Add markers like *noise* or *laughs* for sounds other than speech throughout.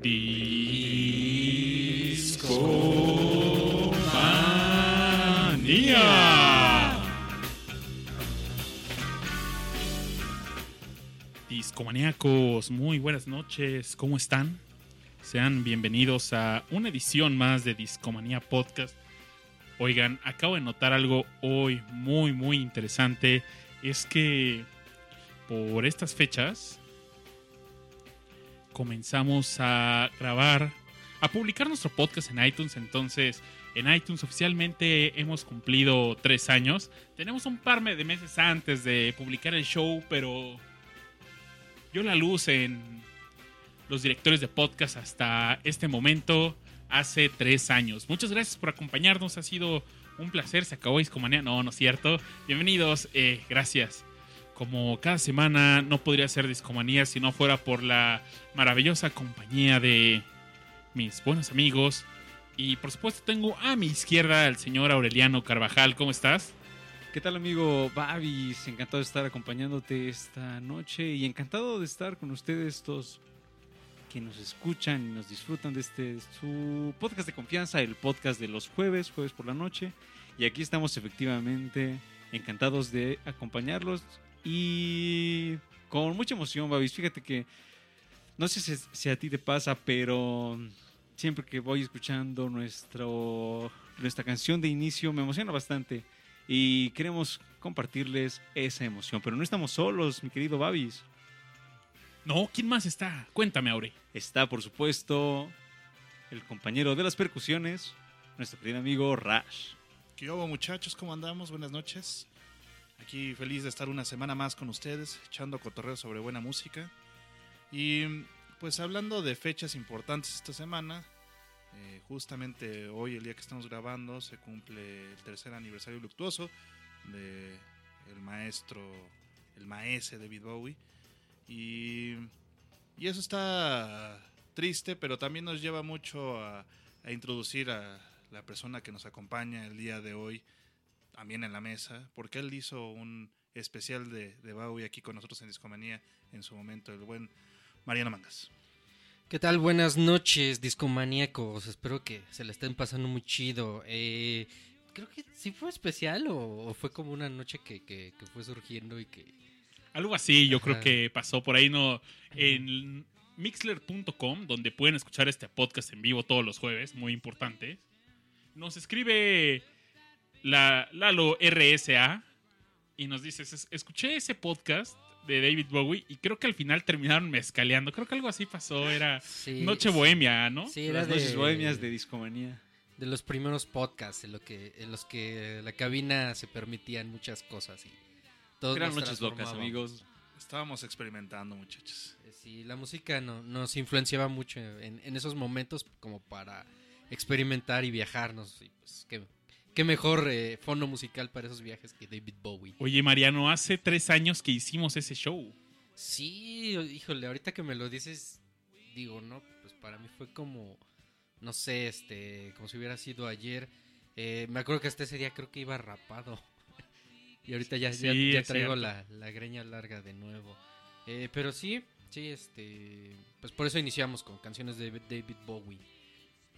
Discomanía. Discomaníacos, muy buenas noches, ¿cómo están? Sean bienvenidos a una edición más de Discomanía Podcast. Oigan, acabo de notar algo hoy muy, muy interesante. Es que por estas fechas comenzamos a grabar, a publicar nuestro podcast en iTunes. Entonces, en iTunes oficialmente hemos cumplido tres años. Tenemos un par de meses antes de publicar el show, pero yo la luz en los directores de podcast hasta este momento, hace tres años. Muchas gracias por acompañarnos, ha sido un placer. Se acabó Discomanía. No, no es cierto. Bienvenidos, eh, gracias. Como cada semana no podría ser Discomanía si no fuera por la maravillosa compañía de mis buenos amigos. Y por supuesto tengo a mi izquierda al señor Aureliano Carvajal. ¿Cómo estás? ¿Qué tal amigo Babis? Encantado de estar acompañándote esta noche y encantado de estar con ustedes todos que nos escuchan y nos disfrutan de este su podcast de confianza, el podcast de los jueves, jueves por la noche. Y aquí estamos efectivamente encantados de acompañarlos y con mucha emoción, Babis. Fíjate que no sé si, si a ti te pasa, pero siempre que voy escuchando nuestro, nuestra canción de inicio me emociona bastante y queremos compartirles esa emoción. Pero no estamos solos, mi querido Babis. No, ¿quién más está? Cuéntame, Aure. Está, por supuesto, el compañero de las percusiones, nuestro querido amigo Rash. ¿Qué hubo muchachos? ¿Cómo andamos? Buenas noches. Aquí feliz de estar una semana más con ustedes, echando cotorreo sobre buena música. Y pues hablando de fechas importantes esta semana, eh, justamente hoy, el día que estamos grabando, se cumple el tercer aniversario luctuoso de el maestro, el maese David Bowie. Y, y eso está triste, pero también nos lleva mucho a, a introducir a la persona que nos acompaña el día de hoy, también en la mesa, porque él hizo un especial de, de Bowie aquí con nosotros en Discomanía en su momento, el buen Mariano Mangas. ¿Qué tal? Buenas noches, discomaníacos. Espero que se le estén pasando muy chido. Eh, creo que sí fue especial o, o fue como una noche que, que, que, fue surgiendo y que... Algo así, yo Ajá. creo que pasó por ahí, ¿no? En mixler.com, donde pueden escuchar este podcast en vivo todos los jueves, muy importante. Nos escribe la, Lalo RSA y nos dice, escuché ese podcast de David Bowie y creo que al final terminaron mezcaleando. Creo que algo así pasó, era sí, Noche Bohemia, ¿no? Sí, era Las noches bohemias de discomanía. De los primeros podcasts en, lo que, en los que la cabina se permitían muchas cosas y todo Eran noches locas, amigos. Estábamos experimentando, muchachos. Sí, la música no, nos influenciaba mucho en, en, esos momentos como para experimentar y viajarnos. Y pues, qué, qué mejor eh, fondo musical para esos viajes que David Bowie. Oye, Mariano, hace tres años que hicimos ese show. Sí, híjole, ahorita que me lo dices, digo, no, pues para mí fue como, no sé, este, como si hubiera sido ayer. Eh, me acuerdo que hasta ese día creo que iba rapado. *laughs* y ahorita ya, sí, ya, ya traigo la, la, greña larga de nuevo. Eh, pero sí, sí, este, pues por eso iniciamos con canciones de David Bowie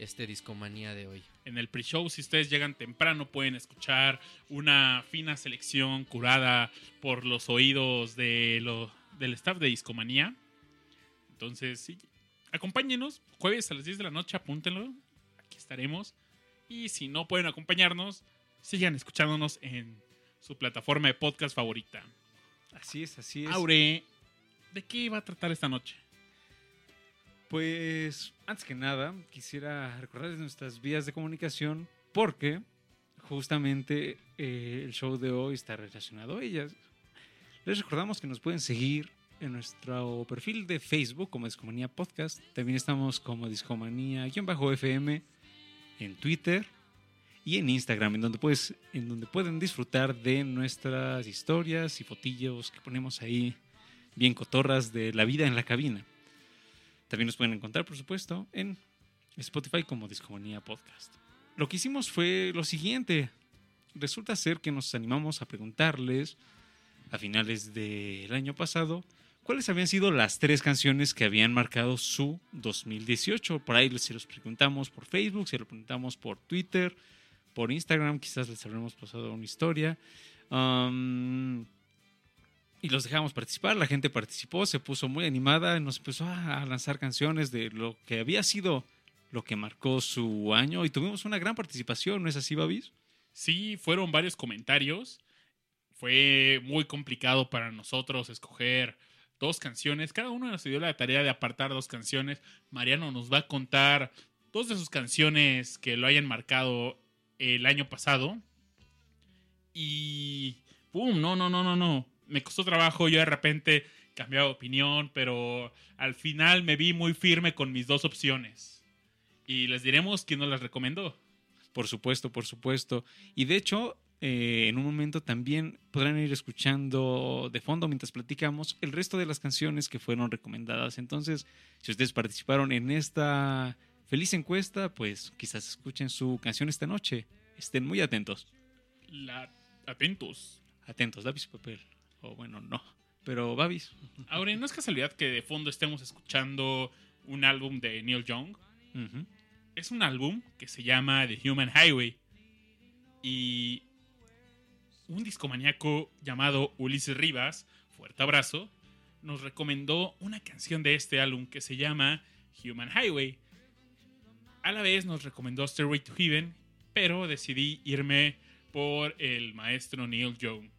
este Discomanía de hoy. En el pre-show, si ustedes llegan temprano, pueden escuchar una fina selección curada por los oídos de lo, del staff de Discomanía. Entonces, sí, acompáñenos. Jueves a las 10 de la noche, apúntenlo. Aquí estaremos. Y si no pueden acompañarnos, sigan escuchándonos en su plataforma de podcast favorita. Así es, así es. Aure, ¿de qué va a tratar esta noche? Pues antes que nada quisiera recordarles nuestras vías de comunicación porque justamente eh, el show de hoy está relacionado a ellas. Les recordamos que nos pueden seguir en nuestro perfil de Facebook como Discomanía Podcast. También estamos como Discomanía-FM en Twitter y en Instagram, en donde, pues, en donde pueden disfrutar de nuestras historias y fotillos que ponemos ahí bien cotorras de la vida en la cabina. También nos pueden encontrar, por supuesto, en Spotify como Discomanía Podcast. Lo que hicimos fue lo siguiente. Resulta ser que nos animamos a preguntarles a finales del año pasado cuáles habían sido las tres canciones que habían marcado su 2018. Por ahí se los preguntamos por Facebook, se lo preguntamos por Twitter, por Instagram, quizás les habremos pasado una historia. Y los dejamos participar, la gente participó, se puso muy animada, nos empezó a lanzar canciones de lo que había sido lo que marcó su año y tuvimos una gran participación, ¿no es así, Babis? Sí, fueron varios comentarios. Fue muy complicado para nosotros escoger dos canciones. Cada uno nos dio la tarea de apartar dos canciones. Mariano nos va a contar dos de sus canciones que lo hayan marcado el año pasado. Y... ¡Pum! No, no, no, no, no me costó trabajo, yo de repente cambiaba de opinión, pero al final me vi muy firme con mis dos opciones. Y les diremos quién nos las recomendó. Por supuesto, por supuesto. Y de hecho, eh, en un momento también podrán ir escuchando de fondo mientras platicamos el resto de las canciones que fueron recomendadas. Entonces, si ustedes participaron en esta feliz encuesta, pues quizás escuchen su canción esta noche. Estén muy atentos. La... Atentos. Atentos, lápiz y papel. O bueno, no. Pero Babis. Ahora, no es casualidad que de fondo estemos escuchando un álbum de Neil Young. Es un álbum que se llama The Human Highway. Y un discomaníaco llamado Ulises Rivas, fuerte abrazo, nos recomendó una canción de este álbum que se llama Human Highway. A la vez nos recomendó Stairway to Heaven, pero decidí irme por el maestro Neil Young.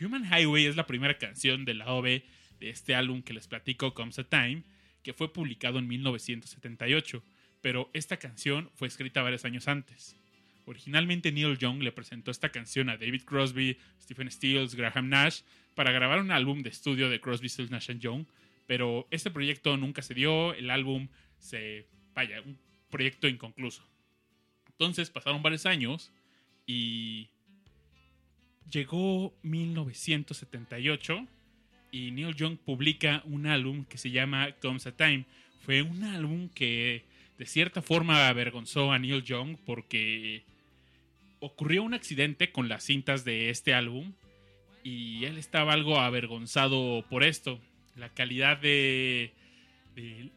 Human Highway es la primera canción de la OV de este álbum que les platico, Comes a Time, que fue publicado en 1978, pero esta canción fue escrita varios años antes. Originalmente Neil Young le presentó esta canción a David Crosby, Stephen Stills, Graham Nash para grabar un álbum de estudio de Crosby, Stills, Nash Young, pero este proyecto nunca se dio, el álbum se... vaya, un proyecto inconcluso. Entonces pasaron varios años y llegó 1978 y Neil Young publica un álbum que se llama Comes a Time. Fue un álbum que de cierta forma avergonzó a Neil Young porque ocurrió un accidente con las cintas de este álbum y él estaba algo avergonzado por esto. La calidad de, de,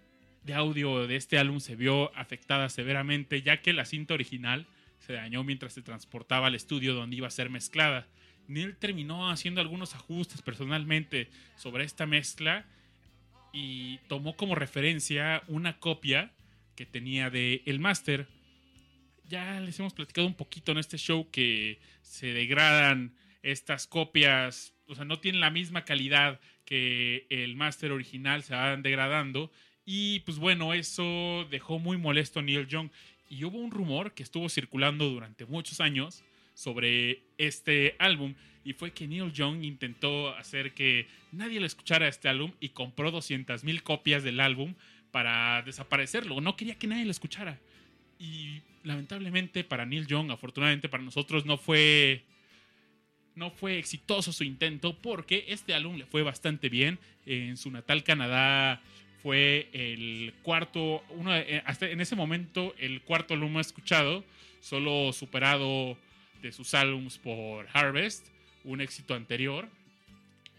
de audio de este álbum se vio afectada severamente ya que la cinta original se dañó mientras se transportaba al estudio donde iba a ser mezclada. Neil terminó haciendo algunos ajustes personalmente sobre esta mezcla y tomó como referencia una copia que tenía de el máster. Ya les hemos platicado un poquito en este show que se degradan estas copias, o sea, no tienen la misma calidad que el máster original, se van degradando. Y pues bueno, eso dejó muy molesto a Neil Young. Y hubo un rumor que estuvo circulando durante muchos años sobre este álbum y fue que Neil Young intentó hacer que nadie le escuchara este álbum y compró 200.000 copias del álbum para desaparecerlo. No quería que nadie lo escuchara. Y lamentablemente para Neil Young, afortunadamente para nosotros, no fue no fue exitoso su intento porque este álbum le fue bastante bien. En su natal Canadá fue el cuarto, uno, eh, hasta en ese momento el cuarto álbum escuchado, solo superado de sus álbums por Harvest, un éxito anterior.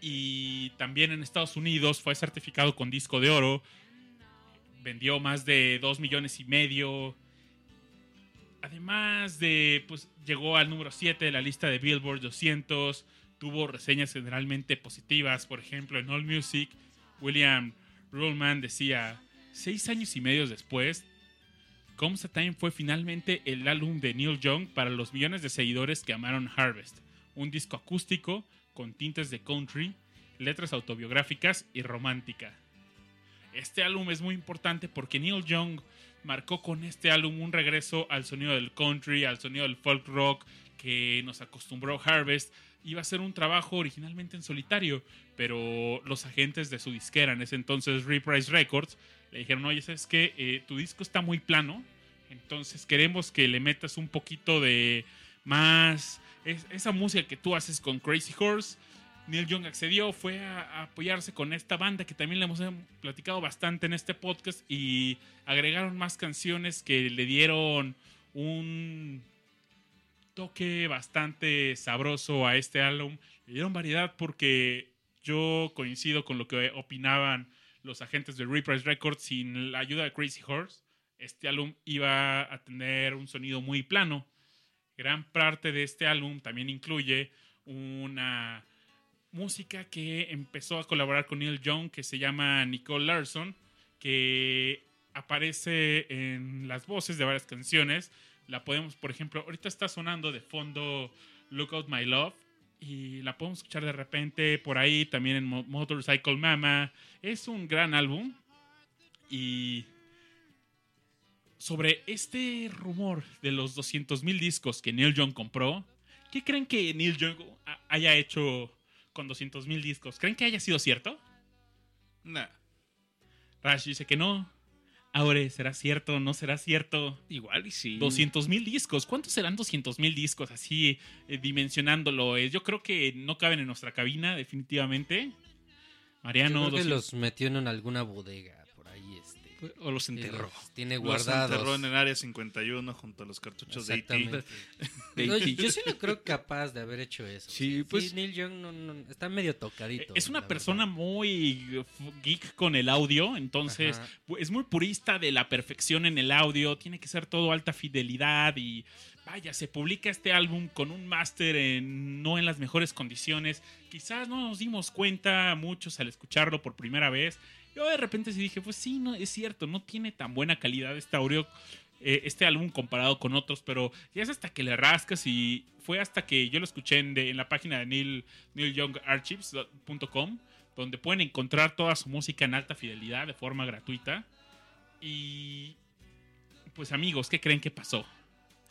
Y también en Estados Unidos fue certificado con disco de oro. Vendió más de 2 millones y medio. Además de, pues llegó al número 7 de la lista de Billboard 200. Tuvo reseñas generalmente positivas. Por ejemplo, en All Music, William Ruhlman decía, seis años y medio después, Comes a Time fue finalmente el álbum de Neil Young para los millones de seguidores que amaron Harvest, un disco acústico con tintes de country, letras autobiográficas y romántica. Este álbum es muy importante porque Neil Young marcó con este álbum un regreso al sonido del country, al sonido del folk rock que nos acostumbró Harvest. Iba a ser un trabajo originalmente en solitario, pero los agentes de su disquera, en ese entonces Reprise Records, le dijeron, oye, ¿sabes qué? Eh, tu disco está muy plano, entonces queremos que le metas un poquito de más... esa música que tú haces con Crazy Horse. Neil Young accedió, fue a, apoyarse con esta banda que también le hemos platicado bastante en este podcast y agregaron más canciones que le dieron un toque bastante sabroso a este álbum. Le dieron variedad porque yo coincido con lo que opinaban los agentes de Reprise Records. Sin la ayuda de Crazy Horse, este álbum iba a tener un sonido muy plano. Gran parte de este álbum también incluye una música que empezó a colaborar con Neil Young, que se llama Nicole Larson, que aparece en las voces de varias canciones. La podemos, por ejemplo, ahorita está sonando de fondo Look Out My Love y la podemos escuchar de repente por ahí también en Motorcycle Mama. Es un gran álbum y sobre este rumor de los 200 mil discos que Neil Young compró, ¿qué creen que Neil Young haya hecho con 200 mil discos? ¿Creen que haya sido cierto? Nah. Rash dice que no. Ahora, ¿será cierto? ¿No será cierto? Igual y sí. 200 mil discos. ¿Cuántos serán 200 mil discos? Así eh, dimensionándolo. Eh, yo creo que no caben en nuestra cabina, definitivamente. Mariano. Yo creo que los metió en alguna bodega o los enterró. los tiene Los guardados. enterró en el área 51 junto a los cartuchos de E.T. *laughs* No, yo sí lo creo capaz de haber hecho eso. Sí, pues- Neil Young no, no- está medio tocadito. Es una persona verdad. muy geek con el audio, entonces Ajá. es muy purista de la perfección en el audio, tiene que ser todo alta fidelidad y vaya, se publica este álbum con un máster en, no en las mejores condiciones. Quizás no nos dimos cuenta muchos al escucharlo por primera vez. Yo de repente sí dije, pues sí, no, es cierto, no tiene tan buena calidad este audio, eh, este álbum comparado con otros, pero ya es hasta que le rascas y fue hasta que yo lo escuché en, de- en la página de Neil, neilyoungarchives.com, donde pueden encontrar toda su música en alta fidelidad de forma gratuita. Y pues amigos, ¿qué creen que pasó?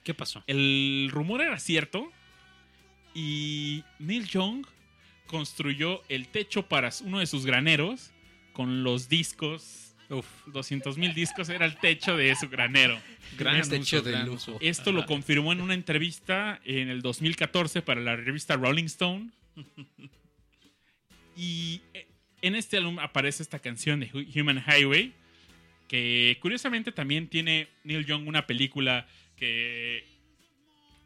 ¿Qué pasó? El rumor era cierto y Neil Young construyó el techo para uno de sus graneros con los discos. Uf, 200 mil discos era el techo de su granero. gran Este uso, hecho de gran lujo. Esto lo confirmó en una entrevista en el 2014 para la revista Rolling Stone. *laughs* Y eh, en este álbum aparece esta canción de Hu- Human Highway, que curiosamente también tiene Neil Young una película que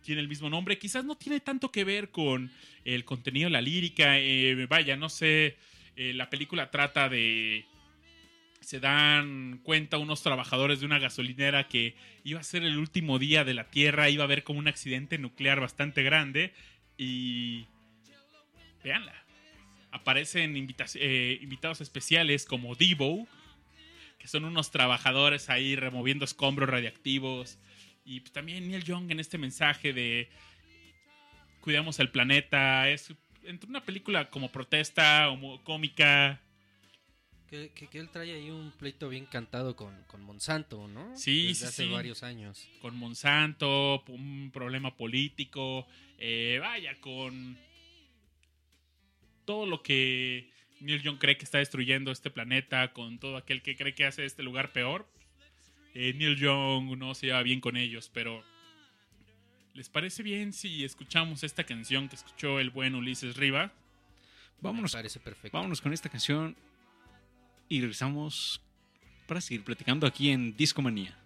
tiene el mismo nombre. Quizás no tiene tanto que ver con el contenido de la lírica. eh, vaya, no sé. Eh, la película trata de se dan cuenta unos trabajadores de una gasolinera que iba a ser el último día de la Tierra, iba a haber como un accidente nuclear bastante grande y... Veanla. Aparecen eh, invitados especiales como Devo, que son unos trabajadores ahí removiendo escombros radiactivos. Y pues, también Neil Young en este mensaje de cuidamos el planeta. Es entre una película como protesta, como cómica. Que, que- que él trae ahí un pleito bien cantado con, con Monsanto, ¿no? Sí, Desde sí, hace sí. varios años. con Monsanto, un problema político, eh, vaya, con todo lo que Neil Young cree que está destruyendo este planeta, con todo aquel que cree que hace este lugar peor. Eh, Neil Young no se lleva bien con ellos, pero ¿les parece bien si escuchamos esta canción que escuchó el buen Ulises Riva? Vámonos, Me parece perfecto. vámonos con esta canción y regresamos para seguir platicando aquí en Discomanía.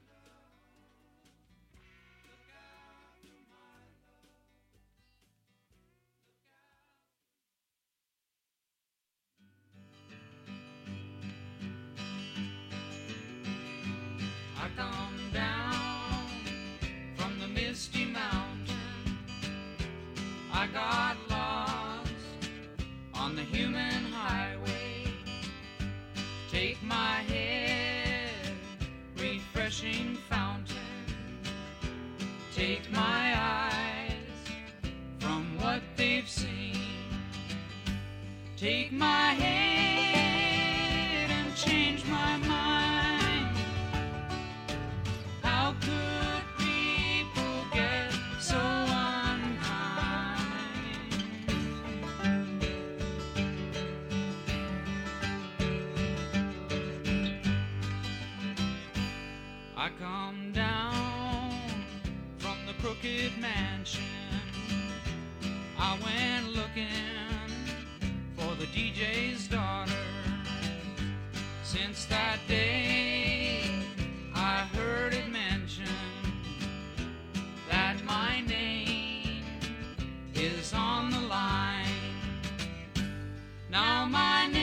Fountain. Take my eyes from what they've seen. Take my head mansion. I went looking for the DJ's daughter. Since that day, I heard it mentioned that my name is on the line. Now my I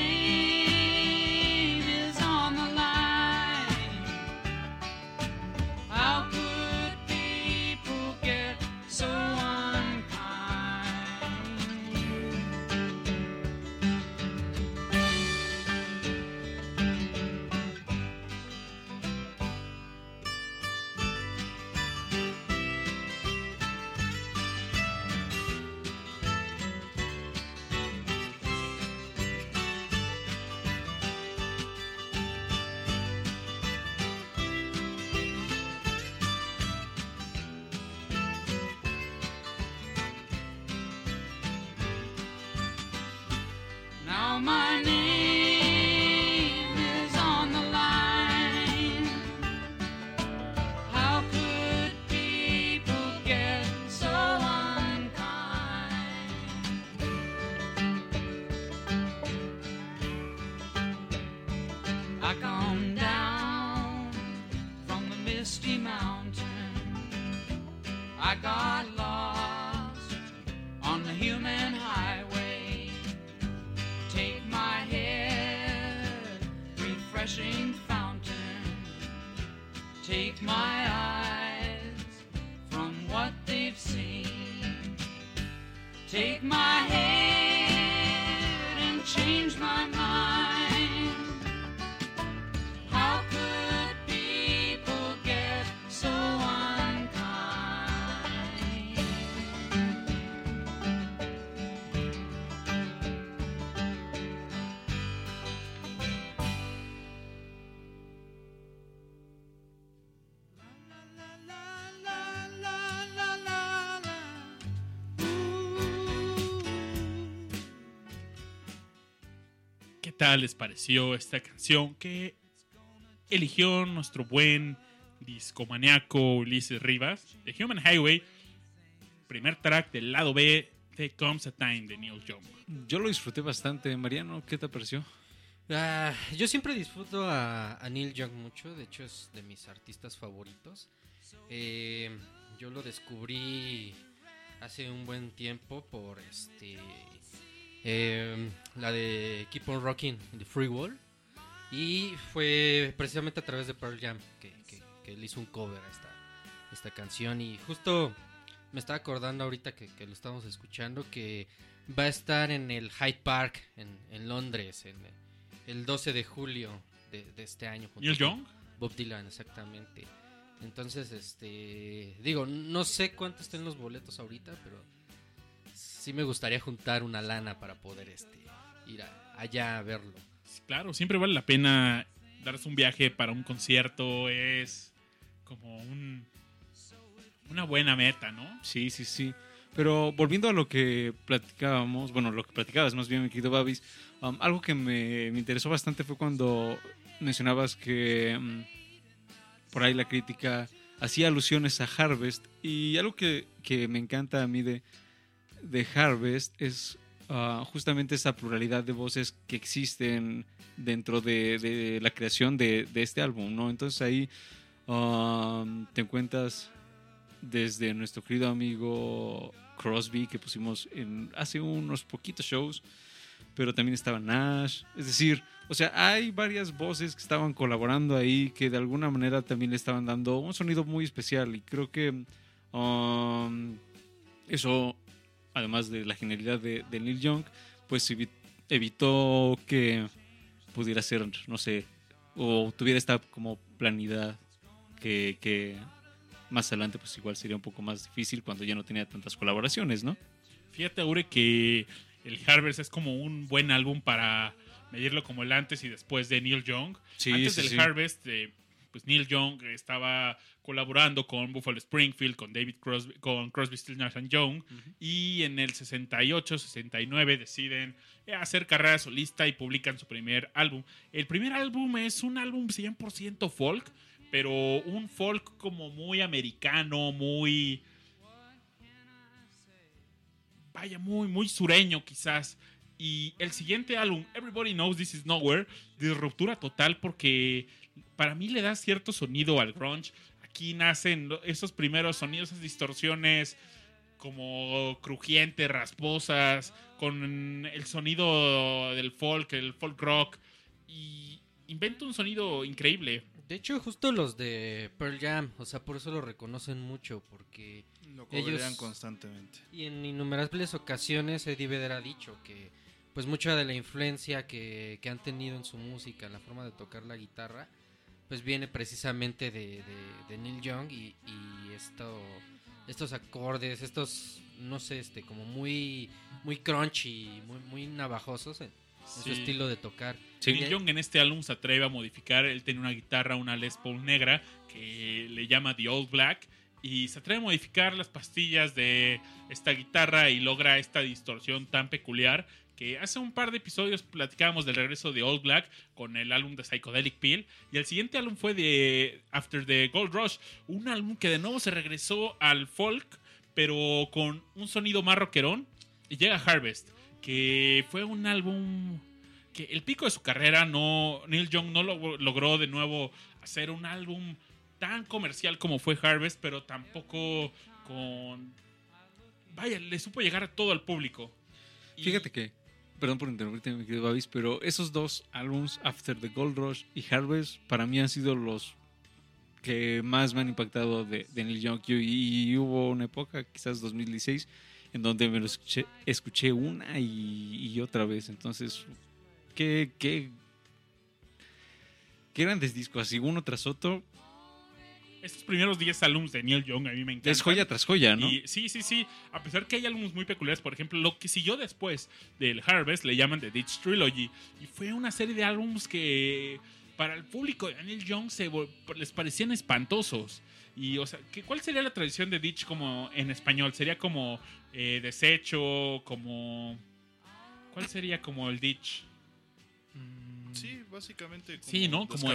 tal les pareció esta canción que eligió nuestro buen discomaniaco Ulises Rivas? The Human Highway, primer track del lado B de Comes a Time de Neil Young. Yo lo disfruté bastante. Mariano, ¿qué te pareció? Ah, yo siempre disfruto a, a Neil Young mucho, de hecho es de mis artistas favoritos. Eh, yo lo descubrí hace un buen tiempo por este eh, la de Keep on Rocking the Free Wall y fue precisamente a través de Pearl Jam que, que- hizo un cover a esta, esta canción y justo me estaba acordando ahorita que, que lo estamos escuchando que va a estar en el Hyde Park en, en Londres en el 12 de julio de, de este año. Young. Bob Dylan, exactamente. Entonces, este, digo, no sé cuánto estén los boletos ahorita, pero sí me gustaría juntar una lana para poder, este, ir a- allá a verlo. Claro, siempre vale la pena darse un viaje para un concierto. Es como un, una buena meta, ¿no? Sí, sí, sí. Pero volviendo a lo que platicábamos, bueno, lo que platicabas más bien, mi querido Babis, um, algo que me, me interesó bastante fue cuando mencionabas que um, por ahí la crítica hacía alusiones a Harvest y algo que, que me encanta a mí de, de Harvest es ah, justamente esa pluralidad de voces que existen dentro de, la creación de, este álbum, ¿no? Entonces ahí um, te encuentras desde nuestro querido amigo Crosby que pusimos en hace unos poquitos shows, pero también estaba Nash, es decir, o sea, hay varias voces que estaban colaborando ahí que de alguna manera también le estaban dando un sonido muy especial y creo que um, eso, además de la genialidad de, de Neil Young, pues evi- evitó que pudiera ser, no sé, o tuviera esta como planidad que, que más adelante pues igual sería un poco más difícil cuando ya no tenía tantas colaboraciones, ¿no? Fíjate, Aure, que el Harvest es como un buen álbum para medirlo como el antes y después de Neil Young. Sí, antes sí, del sí. Harvest, eh, pues Neil Young estaba colaborando con Buffalo Springfield, con David Crosby, con Crosby, Stills, Nash and Young, y en el 68, 69 deciden eh, hacer carrera solista y publican su primer álbum. El primer álbum es un álbum 100% folk, pero un folk como muy americano, muy vaya, muy, muy sureño quizás. Y el siguiente álbum, Everybody Knows This Is Nowhere, de ruptura total porque para mí le da cierto sonido al grunge. Aquí nacen esos primeros sonidos, esas distorsiones como crujientes, rasposas, con el sonido del folk, el folk rock. Y inventa un sonido increíble. De hecho, justo los de Pearl Jam, o sea, por eso lo reconocen mucho, porque Lo Ellos- constantemente. Y en innumerables ocasiones Eddie Vedder ha dicho que pues mucha de la influencia que, que han tenido en su música, en la forma de tocar la guitarra, pues viene precisamente de, de- de Neil Young y, y esto, estos acordes, estos, no sé, este, como muy, muy crunchy, muy, muy navajosos en, en su Sí. estilo de tocar. Sí. Neil Young en este álbum se atreve a modificar. Él tiene una guitarra, una Les Paul negra, que le llama The Old Black. Y se atreve a modificar las pastillas de esta guitarra y logra esta distorsión tan peculiar que hace un par de episodios platicábamos del regreso de Old Black con el álbum de Psychedelic Pill. Y el siguiente álbum fue de After the Gold Rush, un álbum que de nuevo se regresó al folk, pero con un sonido más rockerón. Y llega Harvest, que fue un álbum que el pico de su carrera Neil Young no lo- logró de nuevo hacer un álbum tan comercial como fue Harvest, pero tampoco con... Vaya, le supo llegar a todo al público. Fíjate que, perdón por interrumpirte, mi querido Babis, pero esos dos álbums, After the Gold Rush y Harvest, para mí han sido los que más me han impactado de, Neil Young. Y, hubo una época, quizás 2016, en donde me lo escuché, una y, otra vez. Entonces, qué, qué grandes discos, así uno tras otro. Estos primeros 10 álbumes de Neil Young a mí me encantan. Es joya tras joya, ¿no? Y sí, sí, sí. A pesar que hay álbumes muy peculiares, por ejemplo, lo que siguió después del Harvest le llaman The Ditch Trilogy. Y fue una serie de álbumes que para el público de Neil Young se, les parecían espantosos. Y, o sea, ¿qué- ¿cuál sería la tradición de Ditch como en español? ¿Sería como eh, desecho, como... ¿Cuál sería como el Ditch? Sí, básicamente. Como Sí, ¿no? Como.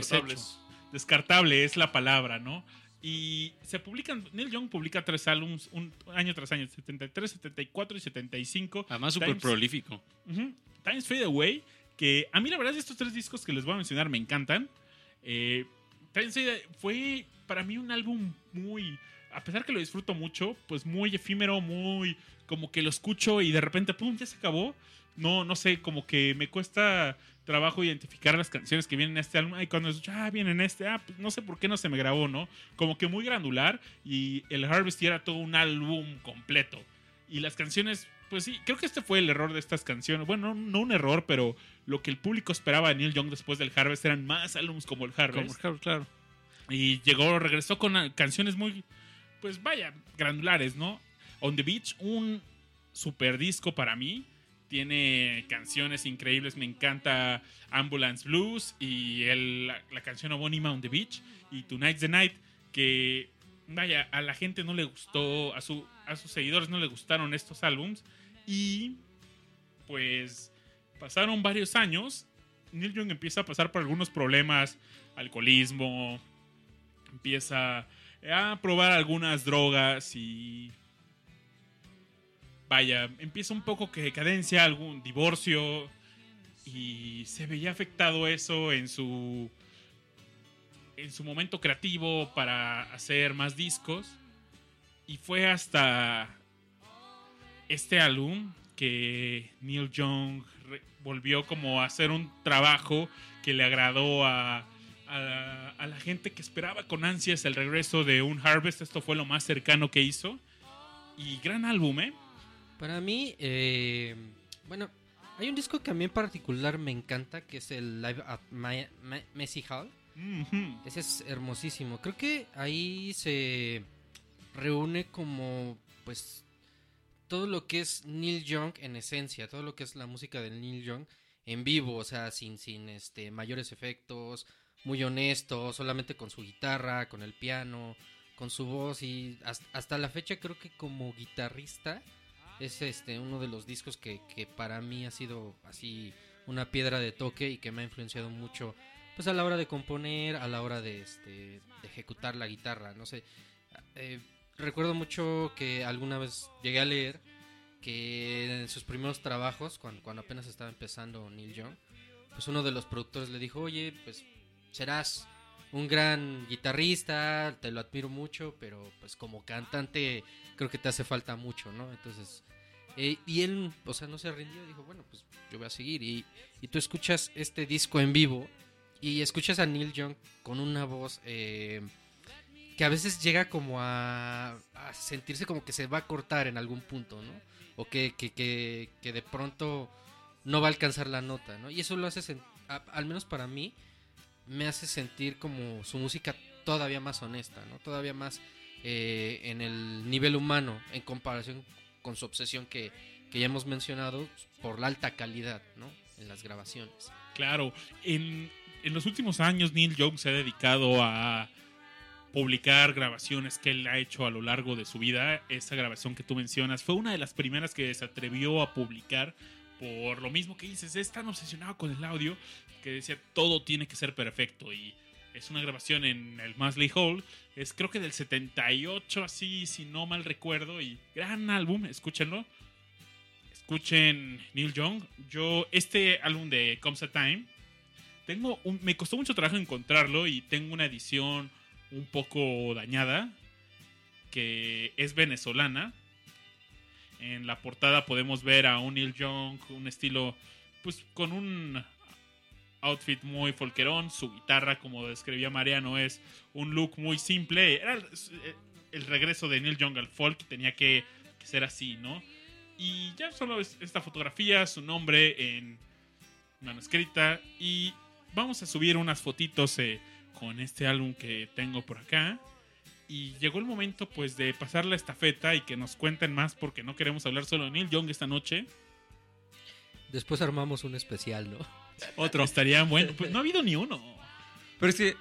Descartable es la palabra, ¿no? Y se publican, Neil Young publica tres álbumes un año tras año, 73, 74 y 75. Además, súper prolífico. Ujú. Times Fade Away, que a mí la verdad estos tres discos que les voy a mencionar me encantan. Eh, Times Fade fue para mí un álbum muy, a pesar que lo disfruto mucho, pues muy efímero, muy como que lo escucho y de repente, ¡pum!, ya se acabó. No, no sé, como que me cuesta trabajo identificar las canciones que vienen en este álbum. Y cuando escucho, ah, viene en este, ah, pues no sé por qué no se me grabó, ¿no? Como que muy granular y el Harvest era todo un álbum completo. Y las canciones, pues sí, creo que este fue el error de estas canciones. Bueno, no, no un error, pero lo que el público esperaba de Neil Young después del Harvest eran más álbumes como el Harvest. Como- claro. Y llegó, regresó con canciones muy, pues vaya, granulares, ¿no? On the Beach, un super disco para mí. Tiene canciones increíbles, me encanta Ambulance Blues y el- la, canción homónima On the Beach y Tonight's the Night, que vaya, a la gente no le gustó, a, su, a sus seguidores no le gustaron estos álbums. Y pues pasaron varios años, Neil Young empieza a pasar por algunos problemas, alcoholismo, empieza a probar algunas drogas y vaya, empieza un poco que decadencia, algún divorcio y se veía afectado eso en su en su momento creativo para hacer más discos y fue hasta este álbum que Neil Young volvió como a hacer un trabajo que le agradó a, a la gente que esperaba con ansias el regreso de un Harvest. Esto fue lo más cercano que hizo. Y gran álbum, ¿eh? Para mí, eh, bueno, hay un disco que a mí en particular me encanta, que es el Live at Ma- Ma- Messi Hall. Ese es hermosísimo. Creo que ahí se reúne como, pues, todo lo que es Neil Young en esencia, todo lo que es la música de Neil Young en vivo, o sea, sin, sin este, mayores efectos, muy honesto, solamente con su guitarra, con el piano, con su voz y hasta, hasta la fecha creo que como guitarrista es este uno de los discos que, que para mí ha sido así una piedra de toque y que me ha influenciado mucho pues a la hora de componer, a la hora de, este, ejecutar la guitarra, no sé. Eh, recuerdo mucho que alguna vez llegué a leer que en sus primeros trabajos, cuando, cuando apenas estaba empezando Neil Young, pues uno de los productores le dijo, oye, pues serás un gran guitarrista, te lo admiro mucho, pero pues como cantante creo que te hace falta mucho, ¿no? Entonces, eh, y él, o sea, no se rindió, dijo, bueno, pues yo voy a seguir. Y, y tú escuchas este disco en vivo y escuchas a Neil Young con una voz eh, que a veces llega como a, sentirse como que se va a cortar en algún punto, ¿no? O que, que, que, que de pronto no va a alcanzar la nota, ¿no? Y eso lo hace, al menos para mí, me hace sentir como su música todavía más honesta, ¿no? Todavía más eh, en el nivel humano en comparación con su obsesión que, que ya hemos mencionado por la alta calidad, ¿no? En las grabaciones. Claro, en, en los últimos años Neil Young se ha dedicado a publicar grabaciones que él ha hecho a lo largo de su vida. Esa grabación que tú mencionas fue una de las primeras que se atrevió a publicar por lo mismo que dices, es tan obsesionado con el audio que decía todo tiene que ser perfecto y es una grabación en el Masley Hall, es creo que del 78 así si no mal recuerdo y gran álbum, escúchenlo. Escuchen Neil Young. Yo este álbum de Comes a Time tengo me costó mucho trabajo encontrarlo y tengo una edición un poco dañada que es venezolana. En la portada podemos ver a un Neil Young, un estilo, pues con un outfit muy folquerón. Su guitarra, como describía Mariano, es un look muy simple. Era el, el regreso de Neil Young al folk, tenía que, ser así, ¿no? Y ya solo es esta fotografía, su nombre en manuscrita. Y vamos a subir unas fotitos eh, con este álbum que tengo por acá. Y llegó el momento pues de pasar la estafeta y que nos cuenten más porque no queremos hablar solo de Neil Young esta noche. Después armamos un especial, ¿no? Otro. Estaría bueno. Pues no ha habido ni uno. Pero es que,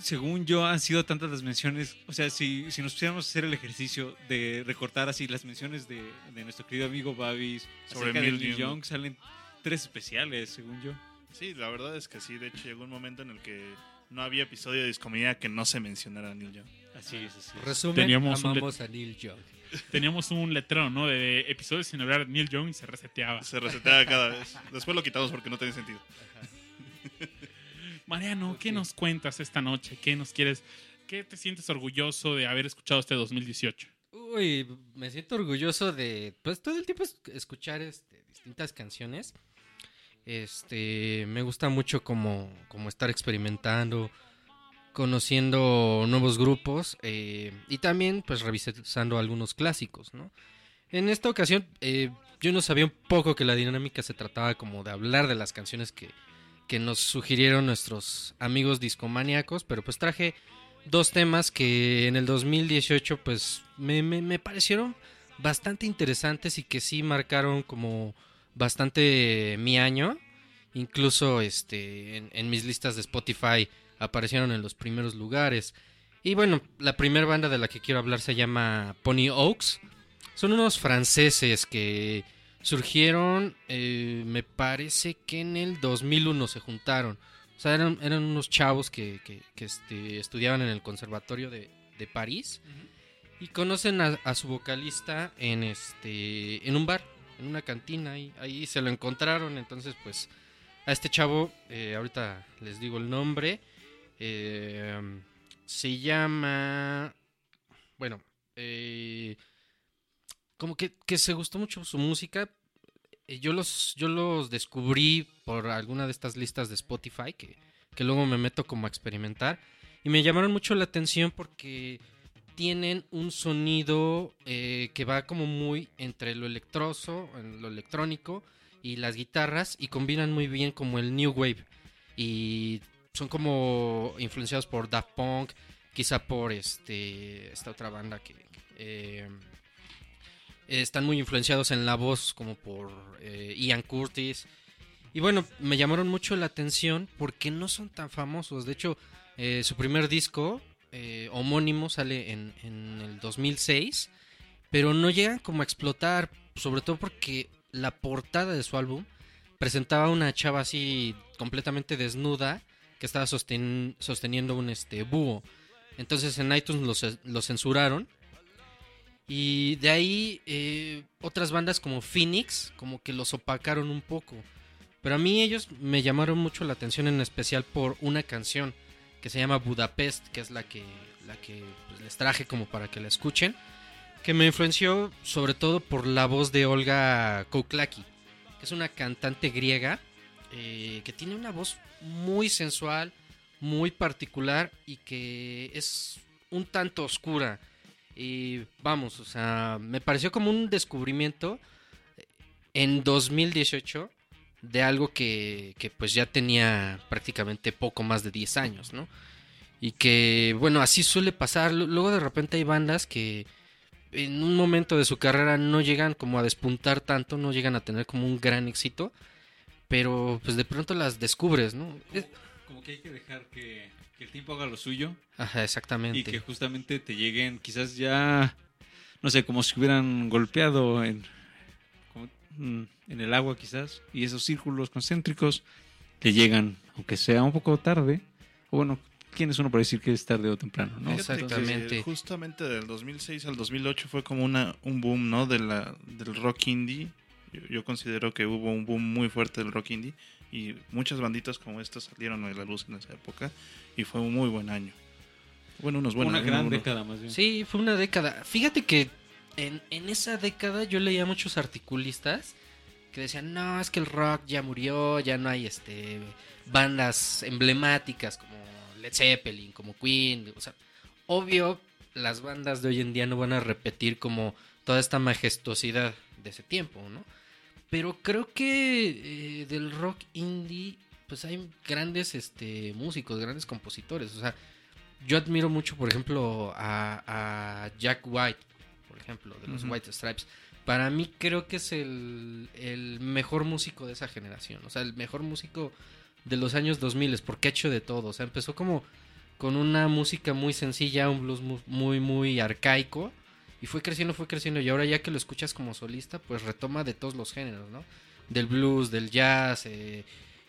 según yo, han sido tantas las menciones. O sea, si, si nos pusiéramos a hacer el ejercicio de recortar así las menciones de, de nuestro querido amigo Babis Sobre Neil Young. Young, salen tres especiales, según yo. Sí, la verdad es que sí. De hecho, llegó un momento en el que no había episodio de Discomedia que no se mencionara a Neil Young. Así es, así es. Resumen, Teníamos un amamos a Neil Young. Teníamos un letrero, ¿no? De episodios sin hablar de Neil Young y se reseteaba. Se reseteaba cada vez. Después lo quitamos porque no tenía sentido. Mariano, ¿qué nos cuentas esta noche? ¿Qué nos quieres? ¿Qué te sientes orgulloso de haber escuchado este 2018? Uy, me siento orgulloso de, pues todo el tiempo es- escuchar este, distintas canciones. Este, me gusta mucho como, como estar experimentando, conociendo nuevos grupos eh, y también pues revisando algunos clásicos, ¿no? En esta ocasión eh, yo no sabía un poco que la dinámica se trataba como de hablar de las canciones que, que nos sugirieron nuestros amigos discomaníacos, pero pues traje dos temas que en el 2018 pues me, me- parecieron bastante interesantes y que sí marcaron como bastante mi año. Incluso este en mis listas de Spotify aparecieron en los primeros lugares. Y bueno, la primera banda de la que quiero hablar se llama Pony Oaks. Son unos franceses que surgieron, eh, me parece que en el 2001 se juntaron. O sea, eran, eran unos chavos que, que- que, este, estudiaban en el Conservatorio de, de París y conocen a, a su vocalista en, este, en un bar, en una cantina. Y ahí se lo encontraron. Entonces, pues, a este chavo, eh, ahorita les digo el nombre, eh, se llama... Bueno, eh, como que, que se gustó mucho su música. Eh, Yo los, yo los descubrí por alguna de estas listas de Spotify que, que luego me meto como a experimentar. Y me llamaron mucho la atención porque tienen un sonido eh, que va como muy entre lo electroso, lo electrónico y las guitarras y combinan muy bien como el new wave y son como influenciados por Daft Punk, quizá por este esta otra banda que eh, están muy influenciados en la voz como por eh, Ian Curtis. Y bueno me llamaron mucho la atención porque no son tan famosos. De hecho eh, su primer disco homónimo sale en, en el 2006 pero no llegan como a explotar sobre todo porque la portada de su álbum presentaba una chava así completamente desnuda que estaba sosten- sosteniendo un este búho. Entonces en iTunes lo, lo censuraron. Y de ahí eh, otras bandas como Phoenix como que los opacaron un poco. Pero a mí ellos me llamaron mucho la atención en especial por una canción que se llama Budapest, que es la que, la que pues, les traje como para que la escuchen. Que me influenció sobre todo por la voz de Olga Kouklaki, que es una cantante griega eh, que tiene una voz muy sensual, muy particular y que es un tanto oscura. Y vamos, o sea, me pareció como un descubrimiento en 2018 de algo que, que pues ya tenía prácticamente poco más de 10 años, ¿no? Y que, bueno, así suele pasar. Lu- Luego de repente hay bandas que en un momento de su carrera no llegan como a despuntar tanto, no llegan a tener como un gran éxito, pero pues de pronto las descubres, ¿no? Como que hay que dejar que, que el tiempo haga lo suyo Ajá, exactamente. y que justamente te lleguen quizás ya, no sé, como si hubieran golpeado en, como, mm, en el agua quizás, y esos círculos concéntricos te llegan, aunque sea un poco tarde, o bueno, ¿quién es uno para decir que es tarde o temprano? ¿no? Exactamente. justamente del 2006 al 2008 fue como una, un boom, ¿no? De la, del rock indie. Yo, yo considero que hubo un boom muy fuerte del rock indie y muchas banditas como estas salieron a la luz en esa época y fue un muy buen año. Bueno, unos buenos. una gran década más bien. Sí, fue una década. Fíjate que en, en esa década yo leía muchos articulistas que decían, no, es que el rock ya murió, ya no hay este bandas emblemáticas como Led Zeppelin, como Queen. O sea, obvio, las bandas de hoy en día no van a repetir como toda esta majestuosidad de ese tiempo, ¿no? Pero creo que eh, del rock indie, pues hay grandes este, músicos, grandes compositores. O sea, yo admiro mucho, por ejemplo, a, a Jack White, por ejemplo, de los. White Stripes. Para mí creo que es el, el mejor músico de esa generación. O sea, el mejor músico de los años 2000, porque ha hecho de todo. O sea, empezó como con una música muy sencilla, un blues mu- muy, muy arcaico. Y fue creciendo, fue creciendo. Y ahora ya que lo escuchas como solista, pues retoma de todos los géneros, ¿no? Del blues, del jazz, eh,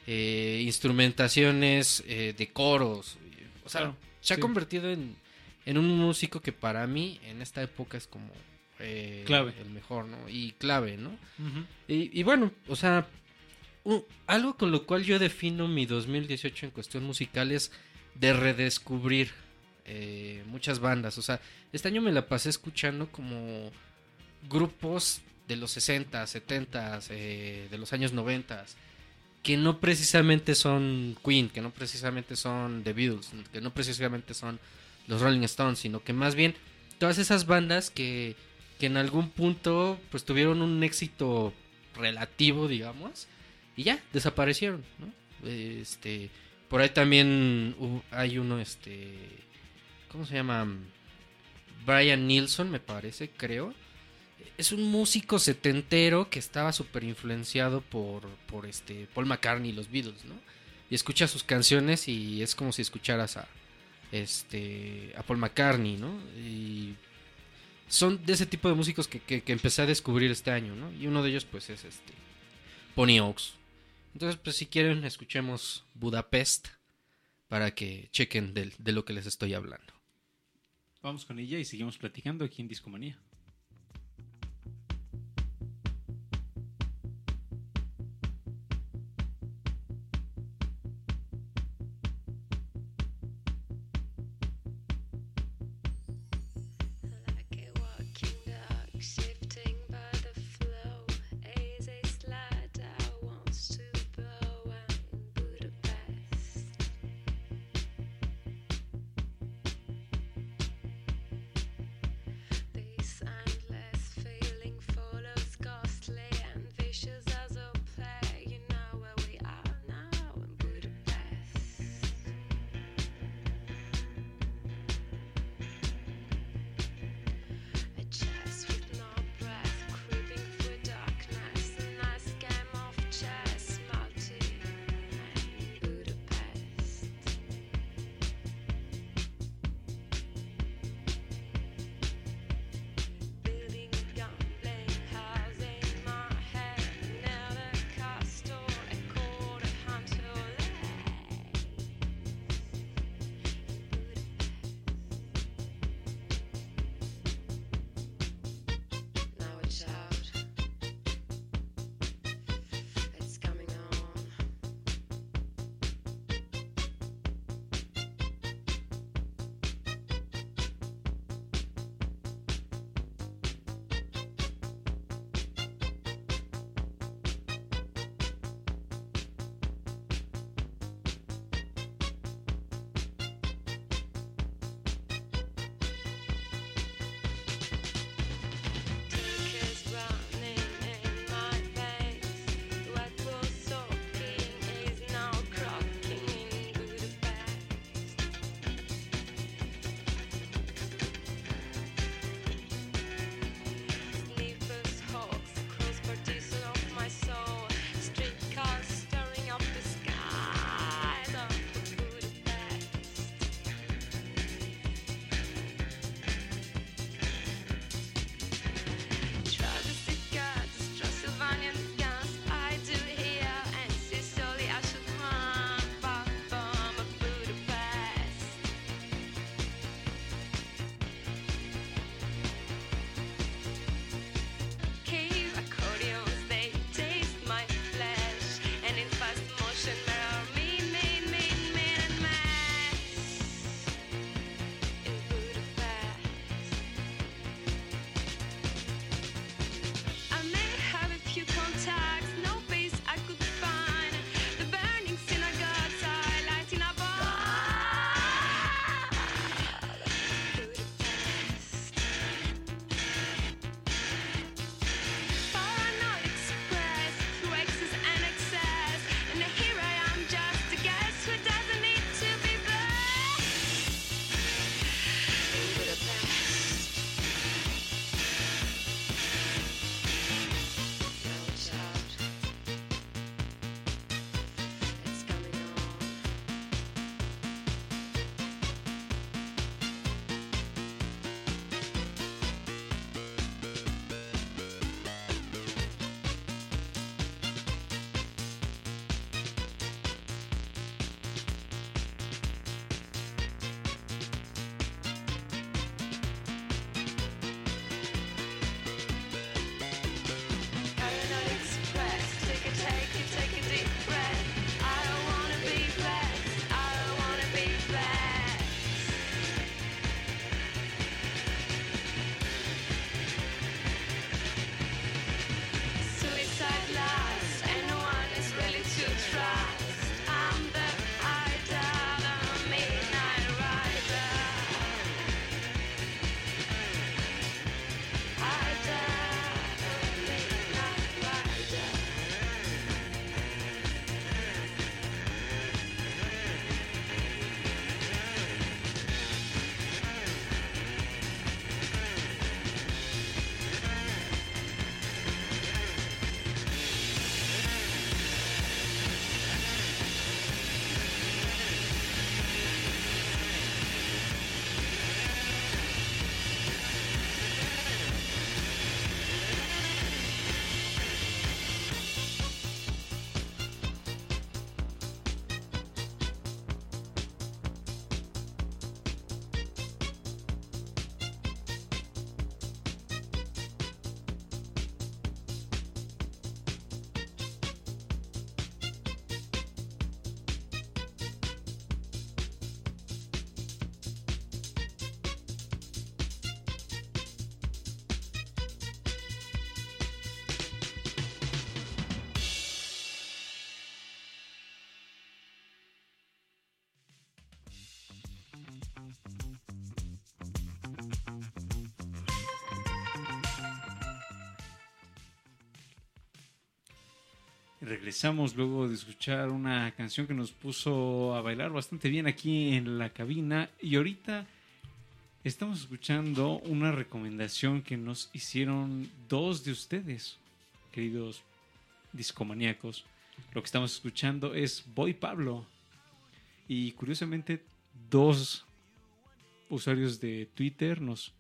eh, instrumentaciones eh, de coros. O sea, Claro, se ha sí. convertido en, en un músico que para mí en esta época es como Clave. el mejor, ¿no? Y clave, ¿no? Y, y bueno, o sea, algo con lo cual yo defino mi 2018 en cuestión musical es de redescubrir eh, muchas bandas. O sea, este año me la pasé escuchando como grupos de los 60, 70, eh, de los años 90, que no precisamente son Queen, que no precisamente son The Beatles, que no precisamente son los Rolling Stones, sino que más bien todas esas bandas que, que en algún punto pues tuvieron un éxito relativo, digamos, y ya desaparecieron, ¿no? Este, por ahí también hay uno, este, ¿cómo se llama? Brian Nilsson, me parece, creo. Es un músico setentero que estaba súper influenciado por, por este Paul McCartney y los Beatles, ¿no? Y escuchas sus canciones y es como si escucharas a este a Paul McCartney, ¿no? Y son de ese tipo de músicos que, que- que empecé a descubrir este año, ¿no? Y uno de ellos, pues, es este Pony Oaks. Entonces, pues, si quieren, escuchemos Budapest para que chequen del- de lo que les estoy hablando. Vamos con ella y seguimos platicando aquí en Discomanía. Regresamos luego de escuchar una canción que nos puso a bailar bastante bien aquí en la cabina y ahorita estamos escuchando una recomendación que nos hicieron dos de ustedes, queridos discomaníacos. Lo que estamos escuchando es Boy Pablo y curiosamente dos usuarios de Twitter nos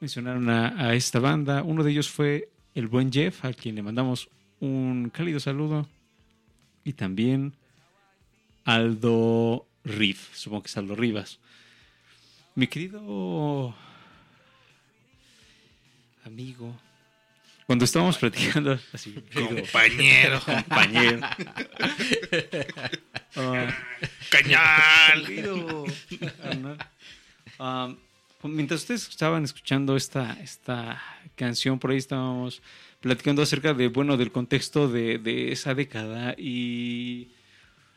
mencionaron a, esta banda. Uno de ellos fue el buen Jeff, a quien le mandamos un cálido saludo. Y también Aldo Riff, supongo que es Aldo Rivas. Mi querido amigo, cuando estábamos platicando, así, Compañero. *laughs* compañero. *laughs* Ah, Cañal. querido. Um, pues, mientras ustedes estaban escuchando esta, esta canción, por ahí estábamos platicando acerca de, bueno, del contexto de, de esa década y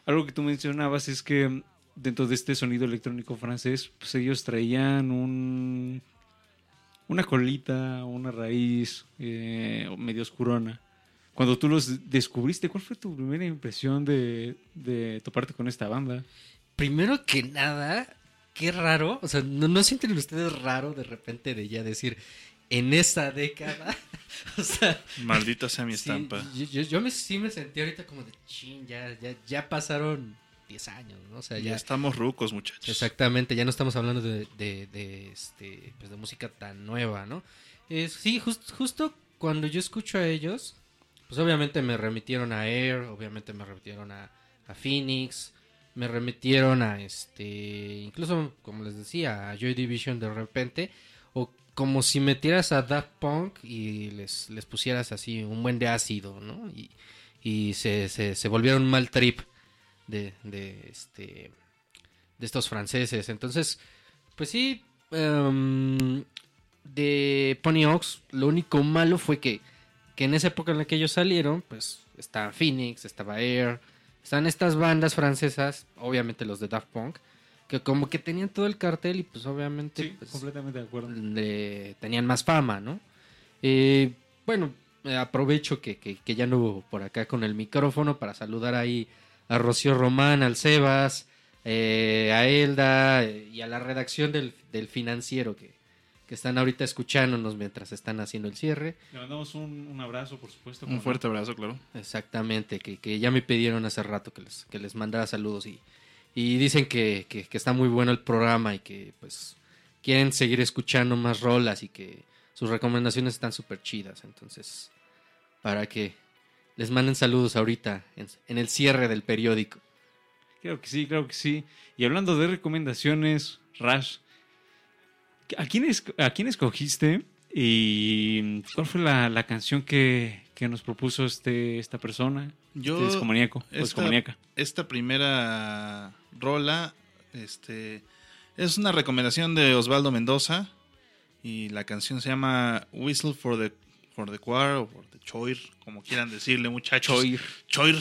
algo que tú mencionabas es que dentro de este sonido electrónico francés, pues ellos traían un una colita, una raíz eh, medio oscurona. Cuando tú los descubriste, ¿cuál fue tu primera impresión de, de toparte con esta banda? Primero que nada, qué raro. O sea, ¿no, no sienten ustedes raro de repente de ya decir en esa década? *laughs* o sea, Maldita sea mi estampa. yo, yo- yo me, sí me sentí ahorita como de chin, ya, ya, ya pasaron 10 años, ¿no? O sea, Ya ya. estamos rucos, muchachos. Exactamente, ya no estamos hablando de, de, de, este, pues de música tan nueva, ¿no? Eh, sí, jus- justo cuando yo escucho a ellos, pues obviamente me remitieron a Air, obviamente me remitieron a, a Phoenix, me remitieron a este, incluso como les decía, a Joy Division de repente, como si metieras a Daft Punk y les, les pusieras así un buen de ácido, ¿no? Y, y se, se, se volvieron mal trip de, de este de estos franceses. Entonces, pues sí, em, de Pony Ox, lo único malo fue que, que en esa época en la que ellos salieron, pues estaba Phoenix, estaba Air, están estas bandas francesas, obviamente los de Daft Punk, que como que tenían todo el cartel y pues obviamente pues, completamente de acuerdo. le- tenían más fama, ¿no? Eh, bueno, eh, aprovecho que, que- que ya no hubo por acá con el micrófono para saludar ahí a Rocío Román, al Sebas, eh, a Elda eh, y a la redacción del, del financiero que, que están ahorita escuchándonos mientras están haciendo el cierre. Le mandamos un, un abrazo, por supuesto. Un fuerte abrazo, claro. Exactamente, que, que ya me pidieron hace rato que les, que les mandara saludos y, y dicen que, que- que está muy bueno el programa y que pues quieren seguir escuchando más rolas y que sus recomendaciones están súper chidas. Entonces, para que les manden saludos ahorita en, en el cierre del periódico. Claro que sí, claro que sí. Y hablando de recomendaciones, Rash, ¿a quién, es- a quién escogiste y cuál fue la, la canción que, que nos propuso este, esta persona? Yo, este esta- esta primera rola, este, es una recomendación de Osvaldo Mendoza y la canción se llama Whistle for the for the Choir o for the Choir, como quieran decirle, muchachos. Choir. Choir.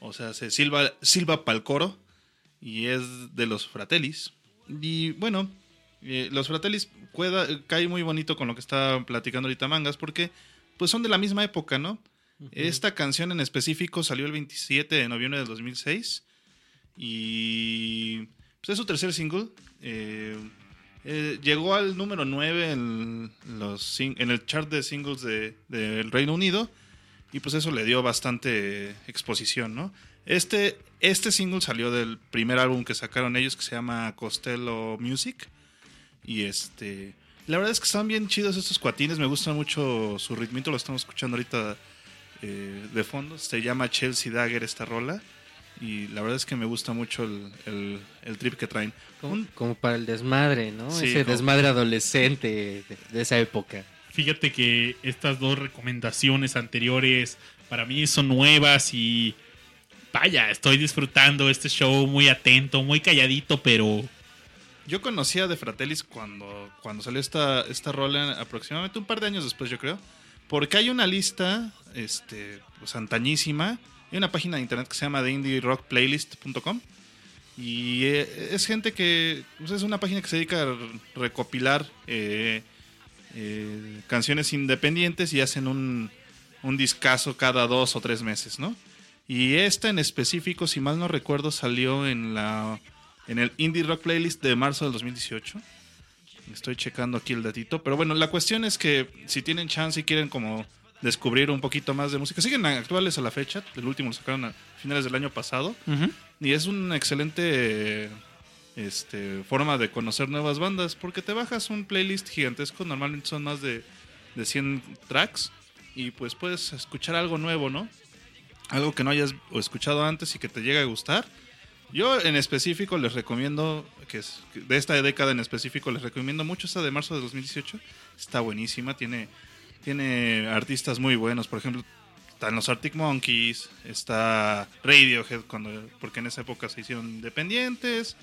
O sea, se silba, silba pa'l coro y es de los Fratellis. Y bueno, eh, los Fratellis cueda- cae muy bonito con lo que está platicando ahorita Mangas porque pues son de la misma época, ¿no? Esta canción en específico salió el 27 de noviembre del 2006 y pues, es su tercer single. Eh, eh, llegó al número 9 en, los, en el chart de singles de- del Reino Unido y pues eso le dio bastante exposición, ¿no? Este, este single salió del primer álbum que sacaron ellos que se llama Costello Music y este... La verdad es que están bien chidos estos cuatines, me gusta mucho su ritmito, lo estamos escuchando ahorita eh, de fondo. Se llama Chelsea Dagger esta rola. Y la verdad es que me gusta mucho el, el- el trip que traen. Como, Un- como para el desmadre, ¿no? Sí, Ese como- desmadre adolescente de, de esa época. Fíjate que estas dos recomendaciones anteriores para mí son nuevas y vaya, estoy disfrutando este show muy atento, muy calladito, pero Yo conocía de Fratellis cuando, cuando salió esta, esta rola, aproximadamente un par de años después, yo creo. Porque hay una lista, este, pues antañísima. Hay una página de internet que se llama theindyrockplaylist.com. Y eh, es gente que. pues, es una página que se dedica a recopilar eh, eh, canciones independientes y hacen un, un discazo cada dos o tres meses, ¿no? Y esta en específico, si mal no recuerdo, salió en la en el Indie Rock Playlist de marzo del 2018. Estoy checando aquí el datito. Pero bueno, la cuestión es que si tienen chance y quieren como descubrir un poquito más de música, siguen actuales a la fecha. El último lo sacaron a finales del año pasado. Y es una excelente este, forma de conocer nuevas bandas, porque te bajas un playlist gigantesco, normalmente son más de, de 100 tracks, y pues puedes escuchar algo nuevo, ¿no? Algo que no hayas escuchado antes y que te llegue a gustar. Yo en específico les recomiendo, que es de esta década en específico, les recomiendo mucho esta de marzo de 2018. Está buenísima, tiene, tiene artistas muy buenos, por ejemplo, están los Arctic Monkeys, está Radiohead, cuando, porque en esa época se hicieron independientes.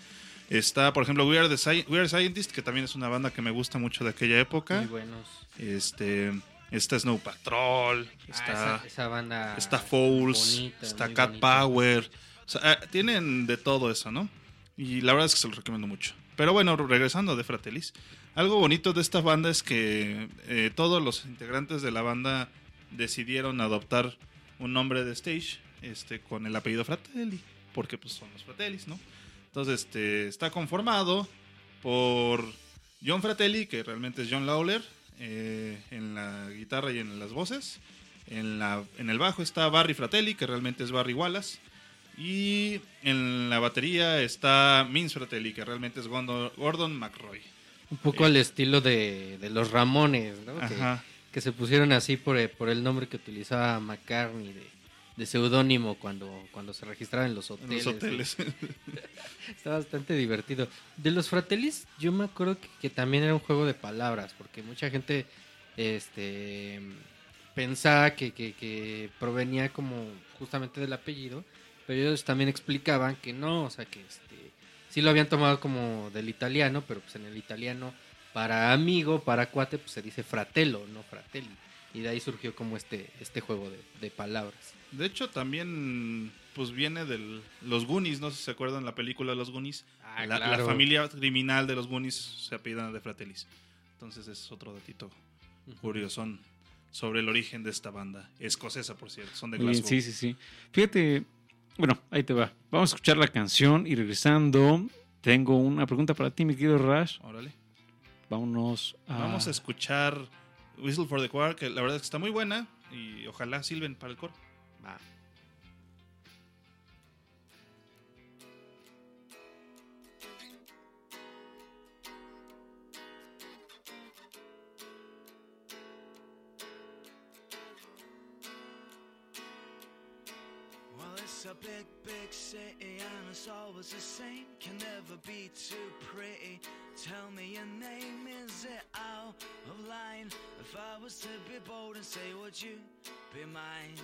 Está, por ejemplo, We Are, the Sci- We Are Scientists, que también es una banda que me gusta mucho de aquella época. Muy buenos. Este, está Snow Patrol, Ah, está, esa, esa banda. está Fouls, bonita, está Cat bonita. Power. O sea, ah, tienen de todo eso, ¿no? Y la verdad es que se los recomiendo mucho. Pero bueno, regresando de Fratellis, algo bonito de esta banda es que eh, todos los integrantes de la banda decidieron adoptar un nombre de stage este, con el apellido Fratelli, porque pues son los Fratellis, ¿no? Entonces, este, está conformado por John Fratelli, que realmente es John Lawler, eh, en la guitarra y en las voces. En, la, en el bajo está Barry Fratelli, que realmente es Barry Wallace. Y en la batería está Vince Fratelli, que realmente es Gordon, Gordon McRoy. Un poco al estilo de, de los Ramones, ¿no? Que, Ajá. que se pusieron así por, el- por el nombre que utilizaba McCartney de, de seudónimo cuando, cuando se registraba en los En hoteles. los hoteles. *laughs* Está bastante divertido. De los Fratellis, yo me acuerdo que, que también era un juego de palabras, porque mucha gente este pensaba que, que, que provenía como justamente del apellido, pero ellos también explicaban que no, o sea que este sí lo habían tomado como del italiano, pero pues en el italiano para amigo, para cuate, pues se dice fratello, no fratelli. Y de ahí surgió como este, este juego de, de palabras. De hecho, también pues viene de los Goonies, no sé si se acuerdan la película Los Goonies. Ah, la, familia criminal de los Goonies se apellidan de Fratellis. Entonces es otro datito curiosón sobre el origen de esta banda. Escocesa, por cierto. Son de bien, Glasgow. sí, sí, sí. Fíjate, bueno, ahí te va. Vamos a escuchar la canción y regresando, tengo una pregunta para ti, mi querido Rash. Órale. Vámonos a... Vamos a escuchar Whistle for the Choir, que la verdad es que está muy buena. Y ojalá silben para el coro. Va. Big, big city and it's always the same. Can never be too pretty. Tell me your name, is it out of line? If I was to be bold and say, would you be mine?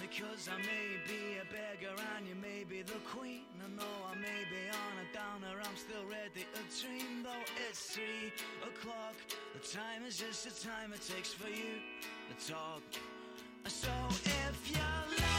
Because I may be a beggar and you may be the queen. I know I may be on a downer, I'm still ready to dream. Though it's three o'clock, the time is just the time it takes for you to talk. So if you're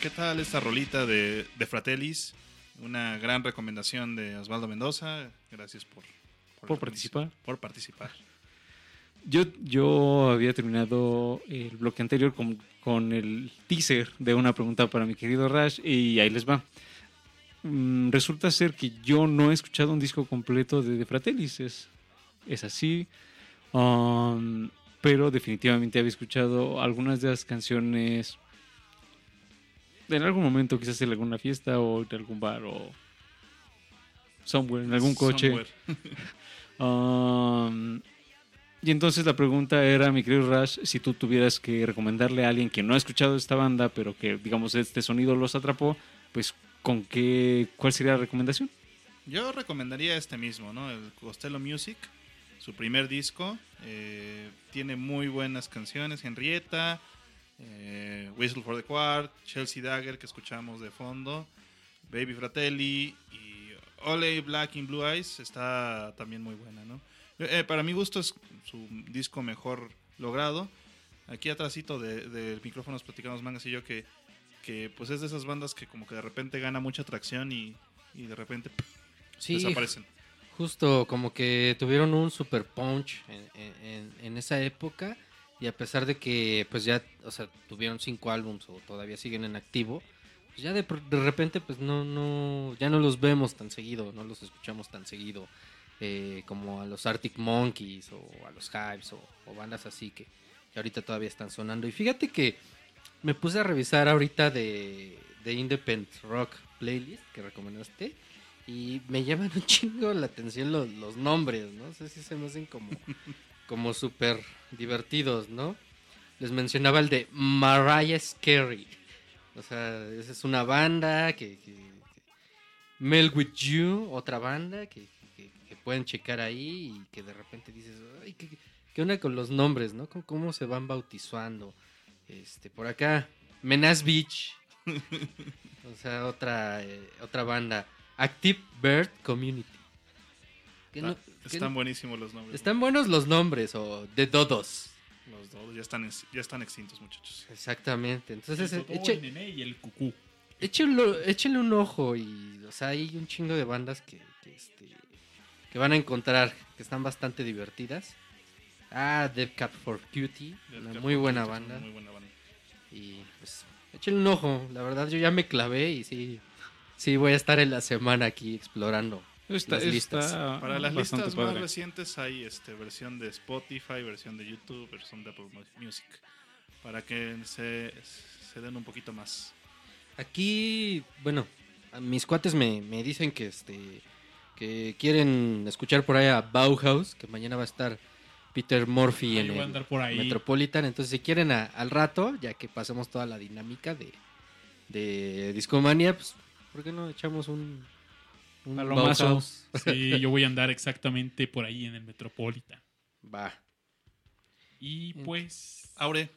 ¿qué tal esta rolita de, de Fratellis? Una gran recomendación de Osvaldo Mendoza. Gracias por, Por participar. Por participar. Yo, yo había terminado el bloque anterior con, con el teaser de una pregunta para mi querido Rash y ahí les va. Mm, resulta ser que yo no he escuchado un disco completo de, de Fratellis, es, es así. Um, pero definitivamente había escuchado algunas de las canciones en algún momento, quizás en alguna fiesta o en algún bar o somewhere, en algún coche. *laughs* Um, y entonces la pregunta era, mi querido Rash, si tú tuvieras que recomendarle a alguien que no ha escuchado esta banda, pero que, digamos, este sonido los atrapó, pues, ¿con qué, cuál sería la recomendación? Yo recomendaría este mismo, ¿no? El Costello Music, su primer disco. eh, tiene muy buenas canciones. Henrietta, eh, Whistle for the Quart, Chelsea Dagger, que escuchamos de fondo, Baby Fratelli y Ole Black in Blue Eyes está también muy buena, ¿no? Eh, para mi gusto es su disco mejor logrado. Aquí atrásito de- del micrófono nos platicamos Mangas y yo que, que pues es de esas bandas que como que de repente gana mucha atracción y, y de repente Sí, desaparecen. Justo como que tuvieron un super punch en- en esa época y a pesar de que pues ya, o sea, tuvieron cinco álbums o todavía siguen en activo, pues ya de, de repente pues no, no, ya no los vemos tan seguido, no los escuchamos tan seguido eh, como a los Arctic Monkeys o a los Hives o, o bandas así que, que ahorita todavía están sonando. Y fíjate que me puse a revisar ahorita de, de Independent Rock Playlist que recomendaste. Y me llaman *laughs* un chingo la atención los, los nombres, ¿no? sé si se me hacen como, *laughs* como súper divertidos, ¿no? Les mencionaba el de Mariah Carey. O sea, esa es una banda que... que- que- Mel With You, otra banda que, que- pueden checar ahí y que de repente dices, ay, ¿qué, qué onda con los nombres, no? ¿Cómo, cómo se van bautizando? Este, por acá, Menace Beach. *laughs* o sea, otra, eh, otra banda. Active Bird Community. Que no- que Están buenísimos los nombres. están buenos los nombres, o de Dodos. Los dos ya están, ya están extintos, muchachos. Exactamente. Entonces, el eche- el Nené y el Cucú. échenlo- échenle un ojo y, o sea, hay un chingo de bandas que, que, este, que van a encontrar que están bastante divertidas. Ah, Death Cap for Cutie, una muy buena Cutie banda. Muy buena banda. Y pues, échenle un ojo. La verdad, yo ya me clavé y sí, sí voy a estar en la semana aquí explorando. Está, Las listas. está Para las listas más recientes hay este, versión de Spotify, versión de YouTube, versión de Apple Music. Para que se, se den un poquito más. Aquí, bueno, mis cuates me, me dicen que este que quieren escuchar por ahí a Bauhaus, que mañana va a estar Peter Murphy Ahí en el andar por ahí. Metropolitan. Entonces, si quieren a- al rato, ya que pasemos toda la dinámica de, de Discomania, pues, ¿por qué no echamos un, un Palomazo. Bauhaus? Sí, yo voy a andar exactamente por ahí en el Metropolitan. Va. Y pues. Aure,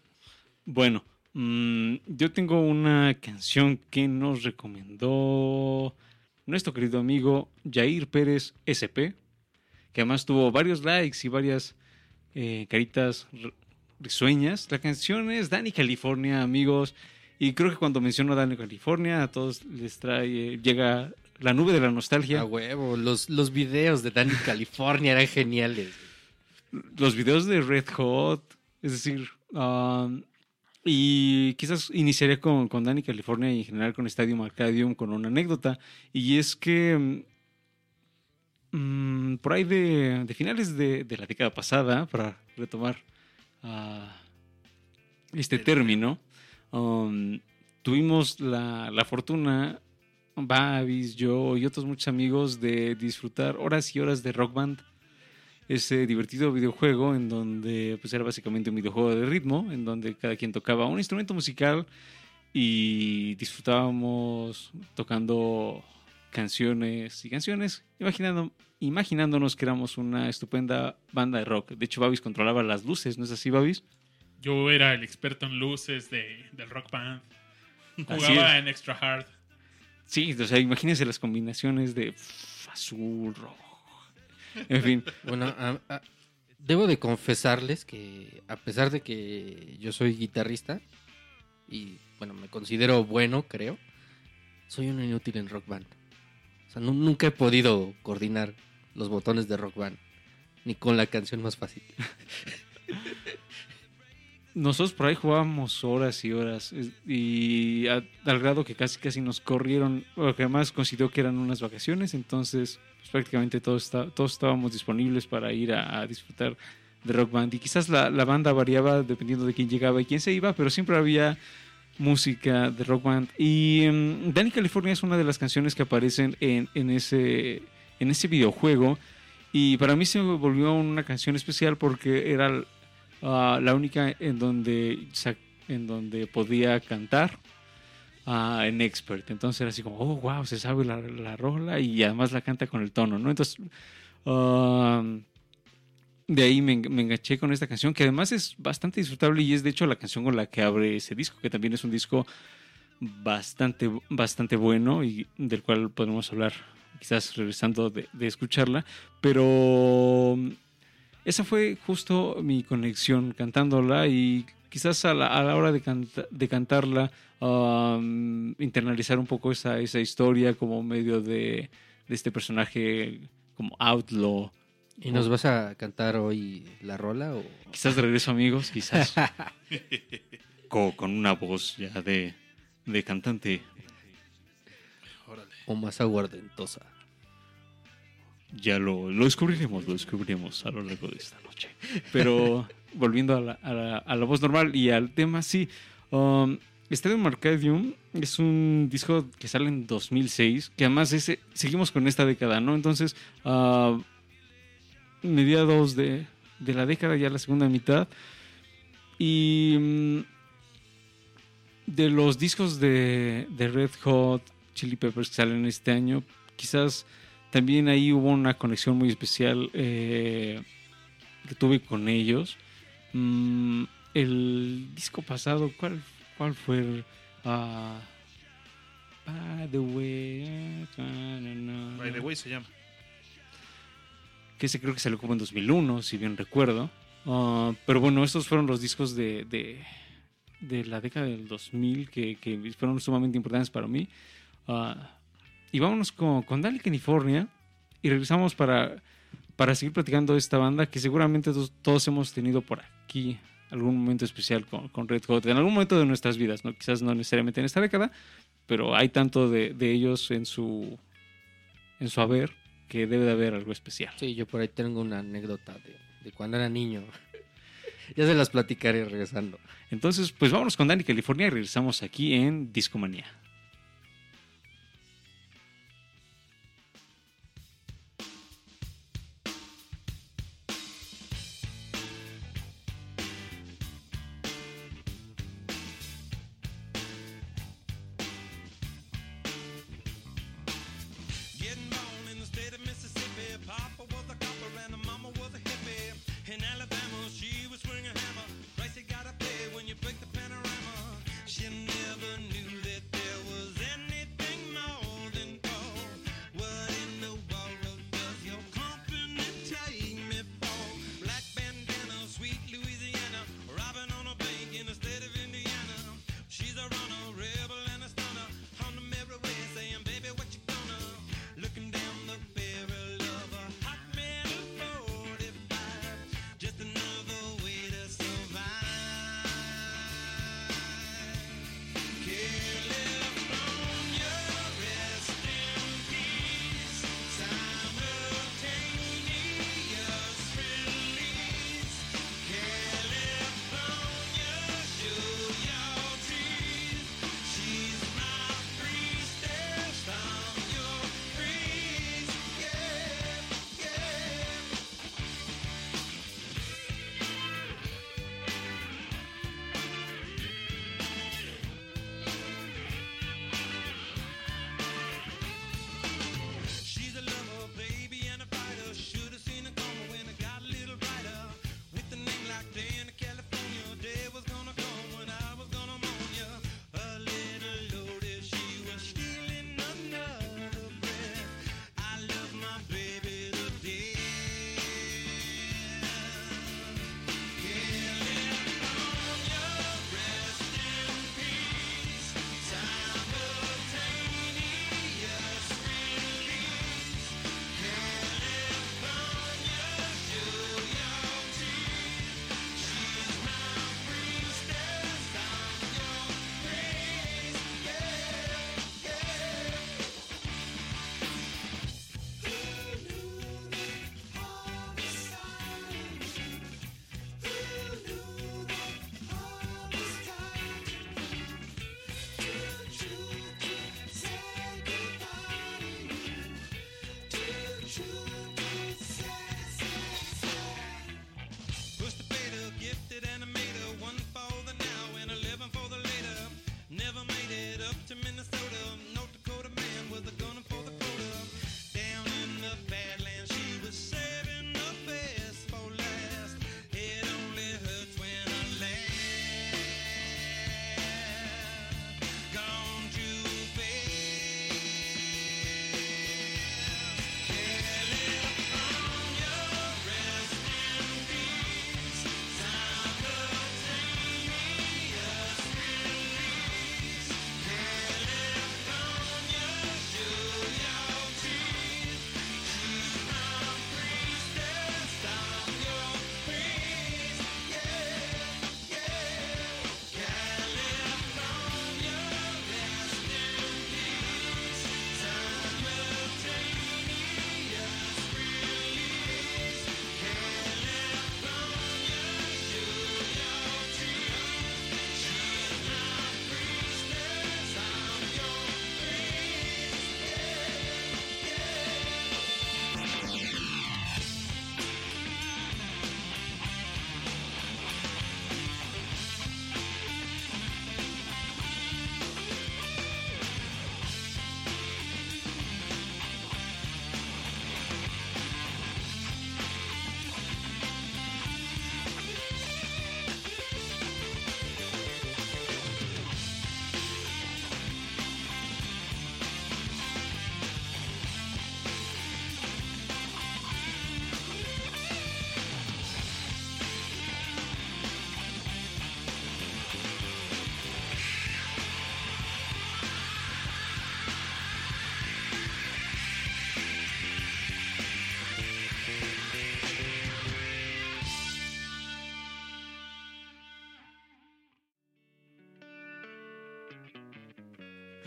Bueno, mm, yo tengo una canción que nos recomendó nuestro querido amigo Jair Pérez SP, que además tuvo varios likes y varias eh, caritas risueñas. La canción es Dani California, amigos, y creo que cuando menciono Dani California a todos les trae, eh, llega la nube de la nostalgia. A huevo. Los, los videos de Danny California eran geniales. los videos de Red Hot, es decir, um, y quizás iniciaría con, con Dani California y en general con Stadium Arcadium con una anécdota, y es que mm, por ahí de, de finales de, de la década pasada, para retomar ah, este término, um, tuvimos la, la fortuna, Babis, yo y otros muchos amigos, de disfrutar horas y horas de rock band ese divertido videojuego en donde pues era básicamente un videojuego de ritmo, en donde cada quien tocaba un instrumento musical y disfrutábamos tocando canciones y canciones, imaginando, imaginándonos que éramos una estupenda banda de rock. De hecho, Babis controlaba las luces, ¿no es así, Babis? Yo era el experto en luces de, del rock band. Jugaba en Extra Hard. Sí, o sea, imagínense las combinaciones de azul, rojo. En fin, *laughs* Bueno, a- a- debo de confesarles que a pesar de que yo soy guitarrista y bueno, me considero bueno, creo, soy un inútil en Rock Band. O sea, nu- nunca he podido coordinar los botones de Rock Band, ni con la canción más fácil. *laughs* Nosotros por ahí jugábamos horas y horas y a- al grado que casi casi nos corrieron, porque además consideró que eran unas vacaciones, entonces pues, prácticamente todos, está- todos estábamos disponibles para ir a, disfrutar de Rock Band. Y quizás la, la banda variaba dependiendo de quién llegaba y quién se iba, pero siempre había música de Rock Band. Y mm, Danny California es una de las canciones que aparecen en, en ese, en ese videojuego y para mí se volvió una canción especial porque era Ah, la única en donde en donde podía cantar ah, en expert. Entonces era así como oh wow se sabe la, la rola y además la canta con el tono no entonces de ahí me enganché con esta canción que además es bastante disfrutable y es de hecho la canción con la que abre ese disco que también es un disco bastante bastante bueno y del cual podemos hablar quizás regresando de, de escucharla. Pero esa fue justo mi conexión cantándola y quizás a la, a la hora de, canta- de cantarla um, internalizar un poco esa, esa historia como medio de, de este personaje como outlaw. ¿Y nos vas a cantar hoy la rola o Quizás de regreso amigos, quizás *laughs* co- con una voz ya de, de cantante. Órale. o más aguardentosa? Ya lo, lo descubriremos, lo descubriremos a lo largo de esta noche. Pero *laughs* volviendo a la, a la- a la voz normal y al tema, sí. Um, Stadium Arcadium es un disco que sale en 2006, que además ese, seguimos con esta década, ¿no? Entonces, ah, mediados de, de la década, ya la segunda mitad. Y mm, de los discos de, de Red Hot Chili Peppers que salen este año, quizás también ahí hubo una conexión muy especial eh, que tuve con ellos. Mm, el disco pasado, ¿cuál, cuál fue? Ah, by the way. By the way se llama. que ese creo que salió como en 2001, si bien recuerdo. Ah, pero bueno, estos fueron los discos de, de, de la década del 2000 que, que fueron sumamente importantes para mí. Ah, y vámonos con, con Dale California y regresamos para, para seguir platicando de esta banda que seguramente todos, todos hemos tenido por aquí algún momento especial con, con Red Hot, en algún momento de nuestras vidas, ¿no? quizás no necesariamente en esta década, pero hay tanto de, de ellos en su, en su haber que debe de haber algo especial. Sí, yo por ahí tengo una anécdota de, de cuando era niño. *laughs* ya se las platicaré regresando. Entonces, pues vámonos con Dani California y regresamos aquí en Discomanía.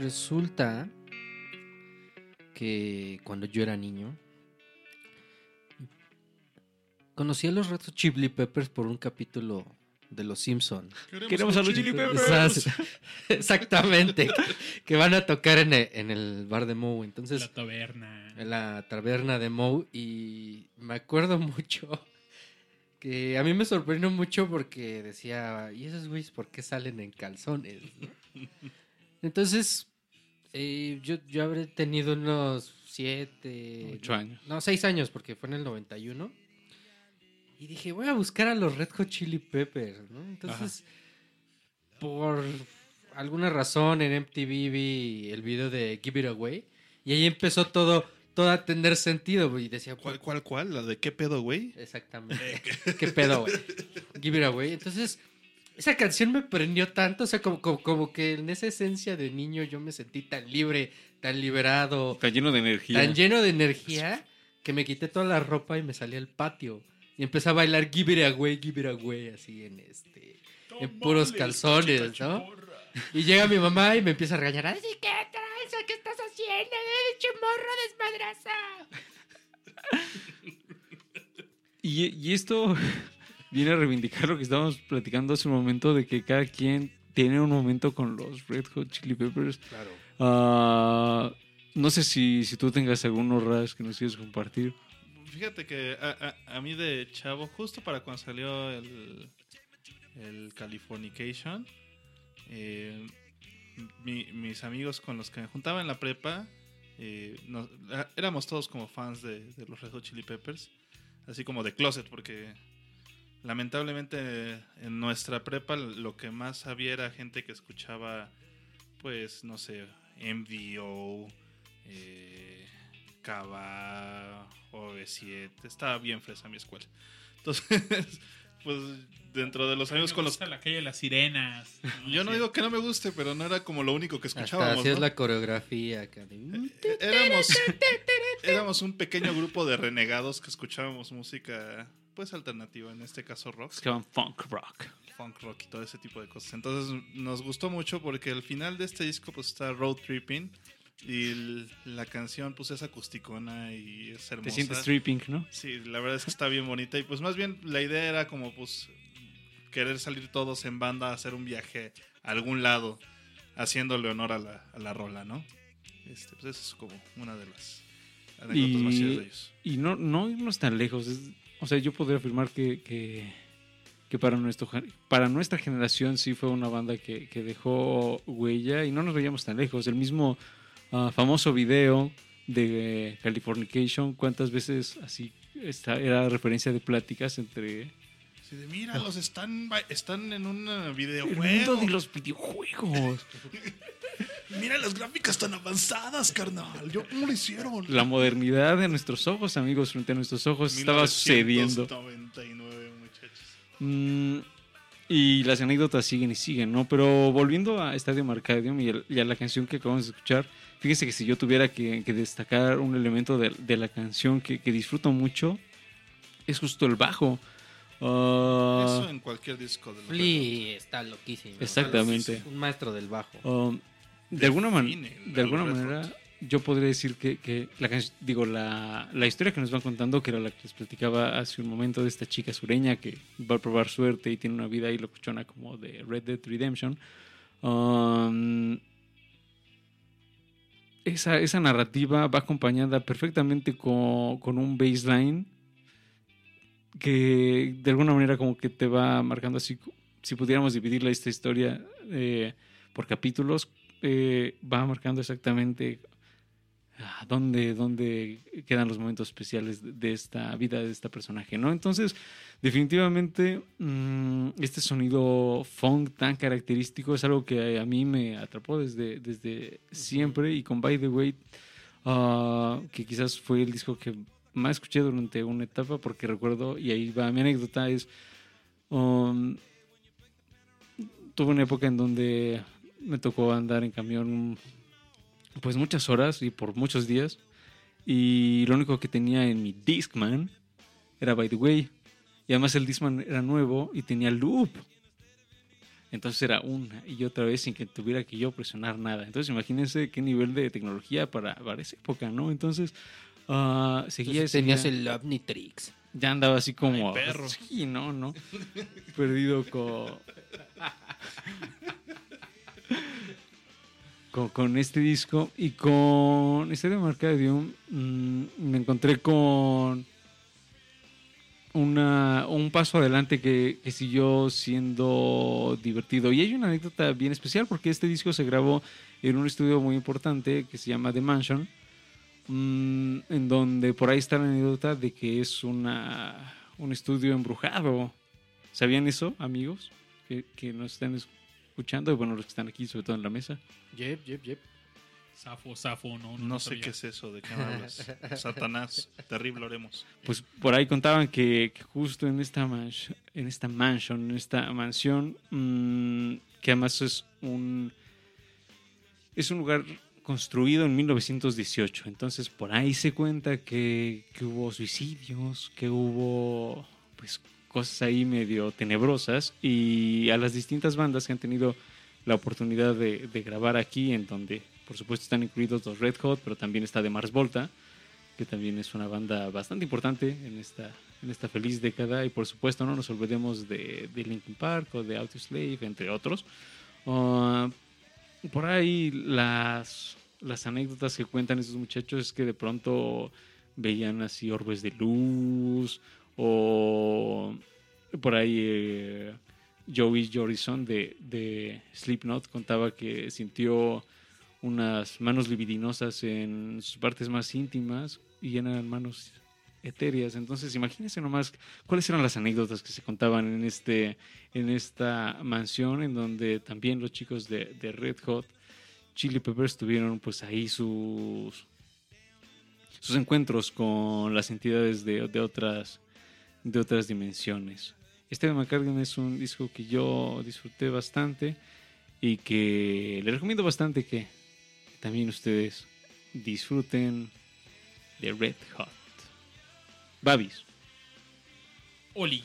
Resulta que cuando yo era niño conocí a los Hot Chili Peppers por un capítulo de Los Simpson. Queremos a los Chili Esas- Exactamente. que van a tocar en el, en el bar de Moe. Entonces, la taberna. en la taberna de Moe y me acuerdo *laughs* mucho que a mí me sorprendió mucho porque decía, ¿y esos güeyes por qué salen en calzones? no?" *laughs* Entonces, eh, yo, yo habré tenido unos siete... Ocho años. No, seis años porque fue en el 91. Y dije, voy a buscar a los Red Hot Chili Peppers, ¿no? Entonces, por alguna razón en MTV vi el video de Give It Away y ahí empezó todo, todo a tener sentido güey, y decía, ¿Cuál, cuál, cuál? ¿La de qué pedo, güey? Exactamente. *laughs* ¿Qué pedo, güey? Give It Away. Entonces, esa canción me prendió tanto, o sea, como, como, como que en esa esencia de niño yo me sentí tan libre, tan liberado, Está lleno de energía. tan lleno de energía que me quité toda la ropa y me salí al patio. Y empecé a bailar Give It Away, Give It Away, así en este... En puros calzones, ¿no? Y llega mi mamá y me empieza a regañar. Así, ¿qué traes? ¿Qué estás haciendo? ¡Eh, chimorro desmadraza! *laughs* Y, y esto viene a reivindicar lo que estábamos platicando hace un momento de que cada quien tiene un momento con los Red Hot Chili Peppers. Claro. Ah, no sé si, si tú tengas algunos ras que nos quieres compartir. Fíjate que a, a- a mí de chavo, justo para cuando salió el, el Californication, eh, mi- mis amigos con los que me juntaba en la prepa, eh, nos- éramos todos como fans de, de los Red Hot Chili Peppers, así como de closet, porque lamentablemente en nuestra prepa lo que más había era gente que escuchaba, pues, no sé, MVO, eh, Cava, OV7, estaba bien fresa mi escuela. Entonces, *laughs* pues dentro de los amigos Me con los... gusta la calle de las sirenas. Yo no digo que no me guste, pero no era como lo único que Hasta escuchábamos. así es la coreografía. de- Eh, éramos, éramos un pequeño grupo de renegados que escuchábamos música pues alternativa, en este caso rock, Es que van funk rock. funk rock y todo ese tipo de cosas. Entonces nos gustó mucho porque al final de este disco pues está Road Tripping y la canción pues es acusticona y es hermosa. Te sientes tripping, ¿no? Sí, la verdad es que está bien bonita y pues más bien la idea era como pues querer salir todos en banda a hacer un viaje a algún lado haciéndole honor a la, a la rola, ¿no? Este, pues esa es como una de las más chidas de Y, ellos. y no, no irnos tan lejos. O sea, yo podría afirmar que, que, que para, nuestro, para nuestra generación sí fue una banda que, que dejó huella y no nos veíamos tan lejos. El mismo ah, famoso video de Californication, cuántas veces así esta era referencia de pláticas entre Así de, mira, los están, están en un el videojuego. mundo de los videojuegos. *laughs* Mira las gráficas tan avanzadas, carnal. Yo, ¿Cómo lo hicieron? La modernidad de nuestros ojos, amigos, frente a nuestros ojos, estaba sucediendo. 1999, muchachos. Mm, y las anécdotas siguen y siguen, ¿no? Pero volviendo a Estadio Arcadium y, el- y a la canción que acabamos de escuchar, fíjense que si yo tuviera que, que destacar un elemento de, de la canción que, que disfruto mucho, es justo el bajo. Ah, Eso en cualquier disco de los Flea está loquísimo. Exactamente. Es un maestro del bajo. um, de alguna, man- de alguna manera, yo podría decir que, que la, digo, la, la historia que nos van contando, que era la que les platicaba hace un momento de esta chica sureña que va a probar suerte y tiene una vida ahí locuchona como de Red Dead Redemption. um, esa, esa narrativa va acompañada perfectamente con, con un baseline que de alguna manera como que te va marcando así, si pudiéramos dividirla esta historia eh, por capítulos, eh, va marcando exactamente ah, dónde, dónde quedan los momentos especiales de, esta vida de esta personaje, ¿no? Entonces, definitivamente, mm, este sonido funk tan característico es algo que a mí me atrapó desde, desde siempre y con By the Way, ah, que quizás fue el disco que más escuché durante una etapa porque recuerdo, y ahí va mi anécdota, es... um, tuve una época en donde me tocó andar en camión pues muchas horas y por muchos días y lo único que tenía en mi Discman era By the Way y además el Discman era nuevo y tenía loop Entonces era una y otra vez sin que tuviera que yo presionar nada. Entonces imagínense qué nivel de tecnología para, para esa época, ¿no? Entonces ah, seguía Entonces ese tenías día- el Omnitrix. ya andaba así como Ay, perro. sí no no perdido con *laughs* con, este disco y con Stereo Arcadium mm, me encontré con una, un paso adelante que, que siguió siendo divertido. Y hay una anécdota bien especial porque este disco se grabó en un estudio muy importante que se llama The Mansion, mm, en donde por ahí está la anécdota de que es una, un estudio embrujado. ¿Sabían eso, amigos? Que, que nos están escuchando, y bueno, los que están aquí, sobre todo en la mesa. Yep, yep, yep. Safo, Safo, no, No, no sé qué es eso, de qué hablas. *laughs* Satanás, terrible oremos. Pues por ahí contaban que, que justo en esta, manch- en esta mansion, en esta mansión, mm, que además es un, es un lugar construido en 1918. Entonces por ahí se cuenta que, que hubo suicidios, que hubo pues cosas ahí medio tenebrosas y a las distintas bandas que han tenido la oportunidad de, de grabar aquí, en donde por supuesto están incluidos los Red Hot, pero también está de Mars Volta, que también es una banda bastante importante en esta, en esta feliz década. Y por supuesto, no nos olvidemos de, de Linkin Park o de Audioslave, entre otros. Ah, por ahí las, las anécdotas que cuentan esos muchachos es que de pronto veían así orbes de luz o por ahí eh, Joey Jorison de, de Slipknot contaba que sintió unas manos libidinosas en sus partes más íntimas y eran manos etéreas. Entonces, imagínense nomás cuáles eran las anécdotas que se contaban en, este, en esta mansión, en donde también los chicos de, de Red Hot Chili Peppers tuvieron pues ahí sus, sus encuentros con las entidades de, de otras, de otras dimensiones. Este de McCargan es un disco que yo disfruté bastante y que les recomiendo bastante que también ustedes disfruten de Red Hot. Babis. Oli.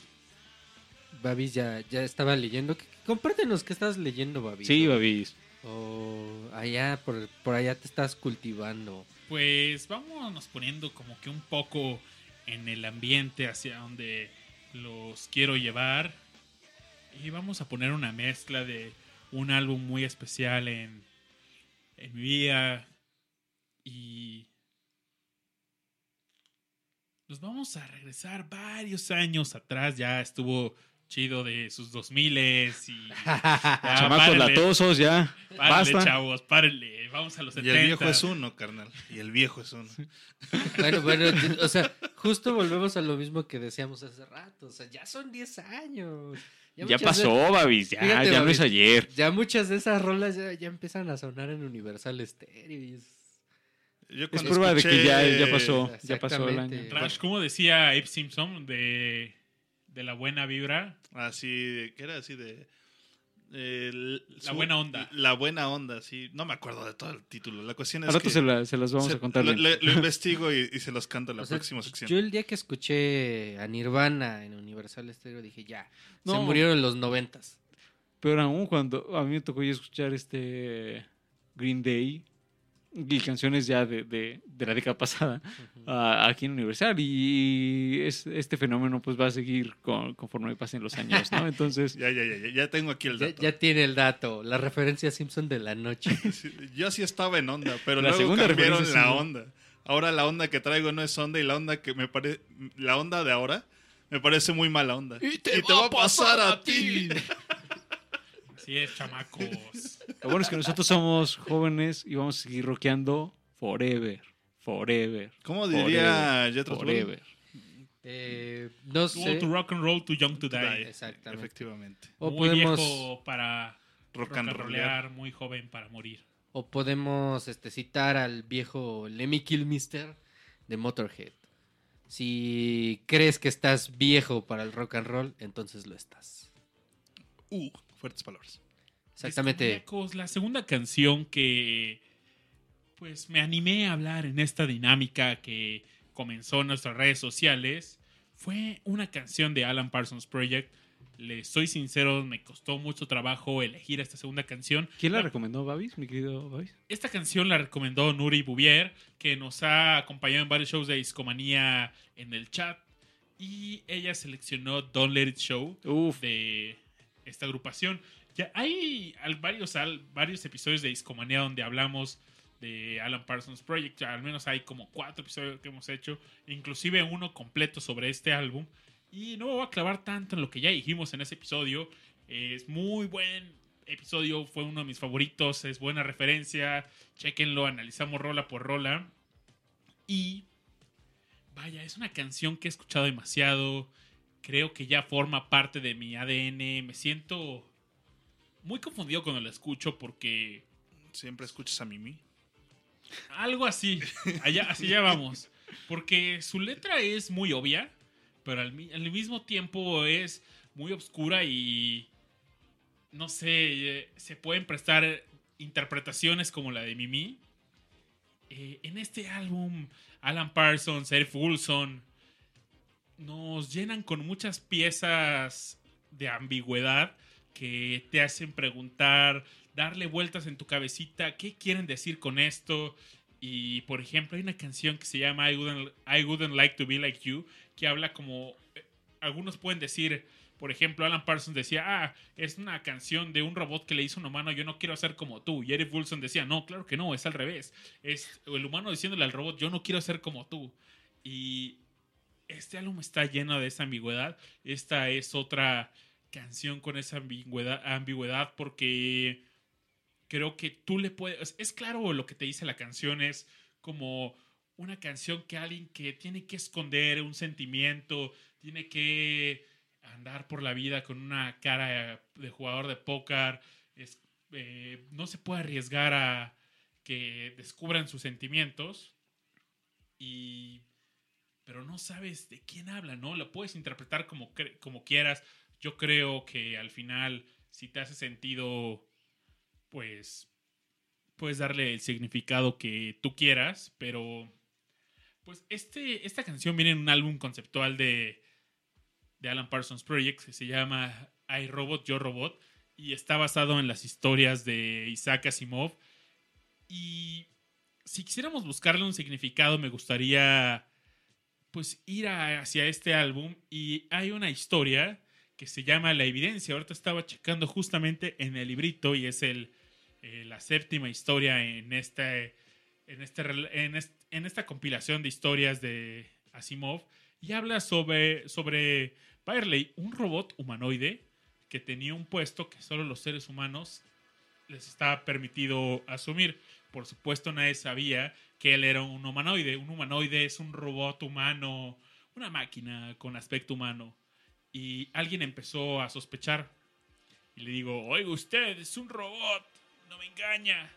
Babis ya, ya estaba leyendo. ¿Qué- Compártenos qué estás leyendo, Babis. Sí, ¿no? Babis. O allá, por, por allá te estás cultivando. Pues vámonos poniendo como que un poco en el ambiente hacia donde los quiero llevar. Y vamos a poner una mezcla de un álbum muy especial en, mi vida. Y nos vamos a regresar varios años atrás. Ya estuvo chido de sus 2000 y *laughs* ya, Chamacos párenle, latosos, ya. párenle, Basta. chavos, párenle. Vamos a los Y 70. el viejo es uno, carnal. Y el viejo es uno. Bueno, bueno, o sea, justo volvemos a lo mismo que decíamos hace rato. O sea, ya son 10 años. Ya pasó, de- Babis. Ya, Fíjate, ya no es ayer. ya muchas de esas rolas ya, ya empiezan a sonar en Universal Stereo. y es- Yo Es prueba de que ya, ya pasó. Ya pasó el año. Rash, como decía Abe Simpson de, de la buena vibra, Así, de- que era así de... La buena onda. La buena onda, sí. No me acuerdo de todo el título. La cuestión es Al rato que se, la- se las vamos se- a contar lo, bien. le- lo *laughs* investigo y, y se los canto en la o sea, próxima sección. Yo el día que escuché a Nirvana en Universal Stereo dije, ya, se No. murieron en los noventas. Pero aún cuando a mí me tocó ya escuchar este Green Day y canciones ya de, de- de la década pasada aquí en Universal y es- este fenómeno pues va a seguir con- conforme pasen los años, ¿no? Entonces, *laughs* Ya, ya, ya, ya, ya tengo aquí el dato. ya tiene el dato, la referencia a Simpson de la noche. *laughs* Sí, Yo sí estaba en onda, pero La luego segunda cambiaron referencia, la sí. onda. Ahora la onda que traigo no es onda y la onda que me parece... La onda de ahora me parece muy mala onda. Y te, va, a pasar a ti. *laughs* así es, chamacos. lo bueno es que nosotros somos jóvenes y vamos a seguir rockeando forever, forever, ¿Cómo diría Jethro Tull? forever. Eh, no sé. old to rock and roll, too young to die. Exactamente. Efectivamente. O muy podemos, viejo para Rock and rollear, muy joven para morir. o podemos este, citar al viejo Lemmy Kilmister de Motorhead. Si crees que estás viejo para el rock and roll, entonces lo estás. Uh, fuertes palabras. Exactamente. La segunda canción que pues me animé a hablar en esta dinámica que comenzó en nuestras redes sociales fue una canción de Alan Parsons Project Les soy sincero, me costó mucho trabajo elegir esta segunda canción. ¿Quién la La- recomendó, Babis, mi querido Babis? Esta canción la recomendó Nuri Bouvier, que nos ha acompañado en varios shows de discomanía en el chat. Y ella seleccionó Don't Let It Show Uf, de esta agrupación. Ya hay varios, varios episodios de discomanía donde hablamos de Alan Parsons Project. Al menos hay como cuatro episodios que hemos hecho, inclusive uno completo sobre este álbum. Y no me voy a clavar tanto en lo que ya dijimos en ese episodio. Es muy buen episodio, fue uno de mis favoritos, es buena referencia. Chequenlo, analizamos rola por rola. Y vaya, es una canción que he escuchado demasiado. Creo que ya forma parte de mi ADN. Me siento muy confundido cuando la escucho porque Siempre escuchas a Mimi. algo así. *laughs* Allá, así ya vamos. Porque su letra es muy obvia, pero al, mi- al mismo tiempo es muy obscura y no sé, eh, se pueden prestar interpretaciones como la de Mimi. Eh, en este álbum, Alan Parsons, Eric Wilson nos llenan con muchas piezas de ambigüedad que te hacen preguntar, darle vueltas en tu cabecita, ¿qué quieren decir con esto? Y por ejemplo, hay una canción que se llama I Wouldn't, Like to Be Like You, que habla como, eh, algunos pueden decir, por ejemplo, Alan Parsons decía, ah, es una canción de un robot que le hizo un humano, yo no quiero ser como tú. Y Eric Wilson decía, no, claro que no, es al revés. Es el humano diciéndole al robot, yo no quiero ser como tú. Y este álbum está lleno de esa ambigüedad. Esta es otra canción con esa ambigüedad, ambigüedad porque creo que tú le puedes... Es claro lo que te dice la canción, es como una canción que alguien que tiene que esconder un sentimiento, tiene que andar por la vida con una cara de jugador de póker, es, eh, no se puede arriesgar a que descubran sus sentimientos y pero no sabes de quién habla, ¿no? Lo puedes interpretar como, como quieras. Yo creo que al final, si te hace sentido, pues puedes darle el significado que tú quieras, pero pues este, esta canción viene en un álbum conceptual de, de Alan Parsons Project que se llama I Robot, Yo Robot y está basado en las historias de Isaac Asimov y si quisiéramos buscarle un significado me gustaría pues ir a- hacia este álbum y hay una historia que se llama La Evidencia. Ahorita estaba checando justamente en el librito y es el, eh, la séptima historia en, este, en, este, en, est- en esta compilación de historias de Asimov y habla sobre, sobre un robot humanoide que tenía un puesto que solo los seres humanos les estaba permitido asumir. Por supuesto, nadie sabía que él era un humanoide. Un humanoide es un robot humano, una máquina con aspecto humano. Y alguien empezó a sospechar. Y le digo, oiga usted, es un robot, no me engaña.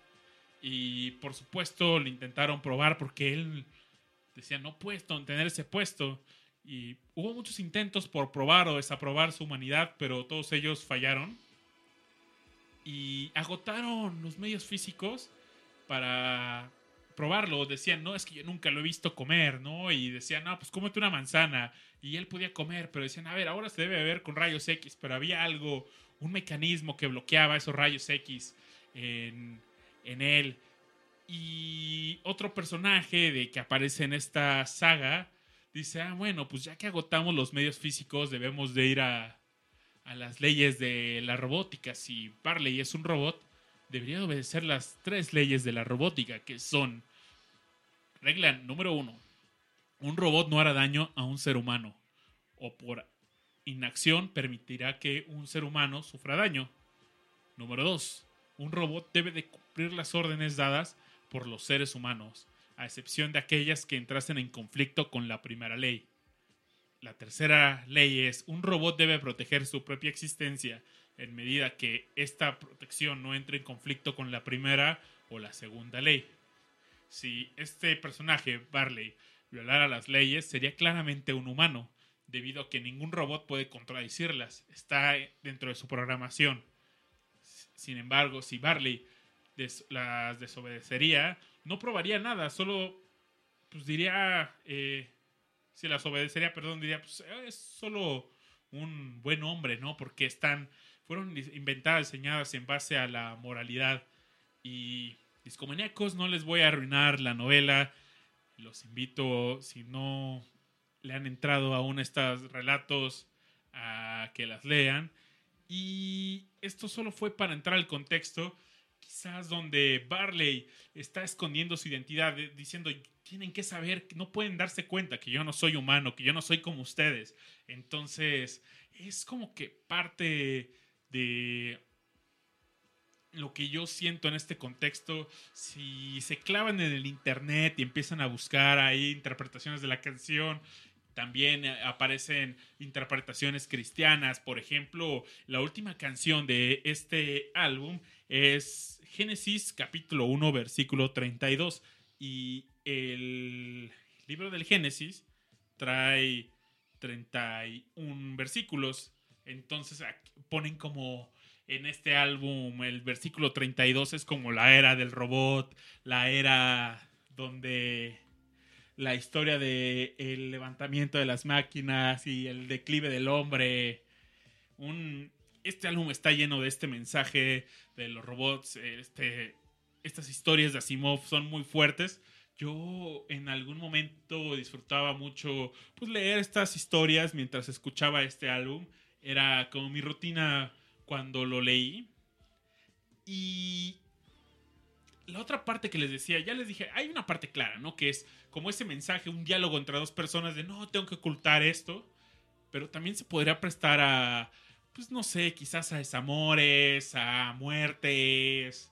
Y por supuesto le intentaron probar porque él decía, no puesto, tener ese puesto. Y hubo muchos intentos por probar o desaprobar su humanidad, pero todos ellos fallaron. Y agotaron los medios físicos para probarlo. Decían, no, es que yo nunca lo he visto comer, ¿no? Y decían, no, pues cómete una manzana. Y él podía comer, pero decían, a ver, ahora se debe ver con rayos X, pero había algo, un mecanismo que bloqueaba esos rayos X en, en él. Y otro personaje de que aparece en esta saga dice, ah, bueno, pues ya que agotamos los medios físicos, debemos de ir a, a las leyes de la robótica. Si Barley es un robot, debería obedecer las tres leyes de la robótica, que son, regla número uno, un robot no hará daño a un ser humano, o por inacción permitirá que un ser humano sufra daño. Número dos, un robot debe de cumplir las órdenes dadas por los seres humanos, a excepción de aquellas que entrasen en conflicto con la primera ley. La tercera ley es, un robot debe proteger su propia existencia en medida que esta protección no entre en conflicto con la primera o la segunda ley. Si este personaje, Barley, violara las leyes, sería claramente un humano, debido a que ningún robot puede contradecirlas. Está dentro de su programación. Sin embargo, si Barley las desobedecería, no probaría nada, solo pues diría, eh, si las obedecería, perdón, diría, pues eh, es solo un buen hombre, ¿no? Porque están, fueron inventadas, diseñadas en base a la moralidad. Y discomaníacos, no les voy a arruinar la novela. Los invito, si no le han entrado aún a estos relatos, a que las lean. Y esto solo fue para entrar al contexto, quizás donde Barley está escondiendo su identidad, de- diciendo, tienen que saber, no pueden darse cuenta que yo no soy humano, que yo no soy como ustedes. Entonces, es como que parte de lo que yo siento en este contexto, si se clavan en el internet y empiezan a buscar ahí interpretaciones de la canción, también eh, aparecen interpretaciones cristianas. Por ejemplo, la última canción de este álbum es Génesis capítulo 1 versículo 32 y el libro del Génesis trae 31 versículos. Entonces ponen como en este álbum el versículo 32 es como la era del robot, la era donde la historia de el levantamiento de las máquinas y el declive del hombre. Un, este álbum está lleno de este mensaje de los robots. Este, estas historias de Asimov son muy fuertes. Yo en algún momento disfrutaba mucho pues, leer estas historias mientras escuchaba este álbum. Era como mi rutina cuando lo leí. Y la otra parte que les decía, ya les dije, hay una parte clara, ¿no? Que es como ese mensaje, un diálogo entre dos personas de no, tengo que ocultar esto. Pero también se podría prestar a, pues no sé, quizás a desamores, a muertes.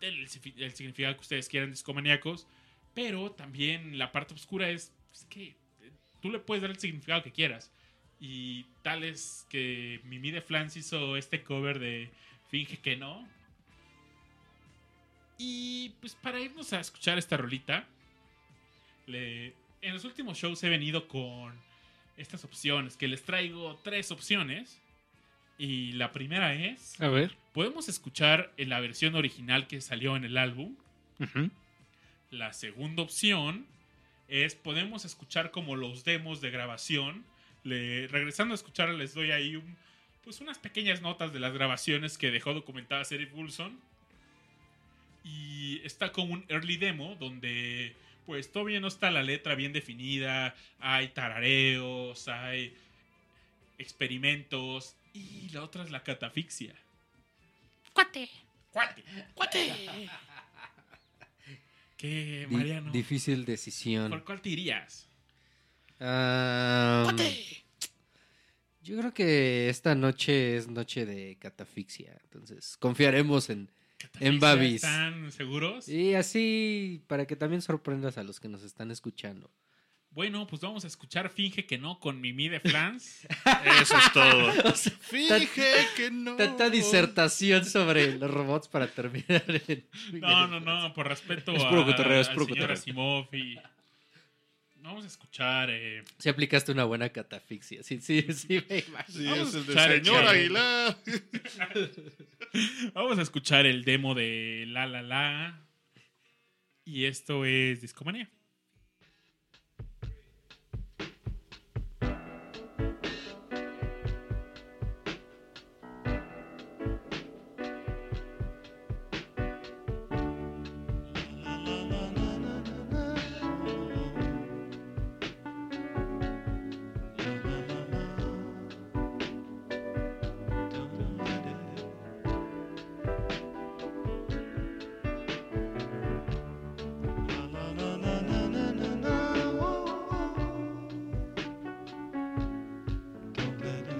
El, significado que ustedes quieran, discomaníacos. Pero también la parte oscura es, es que eh, tú le puedes dar el significado que quieras. Y tal es que Mimi de Flans hizo este cover de Finge que no. Y pues para irnos a escuchar esta rolita, le- en los últimos shows he venido con estas opciones, que les traigo tres opciones. Y la primera es, A ver. podemos escuchar en la versión original que salió en el álbum. La segunda opción es podemos escuchar como los demos de grabación. Le- regresando a escuchar les doy ahí un- pues unas pequeñas notas de las grabaciones que dejó documentadas Eric Wilson. Y está como un early demo donde pues todavía no está la letra bien definida, hay tarareos, hay experimentos y la otra es la catafixia. Cuate. ¡Cuate! ¡Cuate! ¿Qué, Di- Mariano? difícil decisión. ¿Por cuál te irías? Yo creo que esta noche es noche de catafixia. Entonces, confiaremos en, en Babis. ¿Están seguros? Y así, para que también sorprendas a los que nos están escuchando. Bueno, pues vamos a escuchar Finge que no con Mimi de Flans. *laughs* Eso es todo. *laughs* O sea, Finge que no. Tanta disertación sobre los robots para terminar en... No, no, no, por respeto Es a, puro cotorreo, es al puro señor cotorreo. Asimov y... Vamos a escuchar... eh, Si aplicaste una buena catafixia. Sí, sí, sí, me imagino. Sí, Vamos es a el de escuchar el señor. Aguilar. Vamos a escuchar el demo de La La La. Y esto es Discomanía.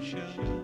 Show.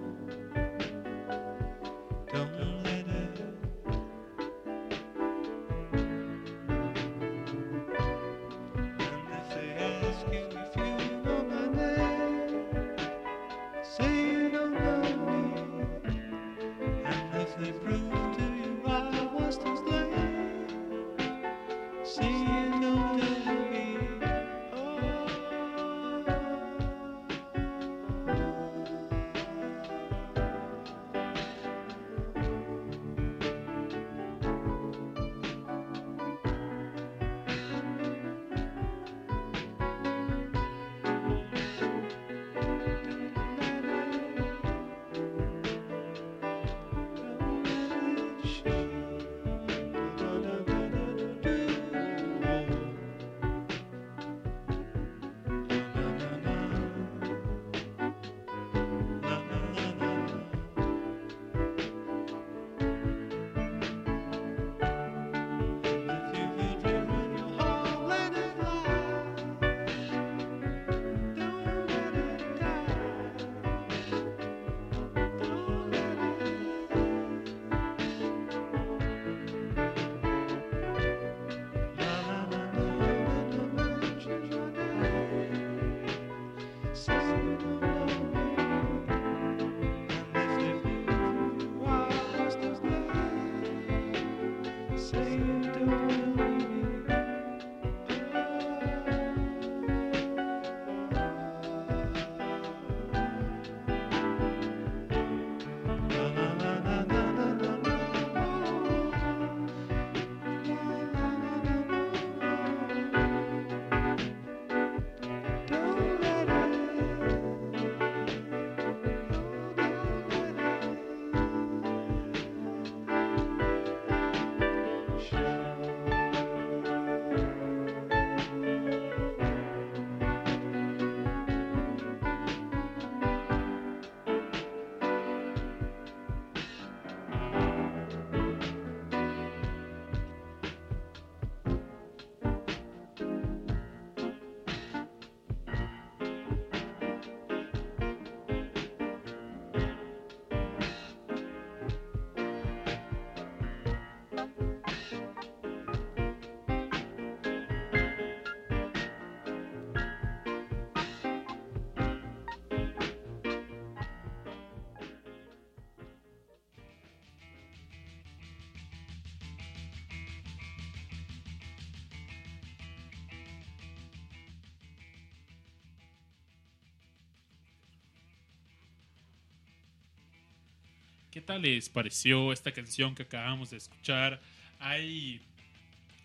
¿Qué tal les pareció esta canción que acabamos de escuchar? Hay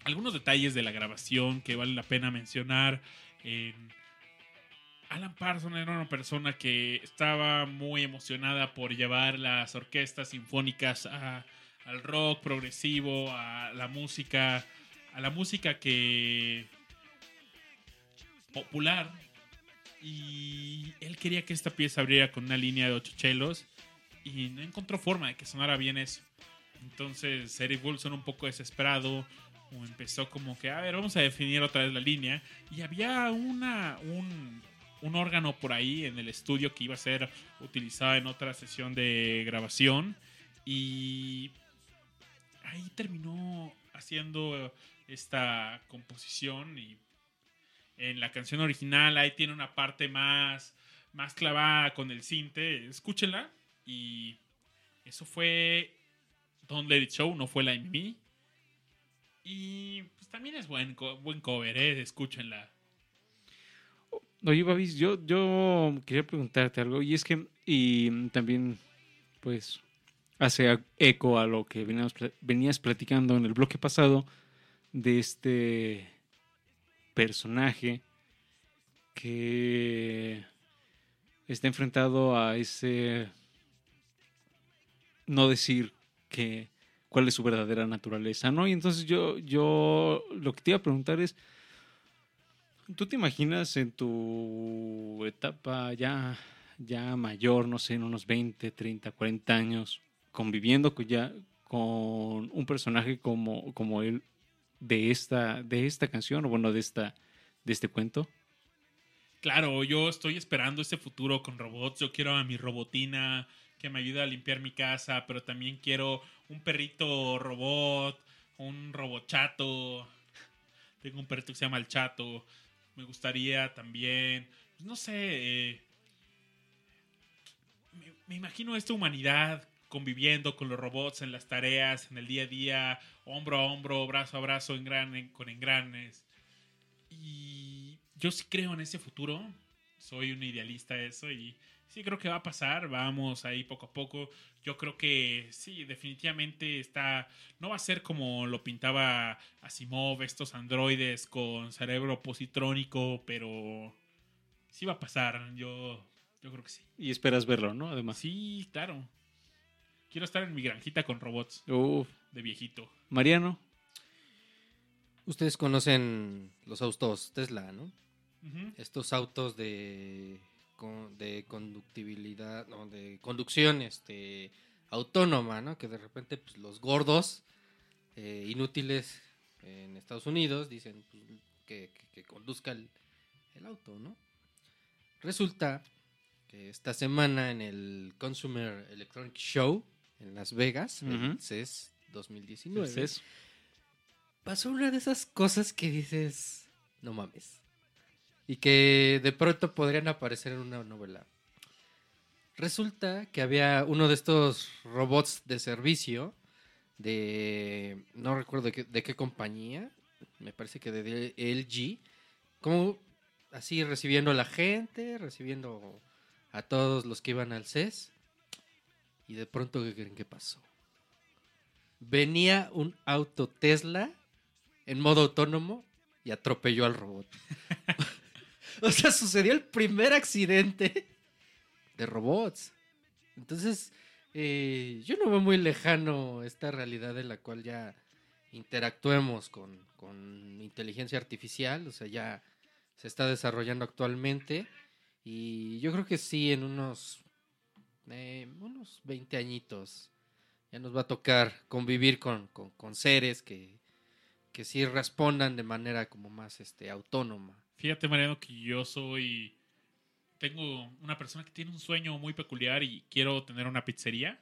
algunos detalles de la grabación que vale la pena mencionar. En Alan Parsons era una persona que estaba muy emocionada por llevar las orquestas sinfónicas al rock progresivo, a la música, a la música que popular. Y él quería que esta pieza abriera con una línea de ocho chelos y no encontró forma de que sonara bien eso. Entonces Eric Wilson un poco desesperado o empezó como que, a ver, vamos a definir otra vez la línea. Y había una, un, un órgano por ahí en el estudio que iba a ser utilizado en otra sesión de grabación. Y ahí terminó haciendo esta composición y en la canción original ahí tiene una parte más, más clavada con el cinte. Escúchenla. Y eso fue Don't Let It Show, no fue la en mí. Y pues también es buen, buen cover, ¿eh? escúchenla. Oye, Babis, yo, yo quería preguntarte algo, y es que, y también, pues, hace eco a lo que veníamos venías platicando en el bloque pasado de este personaje que está enfrentado a ese no decir que cuál es su verdadera naturaleza, ¿no? Y entonces yo, yo lo que te iba a preguntar es, ¿Tú te imaginas en tu etapa ya, ya mayor, no sé, en unos 20, 30, 40 años, conviviendo con, ya, con un personaje como, como él de esta, de esta canción, o bueno, de, esta, de este cuento? Claro, yo estoy esperando ese futuro con robots. Yo quiero a mi robotina que me ayude a limpiar mi casa, pero también quiero un perrito robot, un robot chato. Tengo un perrito que se llama el chato. Me gustaría también, pues, no sé, eh, me, imagino esta humanidad conviviendo con los robots en las tareas, en el día a día, hombro a hombro, brazo a brazo, engrane, con engranes. Y yo sí creo en ese futuro. Soy un idealista de eso y sí creo que va a pasar. Vamos ahí poco a poco. Yo creo que sí, definitivamente está. No va a ser como lo pintaba Asimov, estos androides con cerebro positrónico, pero sí va a pasar. Yo, yo creo que sí. Y esperas verlo, ¿no? Además. Sí, claro. Quiero estar en mi granjita con robots Uf. de viejito. Mariano, Ustedes conocen los autos Tesla, ¿no? Estos autos de, con- de conductibilidad, no, de conducción este, autónoma, ¿no? Que de repente pues, los gordos eh, inútiles en Estados Unidos dicen pues, que, que- que conduzca el, el auto, ¿no? Resulta que esta semana en el Consumer Electronic Show en Las Vegas, el CES 2019, Entonces, pasó una de esas cosas que dices, no mames. Y que de pronto podrían aparecer en una novela. Resulta que había uno de estos robots de servicio de, no recuerdo de qué, compañía, me parece que de LG, como así recibiendo a la gente, recibiendo a todos los que iban al CES. Y de pronto, ¿qué creen que pasó? Venía un auto Tesla en modo autónomo y atropelló al robot. *laughs* *laughs* o sea, sucedió el primer accidente de robots. Entonces, eh, yo no veo muy lejano esta realidad en la cual ya interactuemos con, con inteligencia artificial. O sea, ya se está desarrollando actualmente. Y yo creo que sí, en unos, eh, unos 20 añitos ya nos va a tocar convivir con, con- con seres que, que sí respondan de manera como más este, autónoma. Fíjate, Mariano, que yo soy. Tengo una persona que tiene un sueño muy peculiar y quiero tener una pizzería.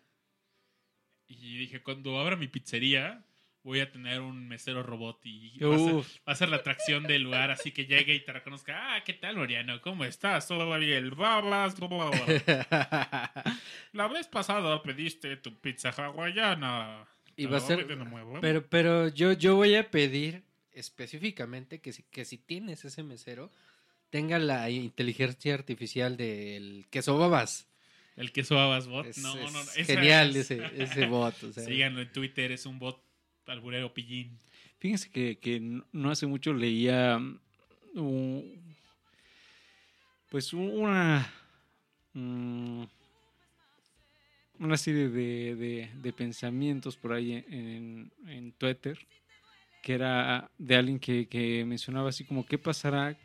Y dije, cuando abra mi pizzería, voy a tener un mesero robot y va a, ser, Uf. va a ser la atracción del lugar, así que llegue y te reconozca. Ah, ¿qué tal, Mariano? ¿Cómo estás? Todo va bien. Bla, bla, bla, bla, bla. *laughs* La vez pasada pediste tu pizza hawaiana. Y va a ser- nuevo. Pero, pero yo, yo voy a pedir específicamente que si, que si tienes ese mesero, tenga la inteligencia artificial del queso babas. El queso babas bot. Es, no, es no, genial es- ese, ese bot. o sea. Síganlo en Twitter, es un bot alburero pillín. Fíjense que, que no- hace mucho leía mm, un- pues un- una mm, una serie de, de- de pensamientos por ahí en, en Twitter que era de alguien que, que mencionaba así como qué pasará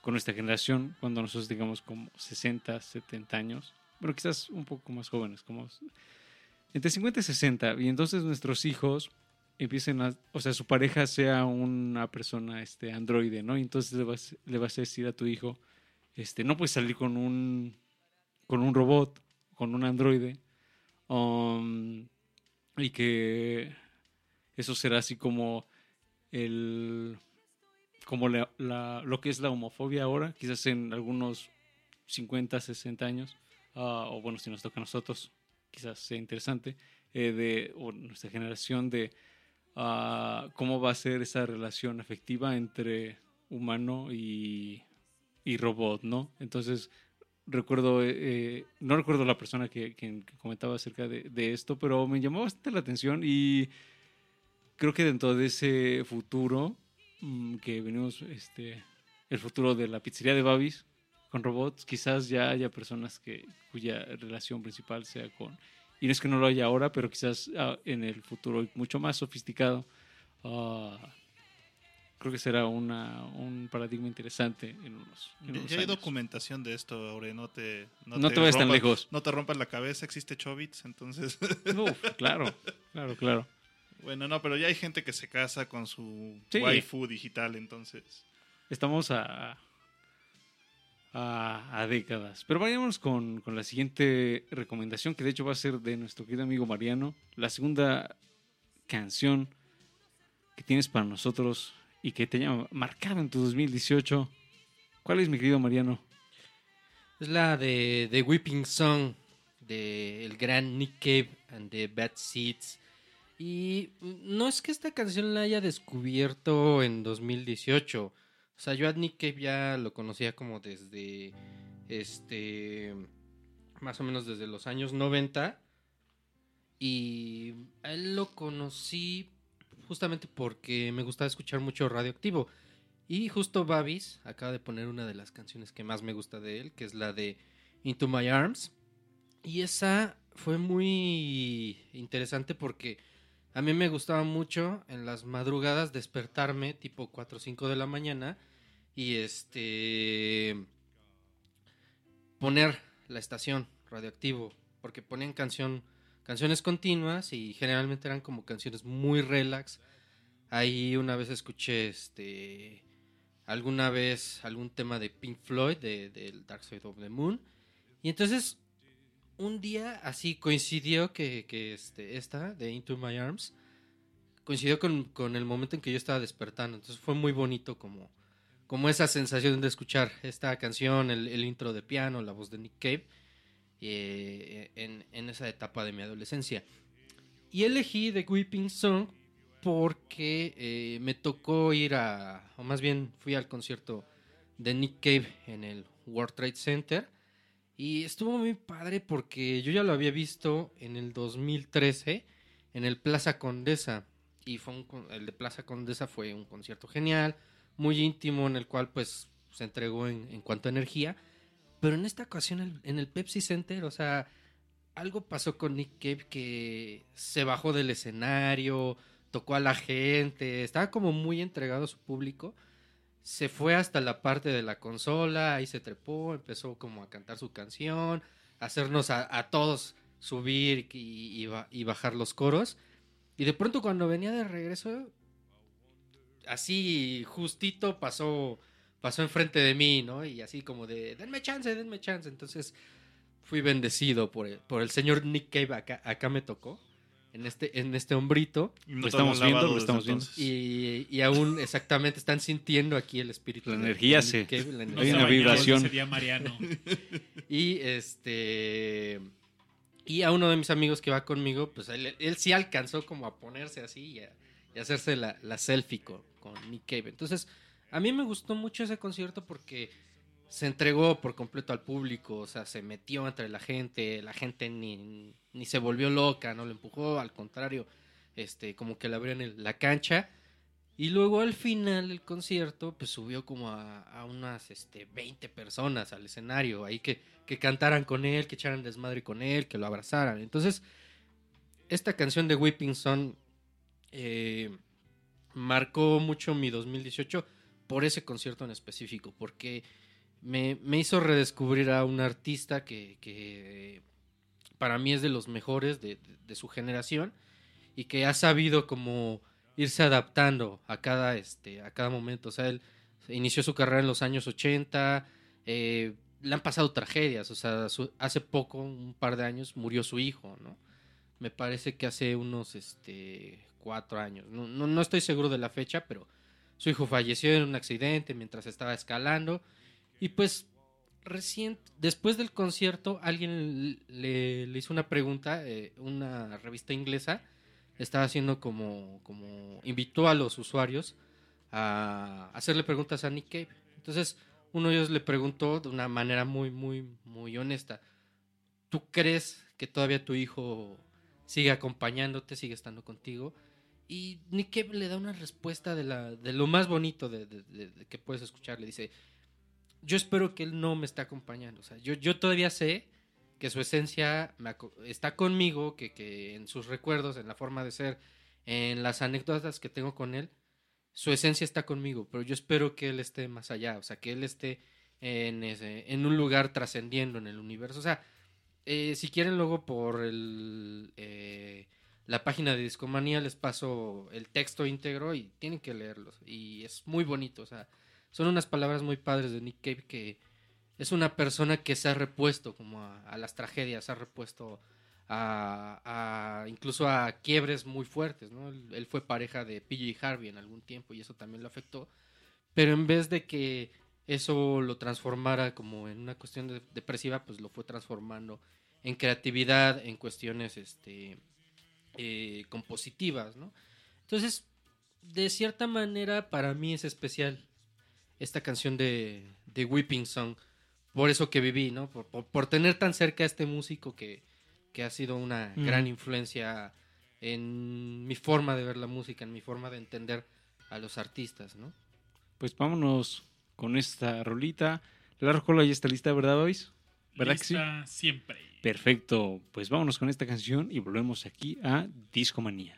con nuestra generación cuando nosotros digamos como 60, 70 años, bueno quizás un poco más jóvenes, como entre 50 y 60, y entonces nuestros hijos empiecen a, o sea, su pareja sea una persona, este, androide, ¿no? Y entonces le vas, le vas a decir a tu hijo, este, no puedes salir con un, con un robot, con un androide, um, y que eso será así como el, como la, la- lo que es la homofobia ahora, quizás en algunos 50, 60 años, ah, o bueno, si nos toca a nosotros, quizás sea interesante, eh, de o nuestra generación de ah, cómo va a ser esa relación afectiva entre humano y, y robot, ¿no? Entonces, recuerdo, eh, eh, no recuerdo la persona que- que comentaba acerca de, de esto, pero me llamó bastante la atención y creo que dentro de ese futuro mm, que venimos, este, el futuro de la pizzería de Babis con robots, quizás ya haya personas que cuya relación principal sea con y no es que no lo haya ahora, pero quizás ah, en el futuro mucho más sofisticado. ah, creo que será una, un paradigma interesante en unos, en unos Ya hay documentación de esto, Aure, no te... No te vayas tan rompas- lejos. No te rompas la cabeza, existe Chobits, entonces... Uf, claro, claro, claro. Bueno, no, pero ya hay gente que se casa con su Sí. waifu digital, entonces... Estamos a, a, a décadas. Pero vayamos con, con la siguiente recomendación, que de hecho va a ser de nuestro querido amigo Mariano. La segunda canción que tienes para nosotros y que te haya marcado en tu 2018. ¿Cuál es, mi querido Mariano? Es la de The Whipping Song de el gran Nick Cave and the Bad Seeds. Y no es que esta canción la haya descubierto en 2018. O sea, yo a Nick Cave ya lo conocía como desde este más o menos desde los años 90 y a él lo conocí justamente porque me gustaba escuchar mucho radioactivo. Y justo Babis acaba de poner una de las canciones que más me gusta de él, que es la de Into My Arms. Y esa fue muy interesante porque a mí me gustaba mucho en las madrugadas despertarme tipo 4 o 5 de la mañana y este poner la estación radioactivo porque ponían canción canciones continuas y generalmente eran como canciones muy relax. Ahí una vez escuché este alguna vez algún tema de Pink Floyd de- del Dark Side of the Moon y entonces un día así coincidió que, que este, esta de Into My Arms coincidió con, con el momento en que yo estaba despertando. Entonces fue muy bonito como, como esa sensación de escuchar esta canción, el, el intro de piano, la voz de Nick Cave, eh, en, en esa etapa de mi adolescencia. Y elegí The Weeping Song porque eh, me tocó ir a, o más bien fui al concierto de Nick Cave en el World Trade Center. Y estuvo muy padre porque yo ya lo había visto en el 2013 en el Plaza Condesa. Y fue un el de Plaza Condesa fue un concierto genial, muy íntimo, en el cual pues se entregó en, cuanto a energía. Pero en esta ocasión en el Pepsi Center, o sea, algo pasó con Nick Cave que se bajó del escenario, tocó a la gente, estaba como muy entregado a su público se fue hasta la parte de la consola, ahí se trepó, empezó como a cantar su canción, hacernos a, a todos subir y, y bajar los coros. Y de pronto cuando venía de regreso, así justito pasó, pasó enfrente de mí, ¿no? Y así como de, denme chance, denme chance. Entonces fui bendecido por el, por el señor Nick Cave, acá, acá me tocó, en este, en este hombrito. No Lo estamos viendo, lo estamos viendo. Y, y aún exactamente están sintiendo aquí el espíritu. La de- energía de Cave, la Hay una vibración. ese día Mariano. *laughs* Y este. Y a uno de mis amigos que va conmigo, pues él, él sí alcanzó como a ponerse así y, a, y hacerse la, la selfie con, con Nick Cave. Entonces, a mí me gustó mucho ese concierto porque se entregó por completo al público, o sea, se metió entre la gente, la gente ni, ni se volvió loca, no lo empujó, al contrario, este, como que le abrieron el- la cancha. Y luego al final del concierto, pues subió como a, a unas este, 20 personas al escenario, ahí que, que cantaran con él, que echaran desmadre con él, que lo abrazaran. Entonces, esta canción de Whipping Sun eh, marcó mucho mi 2018 por ese concierto en específico, porque me, me hizo redescubrir a un artista que, que para mí es de los mejores de, su generación y que ha sabido como irse adaptando a cada, este, a cada momento. O sea, él inició su carrera en los años 80, eh, le han pasado tragedias, o sea, hace poco, un par de años, murió su hijo, ¿no? Me parece que hace unos este, cuatro años. No, no, no estoy seguro de la fecha, pero su hijo falleció en un accidente mientras estaba escalando. Y pues recién, después del concierto, alguien le, hizo una pregunta, eh, una revista inglesa estaba haciendo como, como invitó a los usuarios a hacerle preguntas a Nick Cave. Entonces, uno de ellos le preguntó de una manera muy, muy, muy honesta, ¿tú crees que todavía tu hijo sigue acompañándote, sigue estando contigo? Y Nick Cave le da una respuesta de, la, de lo más bonito de- de que puedes escuchar. Le dice, yo espero que él no me esté acompañando. O sea, yo, yo todavía sé que su esencia me está conmigo, que, que en sus recuerdos, en la forma de ser, en las anécdotas que tengo con él, su esencia está conmigo, pero yo espero que él esté más allá, o sea, que él esté en, ese- en un lugar trascendiendo en el universo. O sea, eh, si quieren luego por el, eh, la página de Discomanía les paso el texto íntegro y tienen que leerlos. Y es muy bonito, o sea, son unas palabras muy padres de Nick Cave que es una persona que se ha repuesto como a, las tragedias, se ha repuesto a, incluso a quiebres muy fuertes, ¿no? Él, fue pareja de PJ Harvey en algún tiempo y eso también lo afectó. Pero en vez de que eso lo transformara como en una cuestión de- depresiva, pues lo fue transformando en creatividad, en cuestiones este, eh, compositivas, ¿no? Entonces, de cierta manera, para mí es especial esta canción de, de Weeping Song, por eso que viví, ¿no? Por, por- por tener tan cerca a este músico que, que ha sido una Mm. gran influencia en mi forma de ver la música, en mi forma de entender a los artistas, ¿no? Pues vámonos con esta rolita. La rocola ya está lista, ¿verdad, Boys? ¿Verdad que sí? Lista siempre. Perfecto. Pues vámonos con esta canción y volvemos aquí a Discomanía.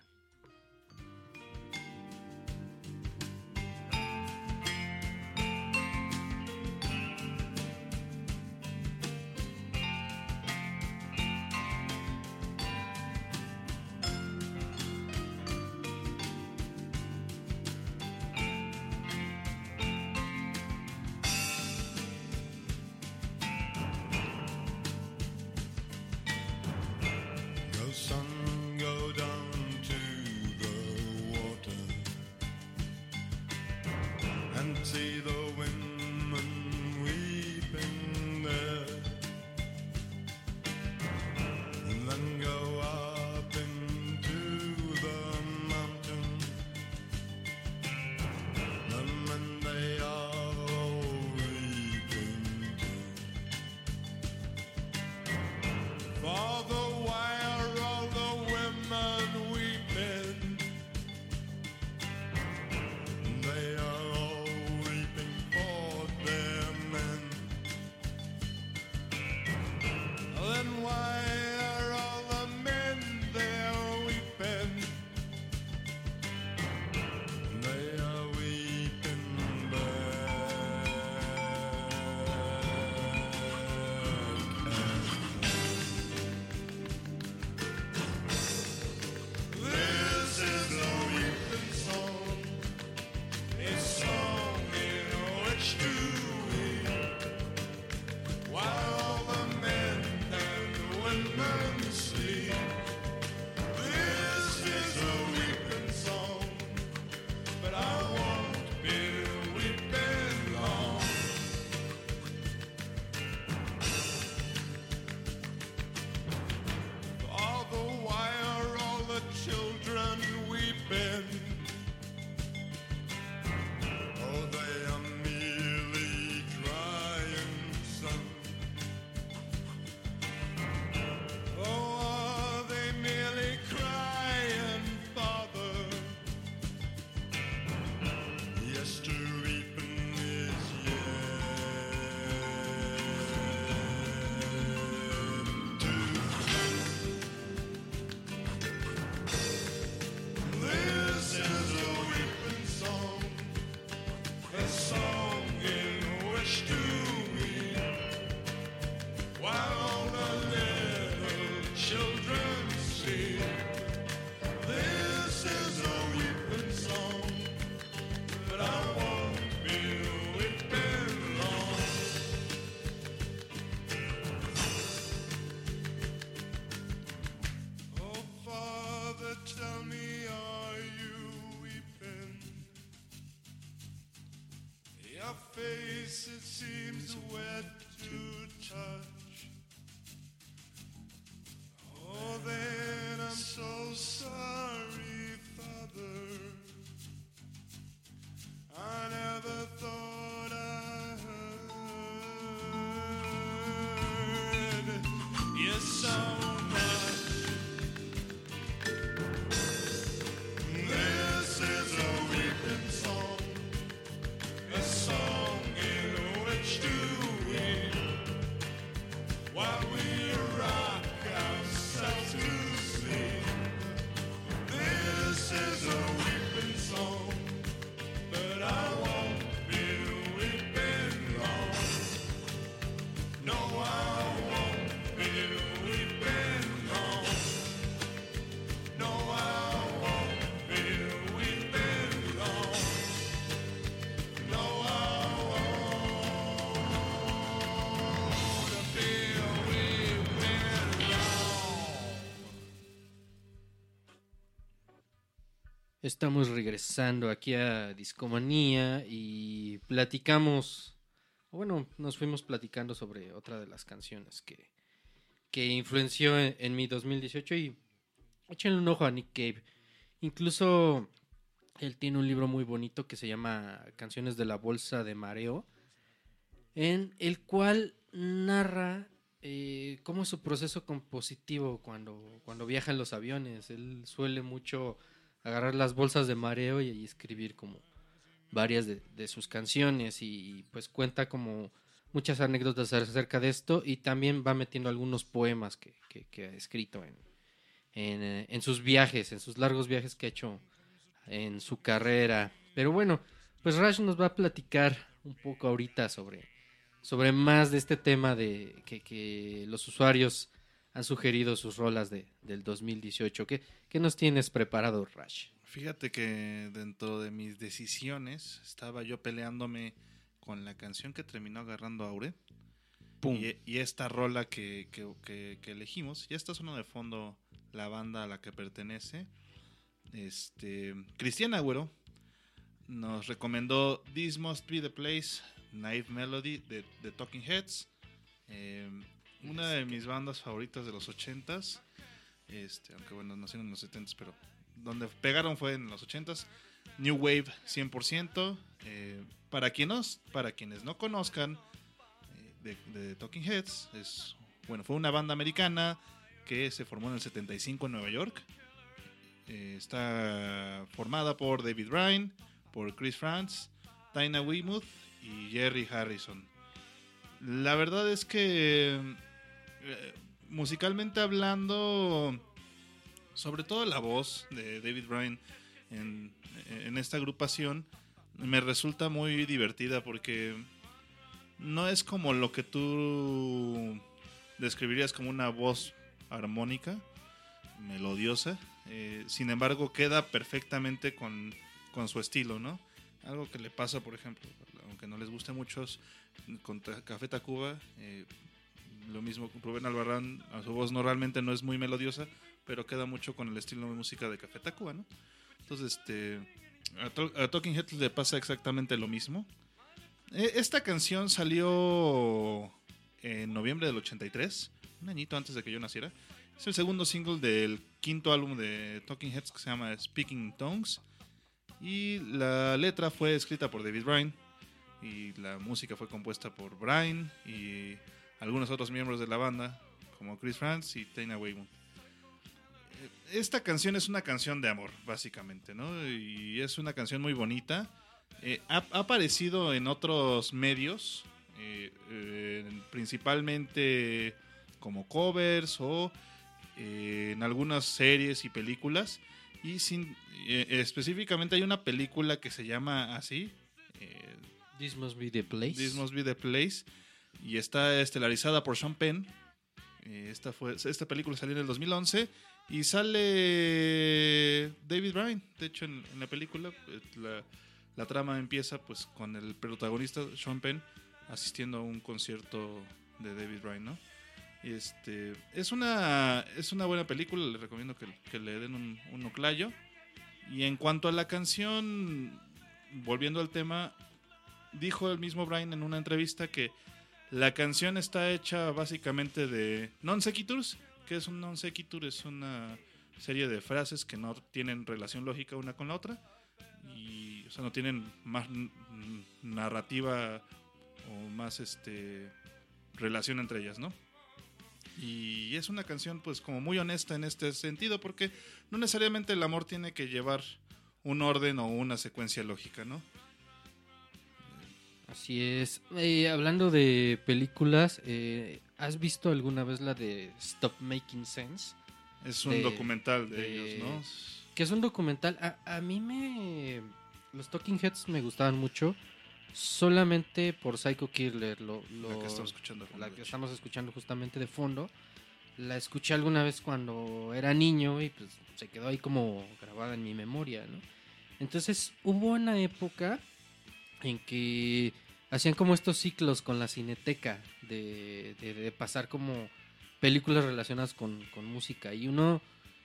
Estamos regresando aquí a Discomanía y platicamos, bueno, nos fuimos platicando sobre otra de las canciones que, que influenció en, en mi 2018 y échenle un ojo a Nick Cave. Incluso él tiene un libro muy bonito que se llama Canciones de la Bolsa de Mareo, en el cual narra eh, cómo es su proceso compositivo cuando, cuando viaja en los aviones. Él suele mucho agarrar las bolsas de mareo y, escribir como varias de, sus canciones y pues cuenta como muchas anécdotas acerca de esto y también va metiendo algunos poemas que, ha escrito en, eh, en sus viajes, en sus largos viajes que ha hecho en su carrera. Pero bueno, pues Rash nos va a platicar un poco ahorita sobre, sobre más de este tema de que los usuarios han sugerido sus rolas de, del 2018. ¿Qué, ¿Qué nos tienes preparado, Rash? Fíjate que dentro de mis decisiones estaba yo peleándome con la canción que terminó agarrando Aure. Pum. Y, y esta rola que, que- que- que elegimos. Ya está sonando de fondo la banda a la que pertenece. Este, Cristian Agüero nos recomendó This Must Be the Place, Naive Melody de, de Talking Heads. Eh, una de mis bandas favoritas de los 80s. Este, aunque bueno, nacieron en los 70s, pero donde pegaron fue en los 80s. New Wave 100%. eh, para, quienes, para quienes no conozcan eh, de, de Talking Heads, es, bueno, fue una banda americana que se formó en el 75 en Nueva York. Eh, está formada por David Ryan, por Chris Franz, Tina Weymouth y Jerry Harrison. La verdad es que eh, musicalmente hablando, sobre todo la voz de David Bryan en, esta agrupación me resulta muy divertida porque no es como lo que tú describirías como una voz armónica, melodiosa. eh, sin embargo, queda perfectamente con, con su estilo, ¿no? Algo que le pasa, por ejemplo, aunque no les guste muchos, con Café Tacuba, eh, lo mismo con Rubén Albarrán, a su voz no realmente no es muy melodiosa, pero queda mucho con el estilo de música de Café Tacuba, ¿no? Entonces, este, a Talking Heads le pasa exactamente lo mismo. E- Esta canción salió en noviembre del 83, un añito antes de que yo naciera. Es el segundo single del quinto álbum de Talking Heads que se llama Speaking Tongues. Y la letra fue escrita por David Bryan. Y la música fue compuesta por Bryan y algunos otros miembros de la banda, como Chris Franz y Tina Weymouth. Eh, Esta canción es una canción de amor, básicamente, ¿no? Y es una canción muy bonita. Eh, ha, ha aparecido en otros medios, eh, eh, principalmente como covers o eh, en algunas series y películas. Y sin, eh, específicamente hay una película que se llama así, This must be the place. This Must Be the Place. Y está estelarizada por Sean Penn. Eh, Esta, fue, esta película salió en el 2011. Y sale David Bryan. De hecho, en, en la película, eh, la, la trama empieza pues con el protagonista, Sean Penn, asistiendo a un concierto de David Bryan, ¿no? Este, es, una, es una buena película, les recomiendo que, le den un, un oclayo. Y en cuanto a la canción, volviendo al tema, dijo el mismo Brian en una entrevista que la canción está hecha básicamente de non sequiturs, que es un non sequitur, es una serie de frases que no tienen relación lógica una con la otra y o sea, no tienen más narrativa o más este relación entre ellas, ¿no? Y es una canción pues como muy honesta en este sentido porque no necesariamente el amor tiene que llevar un orden o una secuencia lógica, ¿no? Así es. Eh, hablando de películas, eh, ¿has visto alguna vez la de Stop Making Sense? Es un De- documental de, de- ellos, ¿no? Que es un documental. A, a mí me. Los Talking Heads me gustaban mucho. Solamente por Psycho Killer. Lo, lo- La que estamos escuchando. la que estamos escuchando justamente de fondo. La escuché alguna vez cuando era niño y pues se quedó ahí como grabada en mi memoria, ¿no? Entonces hubo una época en que hacían como estos ciclos con la cineteca de, de- pasar como películas relacionadas con, con música. Y uno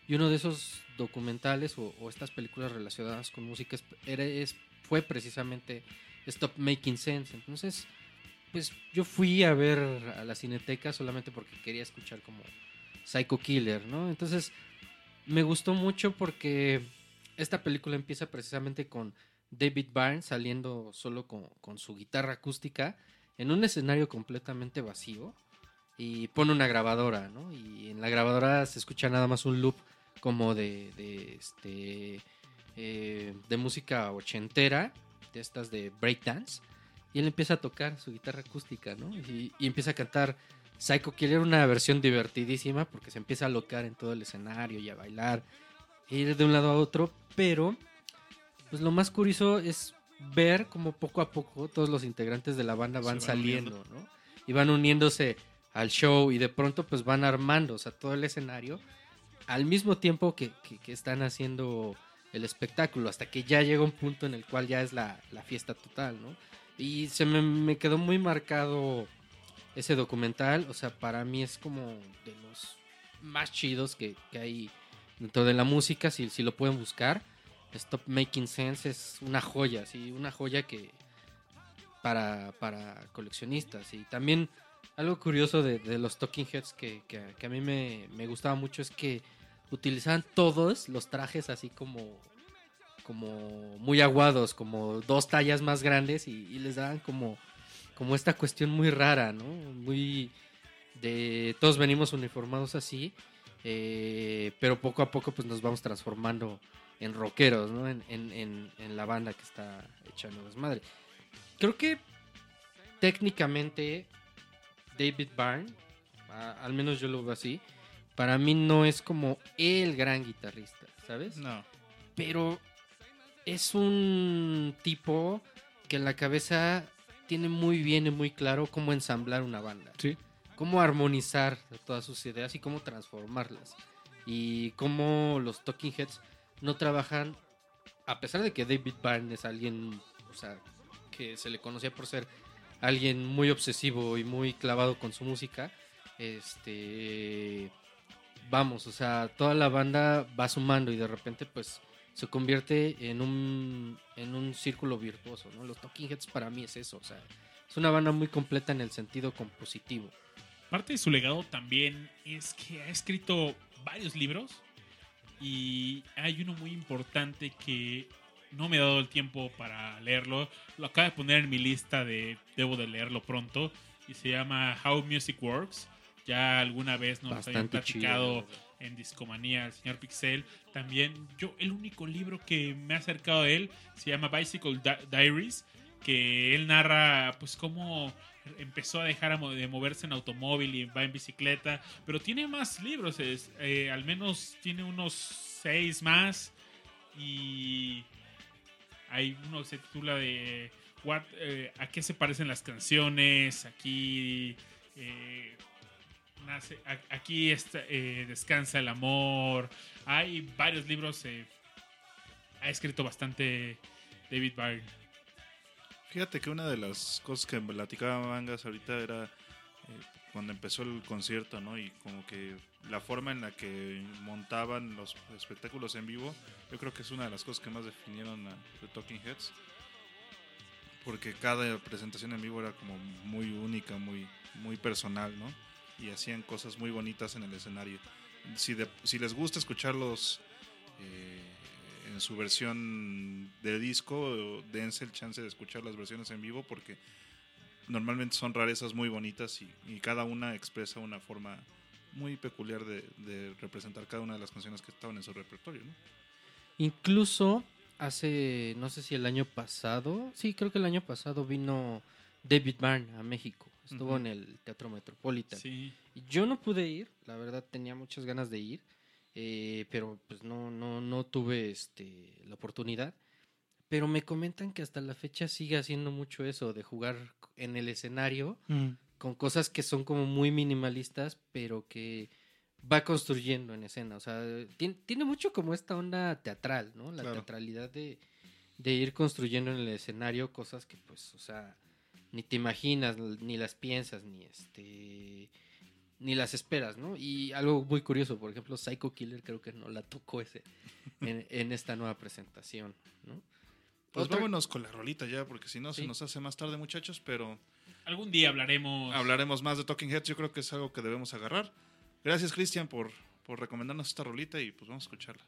y uno de esos documentales o, o estas películas relacionadas con música es- era, es, fue precisamente Stop Making Sense. Entonces pues yo fui a ver a la cineteca solamente porque quería escuchar como Psycho Killer no entonces me gustó mucho porque esta película empieza precisamente con David Byrne saliendo solo con, con su guitarra acústica en un escenario completamente vacío y pone una grabadora, ¿no? Y en la grabadora se escucha nada más un loop como de, de este eh, de música ochentera, de estas de breakdance, y él empieza a tocar su guitarra acústica, ¿no? Y, y empieza a cantar Psycho Killer, una versión divertidísima porque se empieza a locar en todo el escenario y a bailar, e ir de un lado a otro, pero pues lo más curioso es ver como poco a poco todos los integrantes de la banda van saliendo, ¿no? Y van uniéndose al show y de pronto pues van armando, o sea, todo el escenario al mismo tiempo que, que- que están haciendo el espectáculo, hasta que ya llega un punto en el cual ya es la, la fiesta total, ¿no? Y se me, me quedó muy marcado ese documental, o sea, para mí es como de los más chidos que, que hay dentro de la música, si, si lo pueden buscar. Stop Making Sense es una joya, sí, una joya que para, para coleccionistas. Y también algo curioso de, de los Talking Heads que, que- a mí me, me gustaba mucho es que utilizaban todos los trajes así como, como muy aguados, como dos tallas más grandes y, y les daban como, como esta cuestión muy rara, ¿no? Muy de todos venimos uniformados así, eh, pero poco a poco pues nos vamos transformando en rockeros, ¿no? En, en- en- en la banda que está echando desmadre. Creo que técnicamente David Byrne, a- al menos yo lo veo así, para mí no es como el gran guitarrista, ¿sabes? No. Pero es un tipo que en la cabeza tiene muy bien y muy claro cómo ensamblar una banda. Sí. Cómo armonizar todas sus ideas y cómo transformarlas. Y cómo los Talking Heads no trabajan, a pesar de que David Byrne es alguien, o sea, que se le conocía por ser alguien muy obsesivo y muy clavado con su música, este vamos, o sea, toda la banda va sumando y de repente pues se convierte en un en un círculo virtuoso, ¿no? Los Talking Heads para mí es eso, o sea, es una banda muy completa en el sentido compositivo. Parte de su legado también es que ha escrito varios libros y hay uno muy importante que no me he dado el tiempo para leerlo. Lo acabo de poner en mi lista de debo de leerlo pronto y se llama How Music Works. Ya alguna vez nos habían chido. platicado la verdad. en Discomanía el señor Pixel. También yo el único libro que me ha acercado a él se llama Bicycle Di- Diaries, que él narra pues cómo empezó a dejar de moverse en automóvil y va en bicicleta, pero tiene más libros, eh, al menos tiene unos seis más y hay uno que se titula de eh, a qué se parecen las canciones, aquí eh, nace, aquí está, descansa el amor, hay varios libros, ha escrito bastante David Byrne. Fíjate que una de las cosas que platicaba Mangas ahorita era eh, cuando empezó el concierto, ¿no? Y como que la forma en la que montaban los espectáculos en vivo, yo creo que es una de las cosas que más definieron a The Talking Heads. porque cada presentación en vivo era como muy única, muy, muy personal, ¿no? Y hacían cosas muy bonitas en el escenario. Si, de- si les gusta escucharlos eh, en su versión de disco, dense el chance de escuchar las versiones en vivo porque normalmente son rarezas muy bonitas y, y cada una expresa una forma muy peculiar de, de representar cada una de las canciones que estaban en su repertorio, ¿no? Incluso hace, no sé si el año pasado, sí, creo que el año pasado vino David Byrne a México. Estuvo Ujú. en el Teatro Metropolitan. Sí. Yo no pude ir, la verdad tenía muchas ganas de ir, eh, pero pues no, no, no tuve este, la oportunidad. Pero me comentan que hasta la fecha sigue haciendo mucho eso, de jugar en el escenario con cosas que son como muy minimalistas, pero que va construyendo en escena. O sea, tiene, tiene mucho como esta onda teatral, ¿no? La Claro. teatralidad de, de ir construyendo en el escenario cosas que, pues, o sea, ni te imaginas, ni las piensas, ni este ni las esperas, ¿no? Y algo muy curioso, por ejemplo, Psycho Killer creo que no la tocó ese *laughs* en, en esta nueva presentación, ¿no? Pues Otra- vámonos con la rolita ya, porque si no se nos hace más tarde, muchachos, pero Algún día hablaremos. hablaremos más de Talking Heads. Yo creo que es algo que debemos agarrar. Gracias, Cristian, por, por recomendarnos esta rolita y pues vamos a escucharla.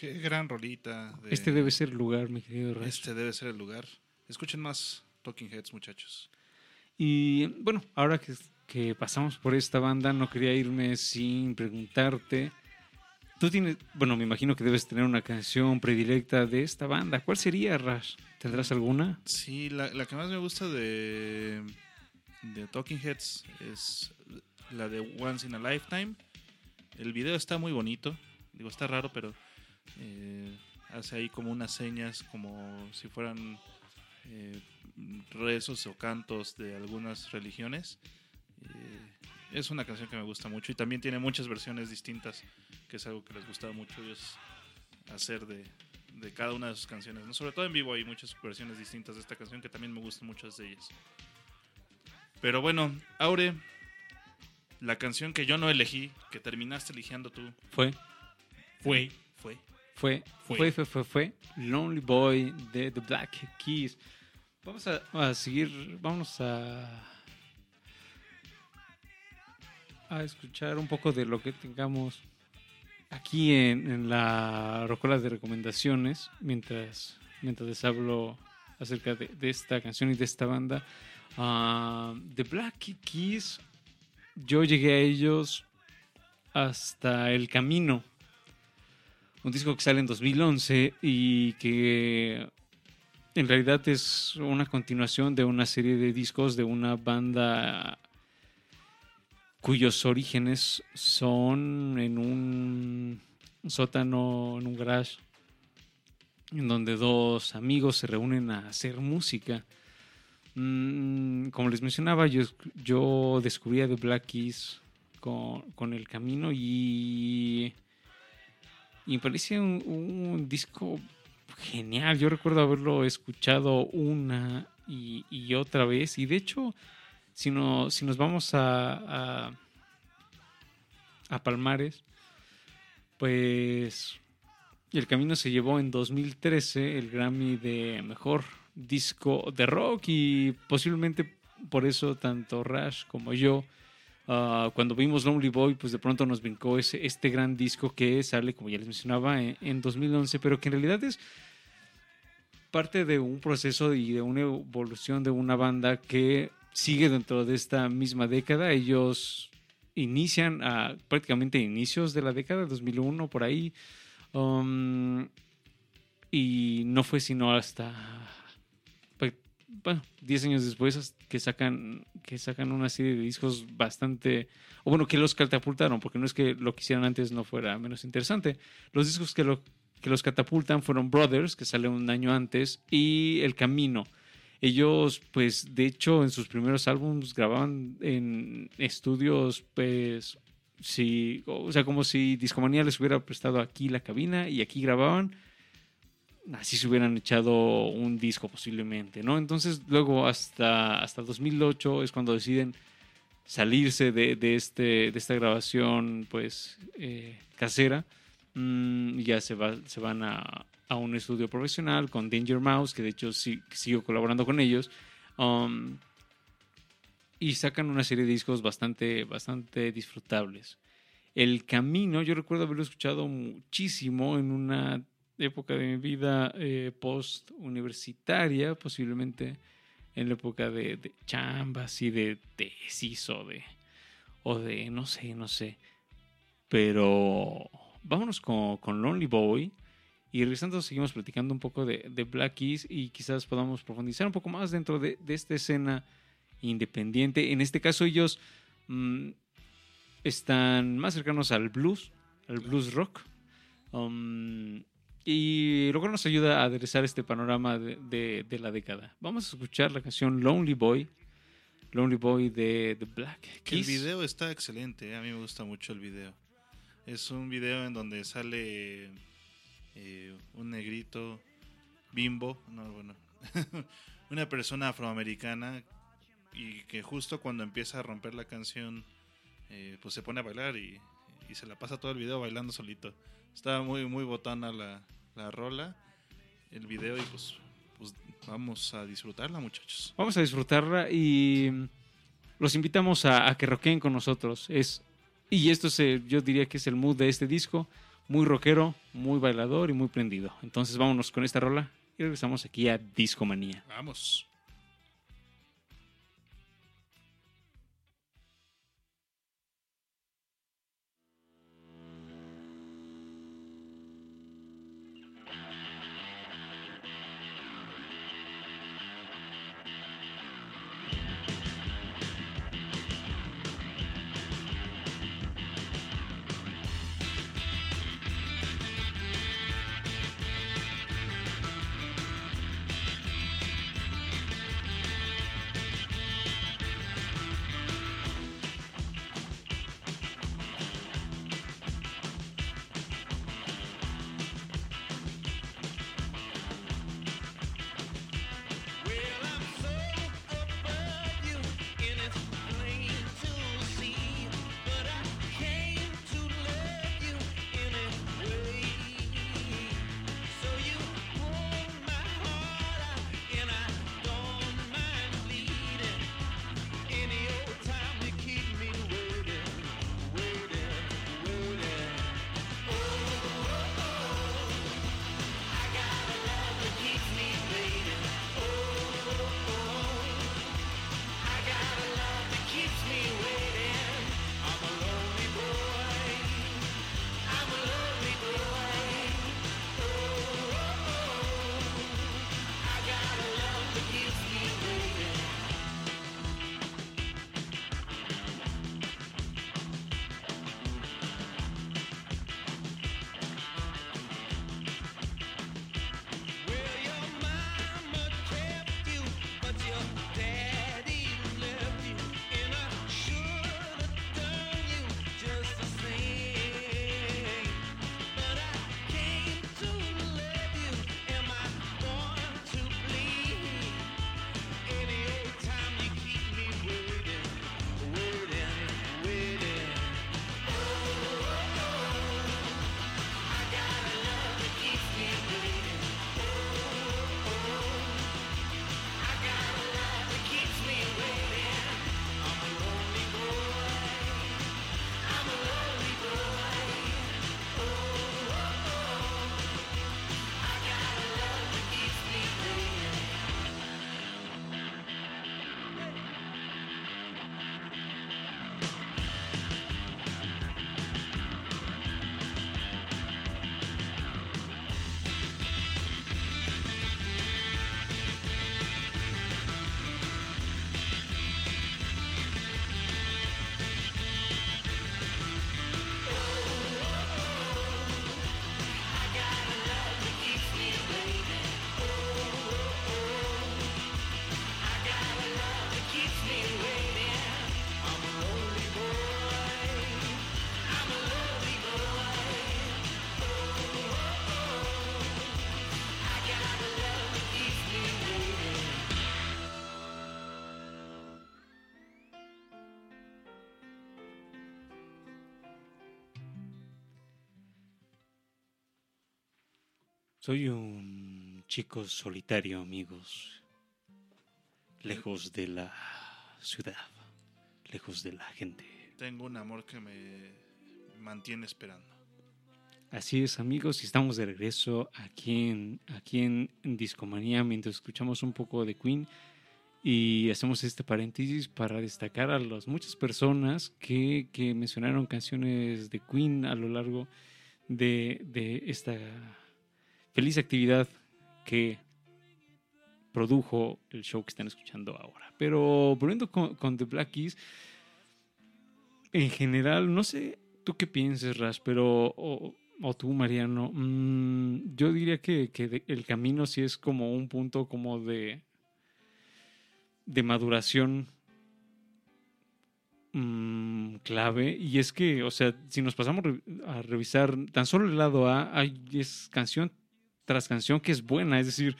Qué gran rolita. de- Este debe ser el lugar, mi querido Rash. Este debe ser el lugar. Escuchen más Talking Heads, muchachos. Y bueno, ahora que, que pasamos por esta banda, no quería irme sin preguntarte. Tú tienes, bueno, me imagino que debes tener una canción predilecta de esta banda. ¿Cuál sería, Rash? ¿Tendrás alguna? Sí, la, la que más me gusta de, de Talking Heads es la de Once in a Lifetime. El video está muy bonito. Digo, está raro, pero eh, hace ahí como unas señas, como si fueran eh, rezos o cantos de algunas religiones. Eh, es una canción que me gusta mucho y también tiene muchas versiones distintas, que es algo que les gustaba mucho ellos hacer de, de cada una de sus canciones. ¿no? Sobre todo en vivo hay muchas versiones distintas de esta canción que también me gustan muchas de ellas. Pero bueno, Aure, la canción que yo no elegí, que terminaste eligiendo tú, Fue, Fue. fue. Fue, Fue. fue, fue, fue, Lonely Boy de The Black Keys. Vamos a, a seguir, vamos a a escuchar un poco de lo que tengamos aquí en, en la rocola de recomendaciones mientras, mientras les hablo acerca de, de esta canción y de esta banda. Ah, The Black Keys, yo llegué a ellos hasta El Camino, un disco que sale en 2011 y que en realidad es una continuación de una serie de discos de una banda cuyos orígenes son en un sótano, en un garage, en donde dos amigos se reúnen a hacer música. Mm, como les mencionaba, yo, yo descubrí a The Black Keys con, con El Camino y, y me parece un, disco genial. Yo recuerdo haberlo escuchado una y, otra vez y de hecho si, no, si nos vamos a, a, a Palmares, pues el camino se llevó en 2013 el Grammy de mejor disco de rock y posiblemente por eso tanto Rush como yo, ah, cuando vimos Lonely Boy, pues de pronto nos brincó ese, este gran disco que sale, como ya les mencionaba, en, en 2011, pero que en realidad es parte de un proceso y de una evolución de una banda que sigue dentro de esta misma década. Ellos inician a prácticamente inicios de la década, 2001, por ahí. Um, y no fue sino hasta, bueno, 10 años después que sacan, que sacan una serie de discos bastante, o bueno, que los catapultaron, porque no es que lo que hicieran antes no fuera menos interesante. Los discos que, lo, que los catapultan fueron Brothers, que sale un año antes, y El Camino. Ellos, pues, de hecho, en sus primeros álbumes grababan en estudios, pues, sí, o sea, como si Discomanía les hubiera prestado aquí la cabina y aquí grababan, así se hubieran echado un disco posiblemente, ¿no? Entonces, luego hasta, hasta 2008 es cuando deciden salirse de, de este, de esta grabación, pues, eh, casera. Mm, ya se, va, se van a, a un estudio profesional con Danger Mouse, que de hecho sí, sigo colaborando con ellos. Um, y sacan una serie de discos bastante, bastante disfrutables. El Camino, yo recuerdo haberlo escuchado muchísimo en una época de mi vida eh, post-universitaria, posiblemente en la época de, de chambas y de tesis o de, o de, no sé, no sé. Pero vámonos con, con Lonely Boy. Y regresando, seguimos platicando un poco de, de Black Keys y quizás podamos profundizar un poco más dentro de, de esta escena independiente. En este caso, ellos mm, están más cercanos al blues, al blues rock. Um, y cual nos ayuda a aderezar este panorama de, de- la década. Vamos a escuchar la canción Lonely Boy. Lonely Boy de The Black el video está excelente, ¿eh? a mí me gusta mucho el video. Es un video en donde sale eh, un negrito bimbo, no, bueno, *laughs* una persona afroamericana y que justo cuando empieza a romper la canción, eh, pues se pone a bailar y se la pasa todo el video bailando solito. Está muy, muy botana la, la rola, el video y pues, pues vamos a disfrutarla muchachos. Vamos a disfrutarla y mm, los invitamos a, a que rockeen con nosotros. Es, y esto es, eh, yo diría que es el mood de este disco. muy rockero, muy bailador y muy prendido. Entonces vámonos con esta rola y regresamos aquí a Discomanía. Vamos. Soy un chico solitario, amigos. Lejos de la ciudad, lejos de la gente. Tengo un amor que me mantiene esperando. Así es, amigos, y estamos de regreso aquí en, aquí en Discomanía mientras escuchamos un poco de Queen y hacemos este paréntesis para destacar a las muchas personas que, que mencionaron canciones de Queen a lo largo de, de esta feliz actividad que produjo el show que están escuchando ahora. Pero volviendo con, The Black Keys, en general, no sé tú qué pienses, Ras, pero o, tú, Mariano, mm, yo diría que, que el camino sí es como un punto como de de maduración mm, clave y es que, o sea, si nos pasamos a revisar tan solo el lado A, hay es canción tras canción que es buena, es decir,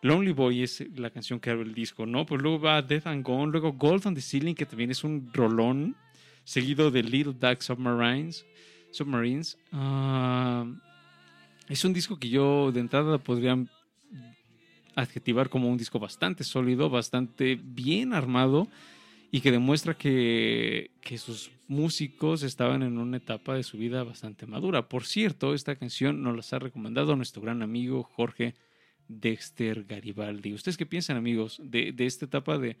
Lonely Boy es la canción que abre el disco, ¿no? Pues luego va Death and Gone, luego Gold on the Ceiling, que también es un rolón, seguido de Little Dark Submarines. Submarines. Ah, es un disco que yo de entrada podría adjetivar como un disco bastante sólido, bastante bien armado y que demuestra que, que sus músicos estaban en una etapa de su vida bastante madura. Por cierto, esta canción nos las ha recomendado nuestro gran amigo Jorge Dexter Garibaldi. ¿Ustedes qué piensan, amigos, de, de esta etapa de,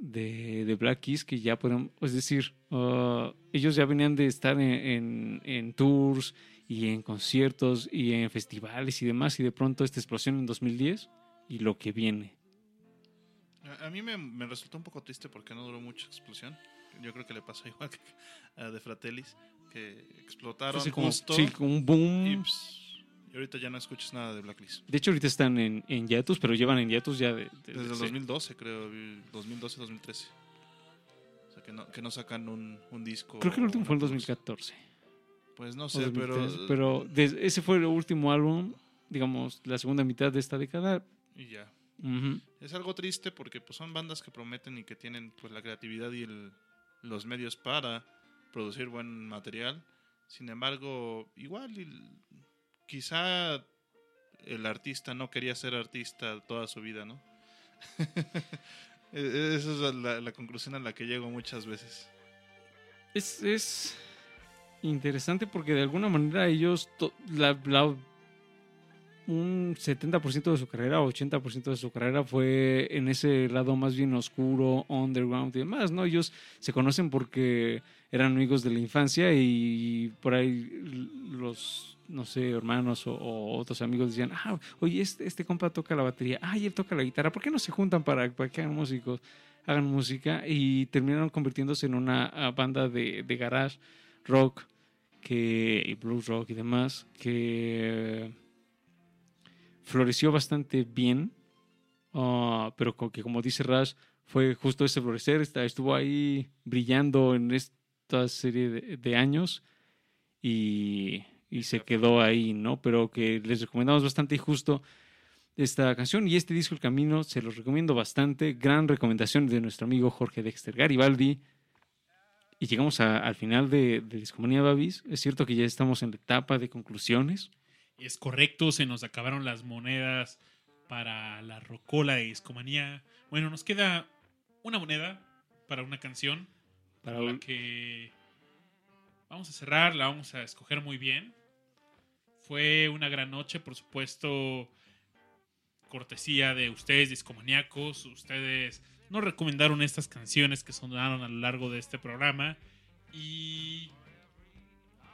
de, Black Keys que ya podemos, es decir, uh, ellos ya venían de estar en, en- en tours y en conciertos y en festivales y demás, y de pronto esta explosión en 2010 y lo que viene. A, a mí me, me resultó un poco triste porque no duró mucha explosión. Yo creo que le pasó *laughs* igual que a De Fratellis, que explotaron como, justo. sí, como un boom. y, ps, y ahorita ya no escuchas nada de Blacklist. De hecho, ahorita están en, en hiatus, pero llevan en hiatus ya de, de- Desde el sí. 2012, creo. 2012-2013. O sea, que no, que no sacan un, un disco. Creo que el último fue en una producción. 2014. Pues no sé, pero. 2013, pero ese fue el último álbum, digamos, la segunda mitad de esta década. Y ya. Ujú. Es algo triste porque pues, son bandas que prometen y que tienen pues, la creatividad y el- los medios para producir buen material. Sin embargo, igual quizá el artista no quería ser artista toda su vida, ¿no? *laughs* E- Esa es la, la conclusión a la que llego muchas veces. Es, es interesante porque de alguna manera ellos, la, la- un 70% de su carrera, 80% de su carrera fue en ese lado más bien oscuro, underground y demás, ¿no? Ellos se conocen porque eran amigos de la infancia y por ahí los, no sé, hermanos o, o otros amigos decían, ah, oye, este, este compa toca la batería, ah, él toca la guitarra, ¿por qué no se juntan para, para que hagan músicos? hagan música y terminaron convirtiéndose en una ah, banda de, de garage rock que, y blues rock y demás que floreció bastante bien, ah, pero que como dice Rash, fue justo ese florecer, estuvo ahí brillando en esta serie de, años y, y se quedó ahí, ¿no? Pero que les recomendamos bastante y justo esta canción y este disco El Camino, se los recomiendo bastante. Gran recomendación de nuestro amigo Jorge Dexter Garibaldi. Y llegamos al final de, de Discomanía Babis. Es cierto que ya estamos en la etapa de conclusiones. Es correcto, se nos acabaron las monedas para la rocola de discomanía. Bueno, nos queda una moneda para una canción Para la un- que vamos a cerrar, la vamos a escoger muy bien. Fue una gran noche, por supuesto, cortesía de ustedes, discomaníacos. Ustedes nos recomendaron estas canciones que sonaron a lo largo de este programa. Y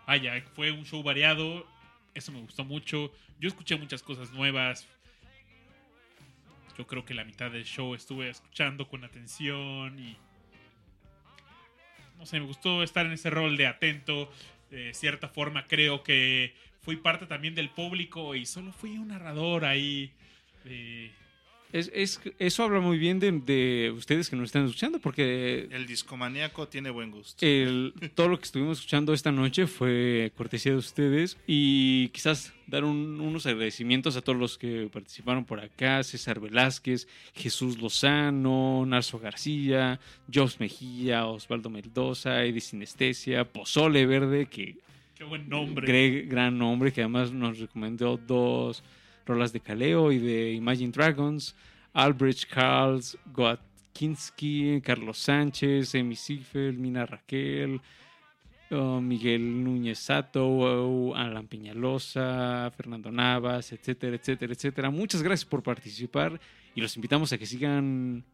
vaya, fue un show variado. Eso me gustó mucho. Yo escuché muchas cosas nuevas. Yo creo que la mitad del show estuve escuchando con atención y no sé, me gustó estar en ese rol de atento. De cierta forma creo que fui parte también del público y solo fui un narrador ahí. de- Es, es- eso habla muy bien de, de ustedes que nos están escuchando, porque El discomaníaco tiene buen gusto. el- todo lo que estuvimos escuchando esta noche fue cortesía de ustedes y quizás dar un- unos agradecimientos a todos los que participaron por acá, César Velázquez, Jesús Lozano, Narso García, Jos Mejía, Osvaldo Mendoza, Eddie Sinestesia, Pozole Verde, que Qué buen nombre. Greg, gran nombre, que además nos recomendó dos rolas de Kaleo y de Imagine Dragons, Albrecht Karls, Goatkinski, Carlos Sánchez, Emi Ziegfeld, Mina Raquel, uh, Miguel Núñez Sato, uh, Alan Peñalosa, Fernando Navas, etcétera, etcétera, etcétera. Muchas gracias por participar y los invitamos a que sigan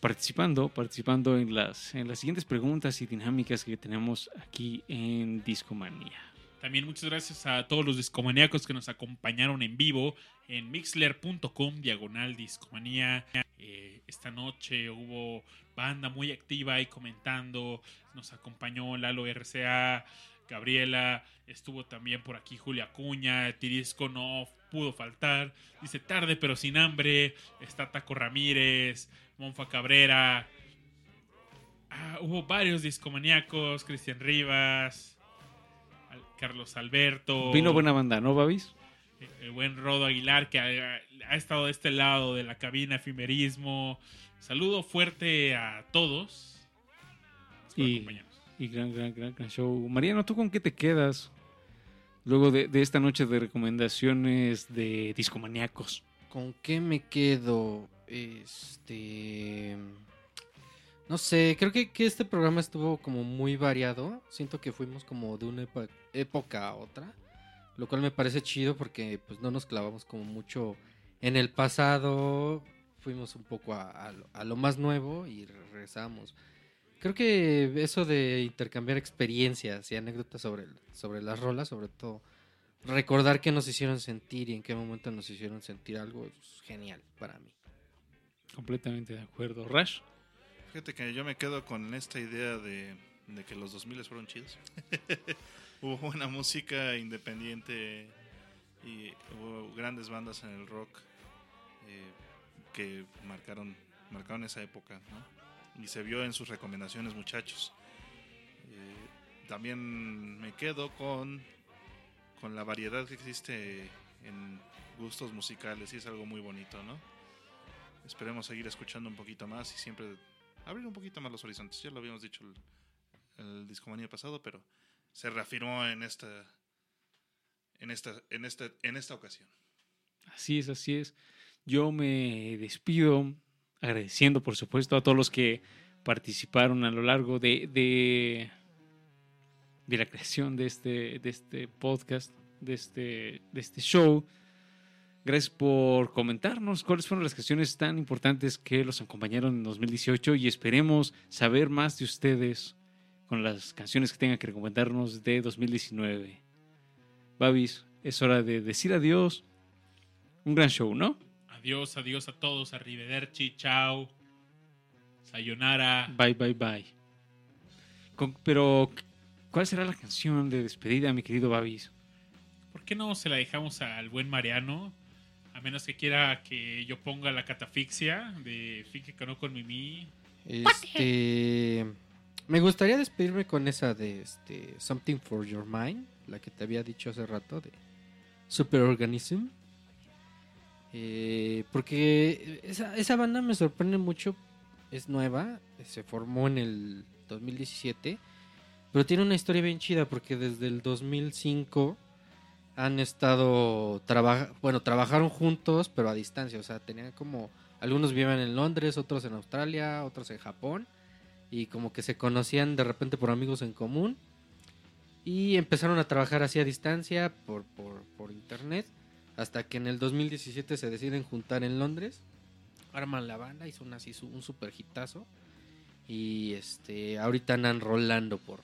participando, participando en las, en las siguientes preguntas y dinámicas que tenemos aquí en Discomanía. También muchas gracias a todos los discomaníacos que nos acompañaron en vivo en mixler.com diagonal discomanía. Eh, esta noche hubo banda muy activa ahí comentando. Nos acompañó Lalo RCA, Gabriela, estuvo también por aquí Julia Cuña, Tirisco no pudo faltar. Dice tarde pero sin hambre. Está Taco Ramírez, Monfa Cabrera. Ah, hubo varios discomaníacos, Cristian Rivas. Carlos Alberto. Vino buena banda, ¿no, Babis? El, el buen Rodo Aguilar que ha, ha estado de este lado de la cabina Efimerismo. Saludo fuerte a todos. Y, y gran, gran, gran, gran show. Mariano, ¿tú con qué te quedas? Luego de, de esta noche de recomendaciones de discomaníacos. ¿Con qué me quedo? Este. No sé, creo que, que este programa estuvo como muy variado. Siento que fuimos como de una época a otra. Lo cual me parece chido porque pues no nos clavamos como mucho en el pasado. Fuimos un poco a, a lo, más nuevo y regresamos. Creo que eso de intercambiar experiencias y anécdotas sobre, sobre las rolas, sobre todo, recordar qué nos hicieron sentir y en qué momento nos hicieron sentir algo, es genial para mí. Completamente de acuerdo. Rash. Fíjate que yo me quedo con esta idea de, de que los 2000 fueron chidos. *laughs* hubo buena música independiente y hubo grandes bandas en el rock eh, que marcaron, marcaron esa época. ¿no? Y se vio en sus recomendaciones, muchachos. Eh, también me quedo con, con la variedad que existe en gustos musicales y es algo muy bonito, ¿no? Esperemos seguir escuchando un poquito más y siempre abrir un poquito más los horizontes. Ya lo habíamos dicho el, el discomanía pasado, pero se reafirmó en esta en esta en esta en esta ocasión. Así es, así es. Yo me despido agradeciendo, por supuesto, a todos los que participaron a lo largo de, de, de la creación de este, de este podcast, de este, de este show. Gracias por comentarnos cuáles fueron las canciones tan importantes que los acompañaron en 2018 y esperemos saber más de ustedes con las canciones que tengan que recomendarnos de 2019. Babis, es hora de decir adiós. Un gran show, ¿no? Adiós, adiós a todos. Arrivederci, chao. Sayonara. Bye, bye, bye. Con- pero, ¿cuál será la canción de despedida, mi querido Babis? ¿Por qué no se la dejamos al buen Mariano? A menos que quiera que yo ponga la catafixia de Finge que no con Mimi. Este. Me gustaría despedirme con esa de este Something for Your Mind, la que te había dicho hace rato de Superorganism. Eh, porque esa, esa banda me sorprende mucho. Es nueva, se formó en el 2017. Pero tiene una historia bien chida porque desde el 2005 han estado traba- bueno, trabajaron juntos, pero a distancia, o sea, tenían como algunos vivían en Londres, otros en Australia, otros en Japón y como que se conocían de repente por amigos en común y empezaron a trabajar así a distancia por, por, por internet hasta que en el 2017 se deciden juntar en Londres, arman la banda, hizo un, así un super hitazo y este ahorita andan rolando por,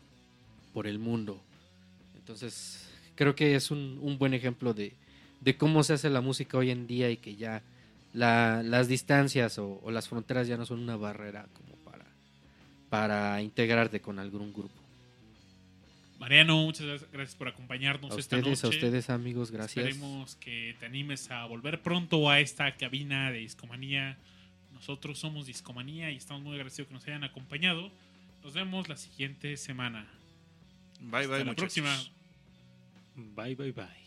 por el mundo. Entonces creo que es un, un buen ejemplo de, de cómo se hace la música hoy en día y que ya la- las distancias o, o las fronteras ya no son una barrera como para, para integrarte con algún grupo. Mariano, muchas gracias- por acompañarnos A esta ustedes, a noche. ustedes amigos, gracias. Esperemos que te animes a volver pronto a esta cabina de Discomanía. Nosotros somos Discomanía y estamos muy agradecidos que nos hayan acompañado. Nos vemos la siguiente semana. Bye Hasta bye la muchachos. próxima. Bye, bye, bye.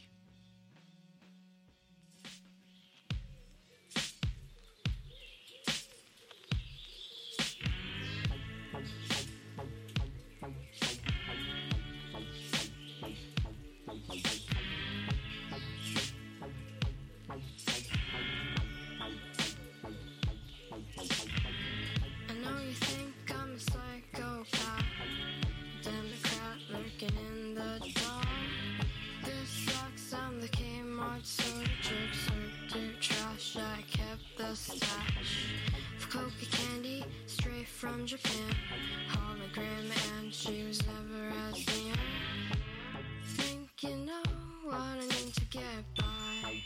Stash of coca candy straight from Japan. Hologram, and she was never as near. Think you know what I need to get by.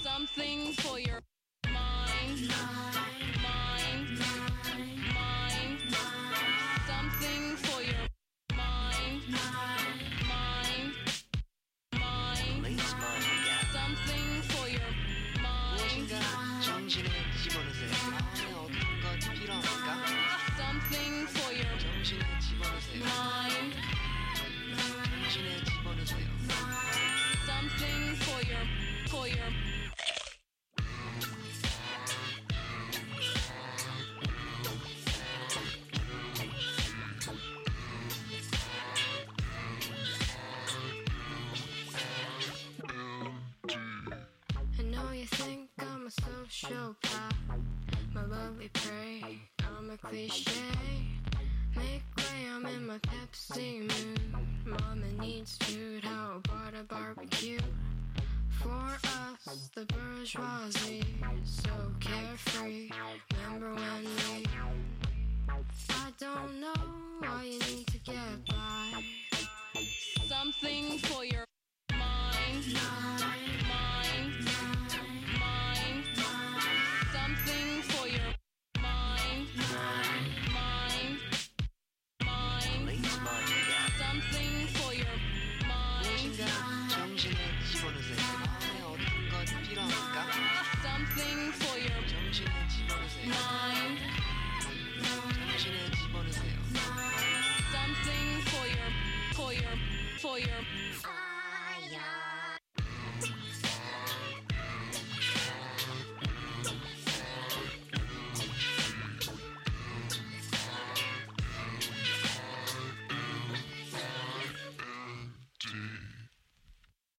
Something for your mind. Mind. special my lovely prey. I'm a cliche. Make way, I'm in my Pepsi mood. Mama needs food, how about a barbecue? For us, the bourgeoisie, so carefree. Remember when we. I don't know why you need to get by. Something for your mind. mind.